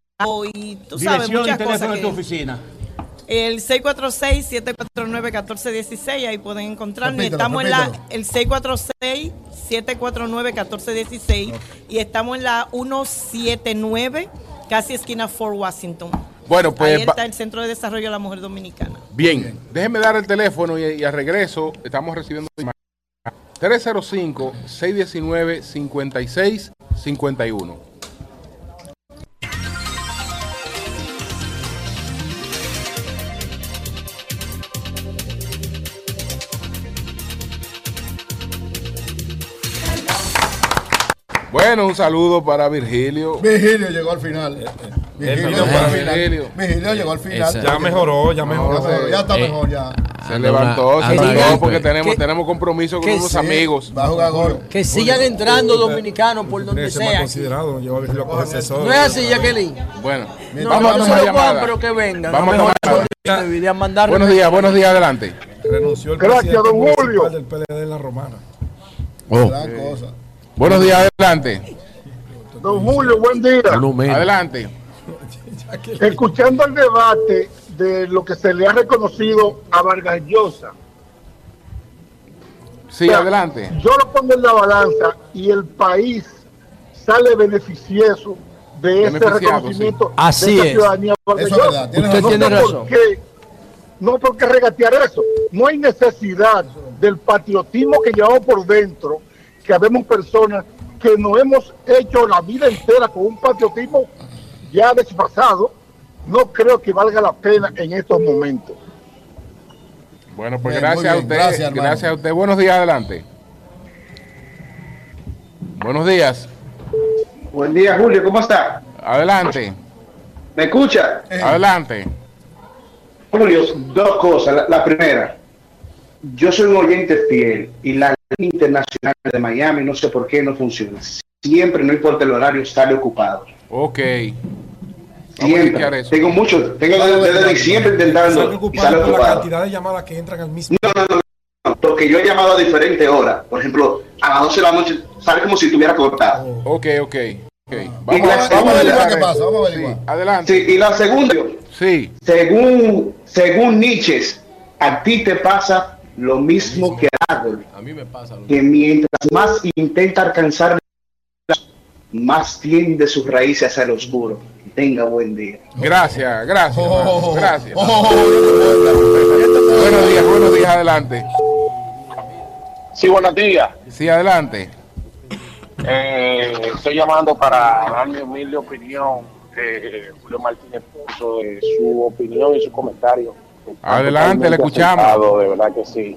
y tú sabes
Dirección y
muchas
teléfono
cosas.
de tu
que-
oficina.
El 646-749-1416, ahí pueden encontrarnos.
Repítelo,
estamos en la,
repítelo.
el 646-749-1416 y estamos en la 179, casi esquina Fort Washington.
Bueno, pues,
Ahí está el Centro de Desarrollo de la Mujer Dominicana.
Bien, déjenme dar el teléfono y, y al regreso estamos recibiendo llamadas. 305-619-5651. Bueno, un saludo para Virgilio.
Virgilio llegó al final. Vigilio
Él
llegó al final.
Vigilio.
Vigilio llegó al final.
Exacto.
Ya mejoró, ya mejoró.
Ya, ya está
Eh,
mejor, ya.
Se
Anda
levantó,
una-
se levantó porque
que-
tenemos, tenemos compromiso con unos
sí.
amigos.
Va a jugar gol.
Que sigan entrando dominicanos por donde sea.
considerado, yo a solo.
No es así, Jacqueline.
Bueno,
No,
vamos
no,
a
no
tomar
se
llamada.
pero que vengan.
Vamos a
mejor
tomar llamada. Buenos días, buenos días, adelante.
Renunció el
Gracias,
presidente
don Julio.
del PLD en la Romana.
Oh.
Gran cosa.
Buenos días, adelante.
Don Julio, buen día.
Adelante.
Escuchando el debate de lo que se le ha reconocido a Vargas Llosa.
Sí, adelante.
Yo lo pongo en la balanza y el país sale beneficioso de ese reconocimiento
sí.
Así
de esa
es.
ciudadanía Vargas
Eso es
Llosa.
verdad, tiene
Usted
No
tiene razón.
por qué, no por qué regatear eso. No hay necesidad del patriotismo que llevamos por dentro, que habemos personas que nos hemos hecho la vida entera con un patriotismo ya desfasado. No creo que valga la pena en estos momentos.
Bueno, pues
Bien,
gracias a usted.
gracias,
a usted. Buenos días, adelante. Buenos días.
Buen día, Julio. ¿Cómo está?
Adelante.
¿Me escucha?
Adelante.
Julio, dos cosas. La, la primera, yo soy un oyente fiel y la internacional de Miami no sé por qué no funciona. Siempre, no importa el horario, sale ocupado.
Ok.
Siempre.
eso.
Tengo mucho, tengo desde, desde diciembre intentando y
ocupado
sale
por la
ocupado.
cantidad de llamadas que entran al mismo
No, no, no, no, porque yo he llamado a diferentes horas. Por ejemplo, a las 12 de la noche sale como si estuviera cortado.
Ok, ok. ok.
Y
Vamos,
la
a, vamos a
segunda-
averiguar
qué pasa, vamos a
Sí,
averiguar.
adelante.
Sí, y la segunda,
Sí.
según, según Nietzsche, a ti te pasa lo mismo que al árbol.
A mí me pasa lo
que mientras más intenta alcanzar más tiende sus raíces hacia el oscuro. Tenga buen día.
Gracias, gracias.
Oh,
Gracias.
oh,
Buenos días, buenos días, adelante.
Sí, buenos días.
Sí, adelante.
Eh, estoy llamando para dar mi humilde opinión. Eh, Julio Martínez Pozo, de su opinión y su comentario.
Adelante, le escuchamos.
De verdad que sí.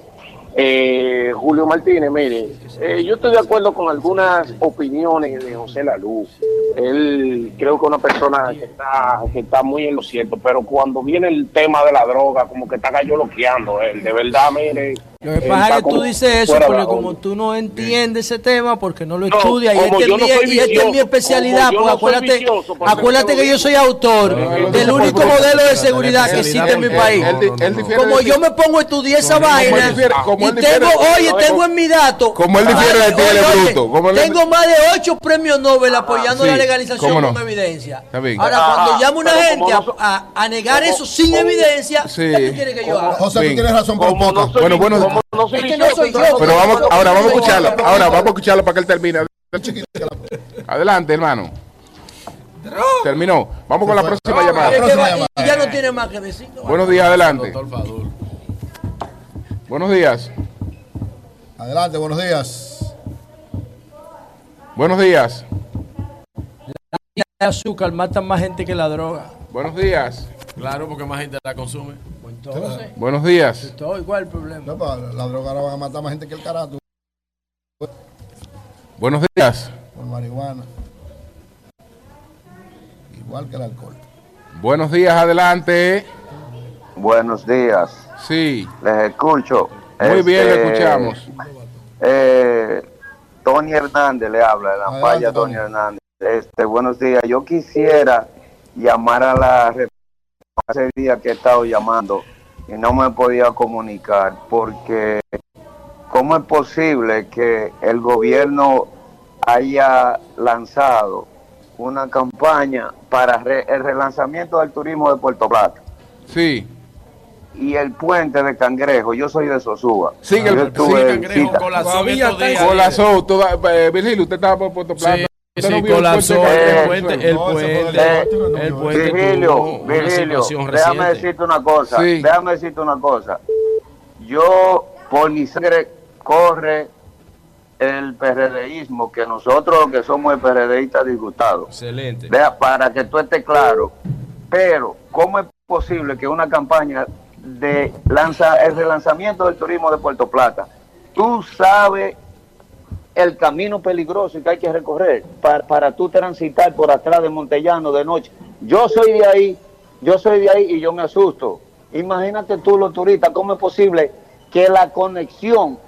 Eh, Julio Martínez, mire, eh, yo estoy de acuerdo con algunas opiniones de José Lalú. Él creo que es una persona que está, que está muy en lo cierto, pero cuando viene el tema de la droga, como que está gallo loqueando él. De verdad, mire.
Lo que pasa es que tú dices eso porque como tú no entiendes ese tema, porque no lo
No,
estudias, y es mi, y esta es mi especialidad,
soy
acuérdate,
por
acuérdate que yo soy autor del único modelo de seguridad que existe en mi país. Como yo me pongo a estudiar esa vaina y tengo, oye,
no,
tengo en mi dato,
como él difiere de ti, bruto,
tengo más de ocho premios Nobel apoyando
sí,
la legalización con evidencia. Ahora, cuando llama una gente a, negar eso sin evidencia. ¿qué tú quieres que yo haga?
José, tú tienes razón, poca.
soy
Bueno, bueno.
Como no soy
Es que no soy yo.
Pero vamos, ahora vamos a escucharlo. Ahora vamos a escucharlo para que él termine. Adelante, hermano. Terminó. Vamos con la próxima llamada.
y ya no tiene más que decir. ¿no?
Buenos días, adelante. Buenos días.
Adelante, buenos días.
Buenos días.
El azúcar mata más gente que la droga.
Buenos días.
Claro, porque más gente la consume.
Entonces,
Buenos días.
todo igual el problema.
No, pa, la droga ahora van a matar más gente que el carato
Buenos días.
por marihuana. Igual que el alcohol.
Buenos días, adelante.
Buenos días.
Sí.
Les escucho.
Muy bien, le
Este,
escuchamos.
Eh, Tony Hernández le habla, de la
Adelante,
falla
Tony.
Tony Hernández. Este, buenos días. Yo quisiera llamar a la hace días que he estado llamando y no me podía comunicar porque ¿cómo es posible que el gobierno haya lanzado una campaña para re- el relanzamiento del turismo de Puerto Plata?
Sí.
y el puente de Cangrejo. Yo soy de Sosúa.
Sí, el- sí,
Cangrejo. Colapsó.
Toda, eh, Virgilio, usted estaba por Puerto Plata.
Sí,
¿Usted
sí,
no vio el
colapsó
puente
el puente, el puente,
de-
el puente
Virgilio, Virgilio, déjame
reciente.
decirte una cosa.
Sí.
Déjame decirte una cosa. Yo, por mi sangre, corre el PRDismo, que nosotros que somos el PRDistas disgustados.
Excelente.
Vea, para que tú estés claro. Pero, ¿cómo es posible que una campaña de lanza el relanzamiento del turismo de Puerto Plata, tú sabes el camino peligroso que hay que recorrer para, para tú transitar por atrás de Montellano de noche? Yo soy de ahí, yo soy de ahí y yo me asusto. Imagínate tú los turistas, ¿cómo es posible que la conexión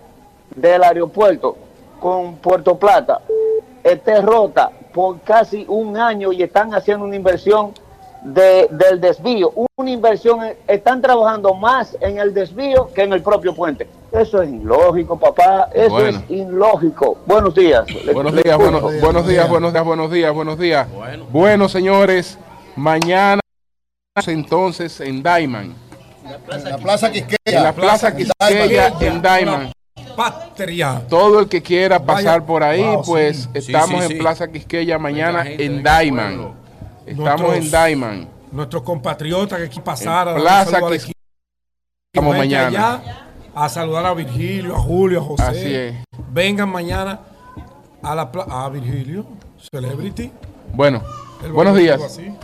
del aeropuerto con Puerto Plata esté rota por casi un año y están haciendo una inversión de- del desvío? Una inversión, están trabajando más en el desvío que en el propio puente. Eso es ilógico, papá. Eso
Bueno.
es ilógico. Buenos días.
Buenos
le
días,
escucho.
buenos, buenos días, buenos días, buenos días, buenos días. Bueno, señores, mañana entonces en Diamond.
En la Plaza Quisqueya.
En la Plaza Quisqueya en Diamond.
Patria.
Todo el que quiera pasar
Vaya.
por ahí,
Wow,
pues
sí.
Estamos
sí,
en
sí.
Plaza Quisqueya mañana
gente,
en
pueblo.
Estamos
Nuestros-
en Diamond.
Nuestros compatriotas que aquí un
Plaza
equipo.
Estamos mañana.
allá a saludar a Virgilio, a Julio, a José.
Así es.
Vengan mañana a la a Virgilio, Celebrity.
Bueno, buenos días.
así.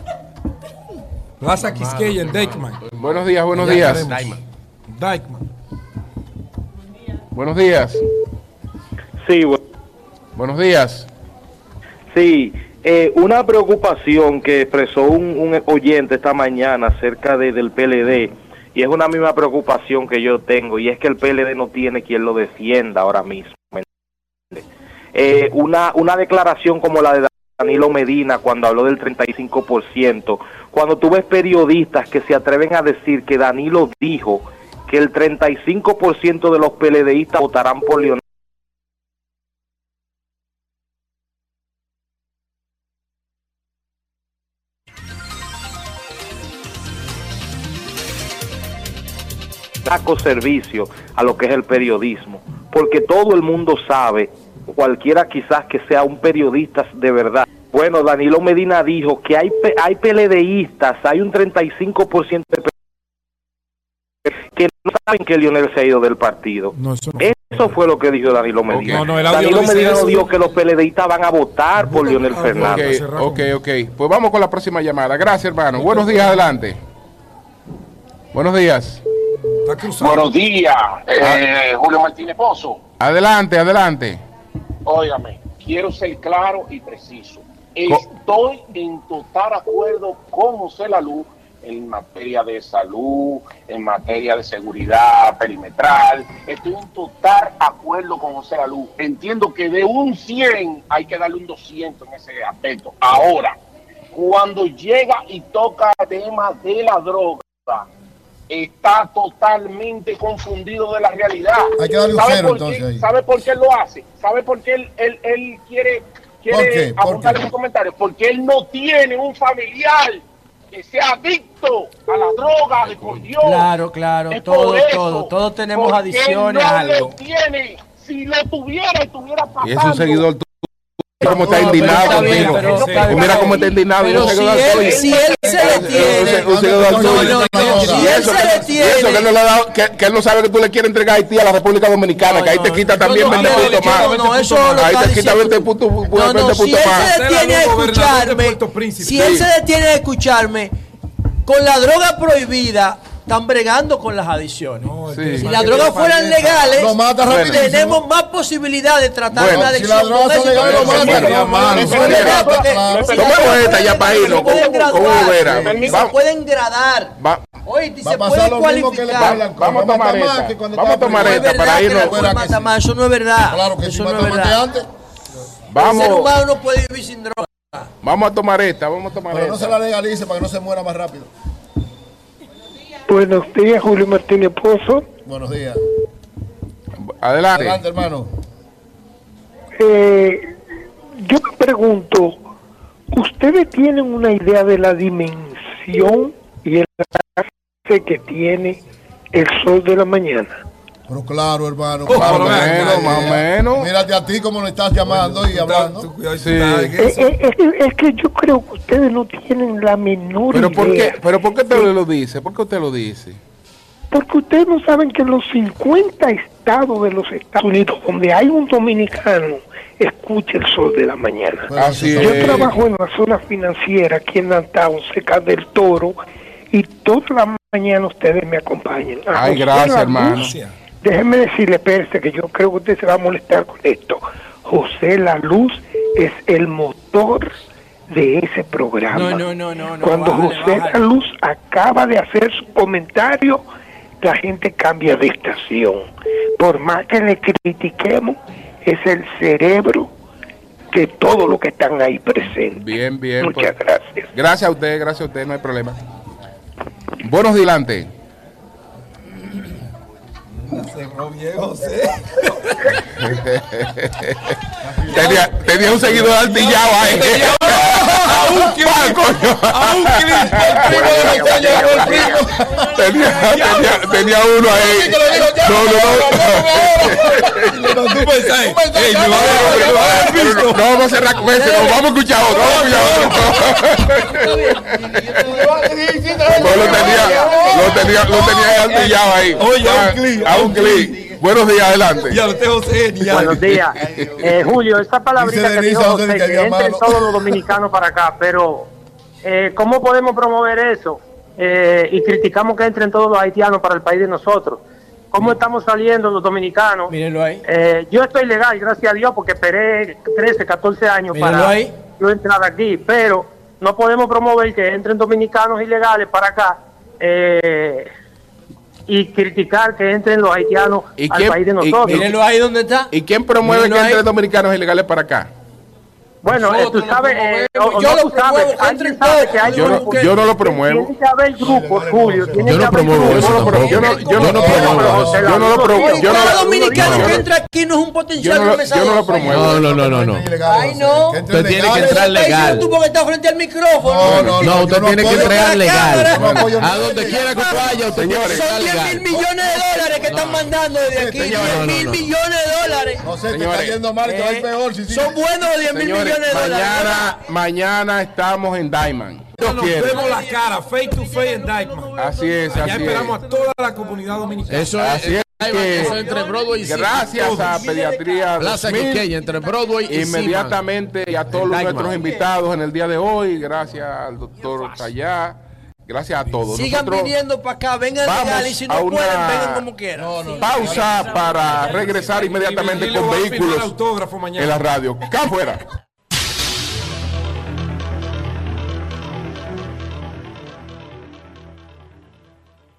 Plaza Quisqueya en Deichmann.
Buenos días, buenos
Allá
días.
Deichmann.
Buenos días.
Sí, bu-
Buenos días.
sí. Eh, una preocupación que expresó un, oyente esta mañana acerca de, del PLD, y es una misma preocupación que yo tengo, y es que el PLD no tiene quien lo defienda ahora mismo. Eh, una, una declaración como la de Danilo Medina cuando habló del 35%, cuando tú ves periodistas que se atreven a decir que Danilo dijo que el 35% de los PLDistas votarán por Leonel saco servicio a lo que es el periodismo, porque todo el mundo sabe, cualquiera quizás que sea un periodista de verdad. Bueno, Danilo Medina dijo que hay pe- hay PLDistas, hay un 35% de que no saben que Lionel se ha ido del partido. eso, fue lo que dijo Danilo Medina.
No, no, el audio
Danilo Medina no dijo que los PLDistas van a votar por Lionel Fernández.
Ok, ok. Pues vamos con la próxima llamada. Gracias, hermano. Buenos días, adelante. Buenos días.
Buenos días, eh, Julio Martínez Pozo.
Adelante, adelante.
Óigame, quiero ser claro y preciso. Estoy en total acuerdo con José Lalú en materia de salud, en materia de seguridad perimetral. Estoy en total acuerdo con José Lalú. Entiendo que de un 100 hay que darle un 200 en ese aspecto. Ahora, cuando llega y toca el tema de la droga, está totalmente confundido de la realidad.
Hay que darle un
¿Sabe
cero,
por
entonces,
qué?
ahí.
¿Sabe por qué él lo hace? ¿Sabe por qué él, él, él quiere, quiere
¿Por qué? ¿Por
apuntar sus comentarios? Porque él no tiene un familiar que sea adicto a la droga, de por Dios.
Claro, claro,
Es
todo,
eso,
todo, todos tenemos adicciones
no
a algo.
lo tiene. Si lo tuviera, estuviera pasando.
Y es un seguidor. Cómo está indignado contigo. mira cómo está indignado.
Pero si él- si él se detiene-
Y
si él
eso
se
que-
detiene-
y eso que él no le ha dado- que- que él no sabe que tú le quieres entregar a Haití a la República Dominicana, que ahí te quita también
yo no
20
quiero-
puntos más.
no, no, eso lo
Ahí te quita
diciendo
20 puntos,
No,
20
no, si él
más.
se detiene a escucharme, si él se detiene a escucharme, con la droga prohibida, están bregando con las adicciones.
Sí.
Si las drogas fueran legales,
Lo mata rapidísimo.
tenemos más posibilidad de tratar
Bueno,
una
si
adicción.
las drogas
con
son
eso.
legales, lo matan. No,
si
Tomemos esta ya para
se
irnos,
se
Vamos.
pueden gradar. Oye,
Va
se
le
cualificar.
Vamos a
la
tomar esta. Vamos a tomar
No es
esta para
la
irnos.
eso no es verdad.
Claro que
eso no es verdad.
antes.
El ser
Vamos,
humano no puede vivir sin droga.
vamos a tomar esta, vamos a tomar
Pero no se
esta.
la legalice para que no se muera más rápido.
Buenos días, Julio Martínez Pozo.
Buenos días.
Adelante.
Adelante, hermano.
Eh, yo me pregunto, ¿ustedes tienen una idea de la dimensión y el alcance que tiene el sol de la mañana?
Pero claro, hermano.
Más
claro,
o
claro,
menos, más o menos.
Mírate a ti como lo estás llamando y hablando.
Eh, eh, es, que- es que yo creo que ustedes no tienen la menor
Pero ¿por
idea.
qué? Pero ¿por qué usted lo dice? ¿Por qué usted lo dice?
Porque ustedes no saben que en los 50 estados de los Estados Unidos, donde hay un dominicano, escucha el sol de la mañana.
Así
Yo
es.
trabajo en la zona financiera aquí en Downtown, cerca del Toro, y toda la mañana ustedes me acompañan.
Ay, gracias, hermano.
Déjeme decirle, espérese, que yo creo que usted se va a molestar con esto. José La Luz es el motor
de ese programa.
No, no, no, no. no
Cuando
bájale,
José
bájale.
La Luz acaba de hacer su comentario, la gente cambia de estación. Por más que le critiquemos, es el cerebro de todo lo que están ahí presentes.
Bien, bien.
Muchas
pues,
gracias.
Gracias a usted, gracias a usted, no hay problema. Buenos
Cerró bien, José.
tenía, tenía un seguidor altillado ahí.
A un clip, a un clip, el primo de José llegó el primo.
tenía, tenía, tenía uno ahí. No, no, no. No, vamos a cerrar con ese, nos vamos a escuchar otro, vamos a escuchar otro. No, lo tenía, lo tenía, lo tenía altillado ahí.
Oye, a un clic,
A un clic. Buenos días, adelante.
Ya usted José
Buenos días. Eh, Julio, esa palabrita que dijo José,
que
entren todos los dominicanos para acá, pero eh, ¿cómo podemos promover eso? Eh, y criticamos que entren todos los haitianos para el país de nosotros. ¿Cómo estamos saliendo los dominicanos?
Mírenlo ahí.
Eh, yo estoy legal, gracias a Dios, porque esperé 13, 14 años
Mírenlo
para
ahí.
yo entrar aquí, pero no podemos promover que entren dominicanos ilegales para acá eh, y criticar que entren los haitianos
¿Y
al
quién-
país de
y-
nosotros.
Mírenlo ahí donde está.
¿Y quién promueve que entren dominicanos ilegales para acá?
Bueno, eh, tú
Nosotros lo
sabes, eh,
Yo
no
lo
tú sabes,
promuevo, entren
sabe que hay
Yo no, yo no lo promuevo.
Tiene que haber grupos, Julio. Tiene
Yo no promuevo eso
Yo no
tampoco.
yo no- yo no-
no promuevo eso.
Yo no lo promuevo. Yo no
dominicano
yo no-
que entra aquí no es un
yo
potencial
no yo no lo promuevo.
No, no, no, no, no.
Ay, no.
Usted tiene que entrar legal.
tú porque estás frente al micrófono.
No, no,
No, usted
yo no
tiene que entrar
Yo
legal.
no
A donde quiera que vaya, usted tiene que
Son
entrar
10 mil
legal.
millones de dólares que están mandando desde aquí. 10
no,
mil
no.
millones de dólares.
José, te
Señores,
está yendo mal, te va a ir peor.
Son buenos los 10 mil
Señores,
millones de dólares.
mañana, mañana estamos en Diamond.
Nos
quiere.
vemos la cara, face to face en Dykeman.
Así es,
Ya
así
esperamos
es.
a toda la comunidad dominicana.
Eso es,
Así es que
eso es entre Broadway y City.
gracias a Pediatría
Plaza
2000,
Quiqueya, entre Broadway y
inmediatamente y a todos nuestros invitados en el día de hoy, gracias al doctor Tallá, gracias a todos.
Sigan
Nosotros
viniendo para acá, vengan legal y si no pueden, vengan como quieran.
pausa para regresar inmediatamente con vehículos
autógrafo mañana.
en la radio. Acá afuera.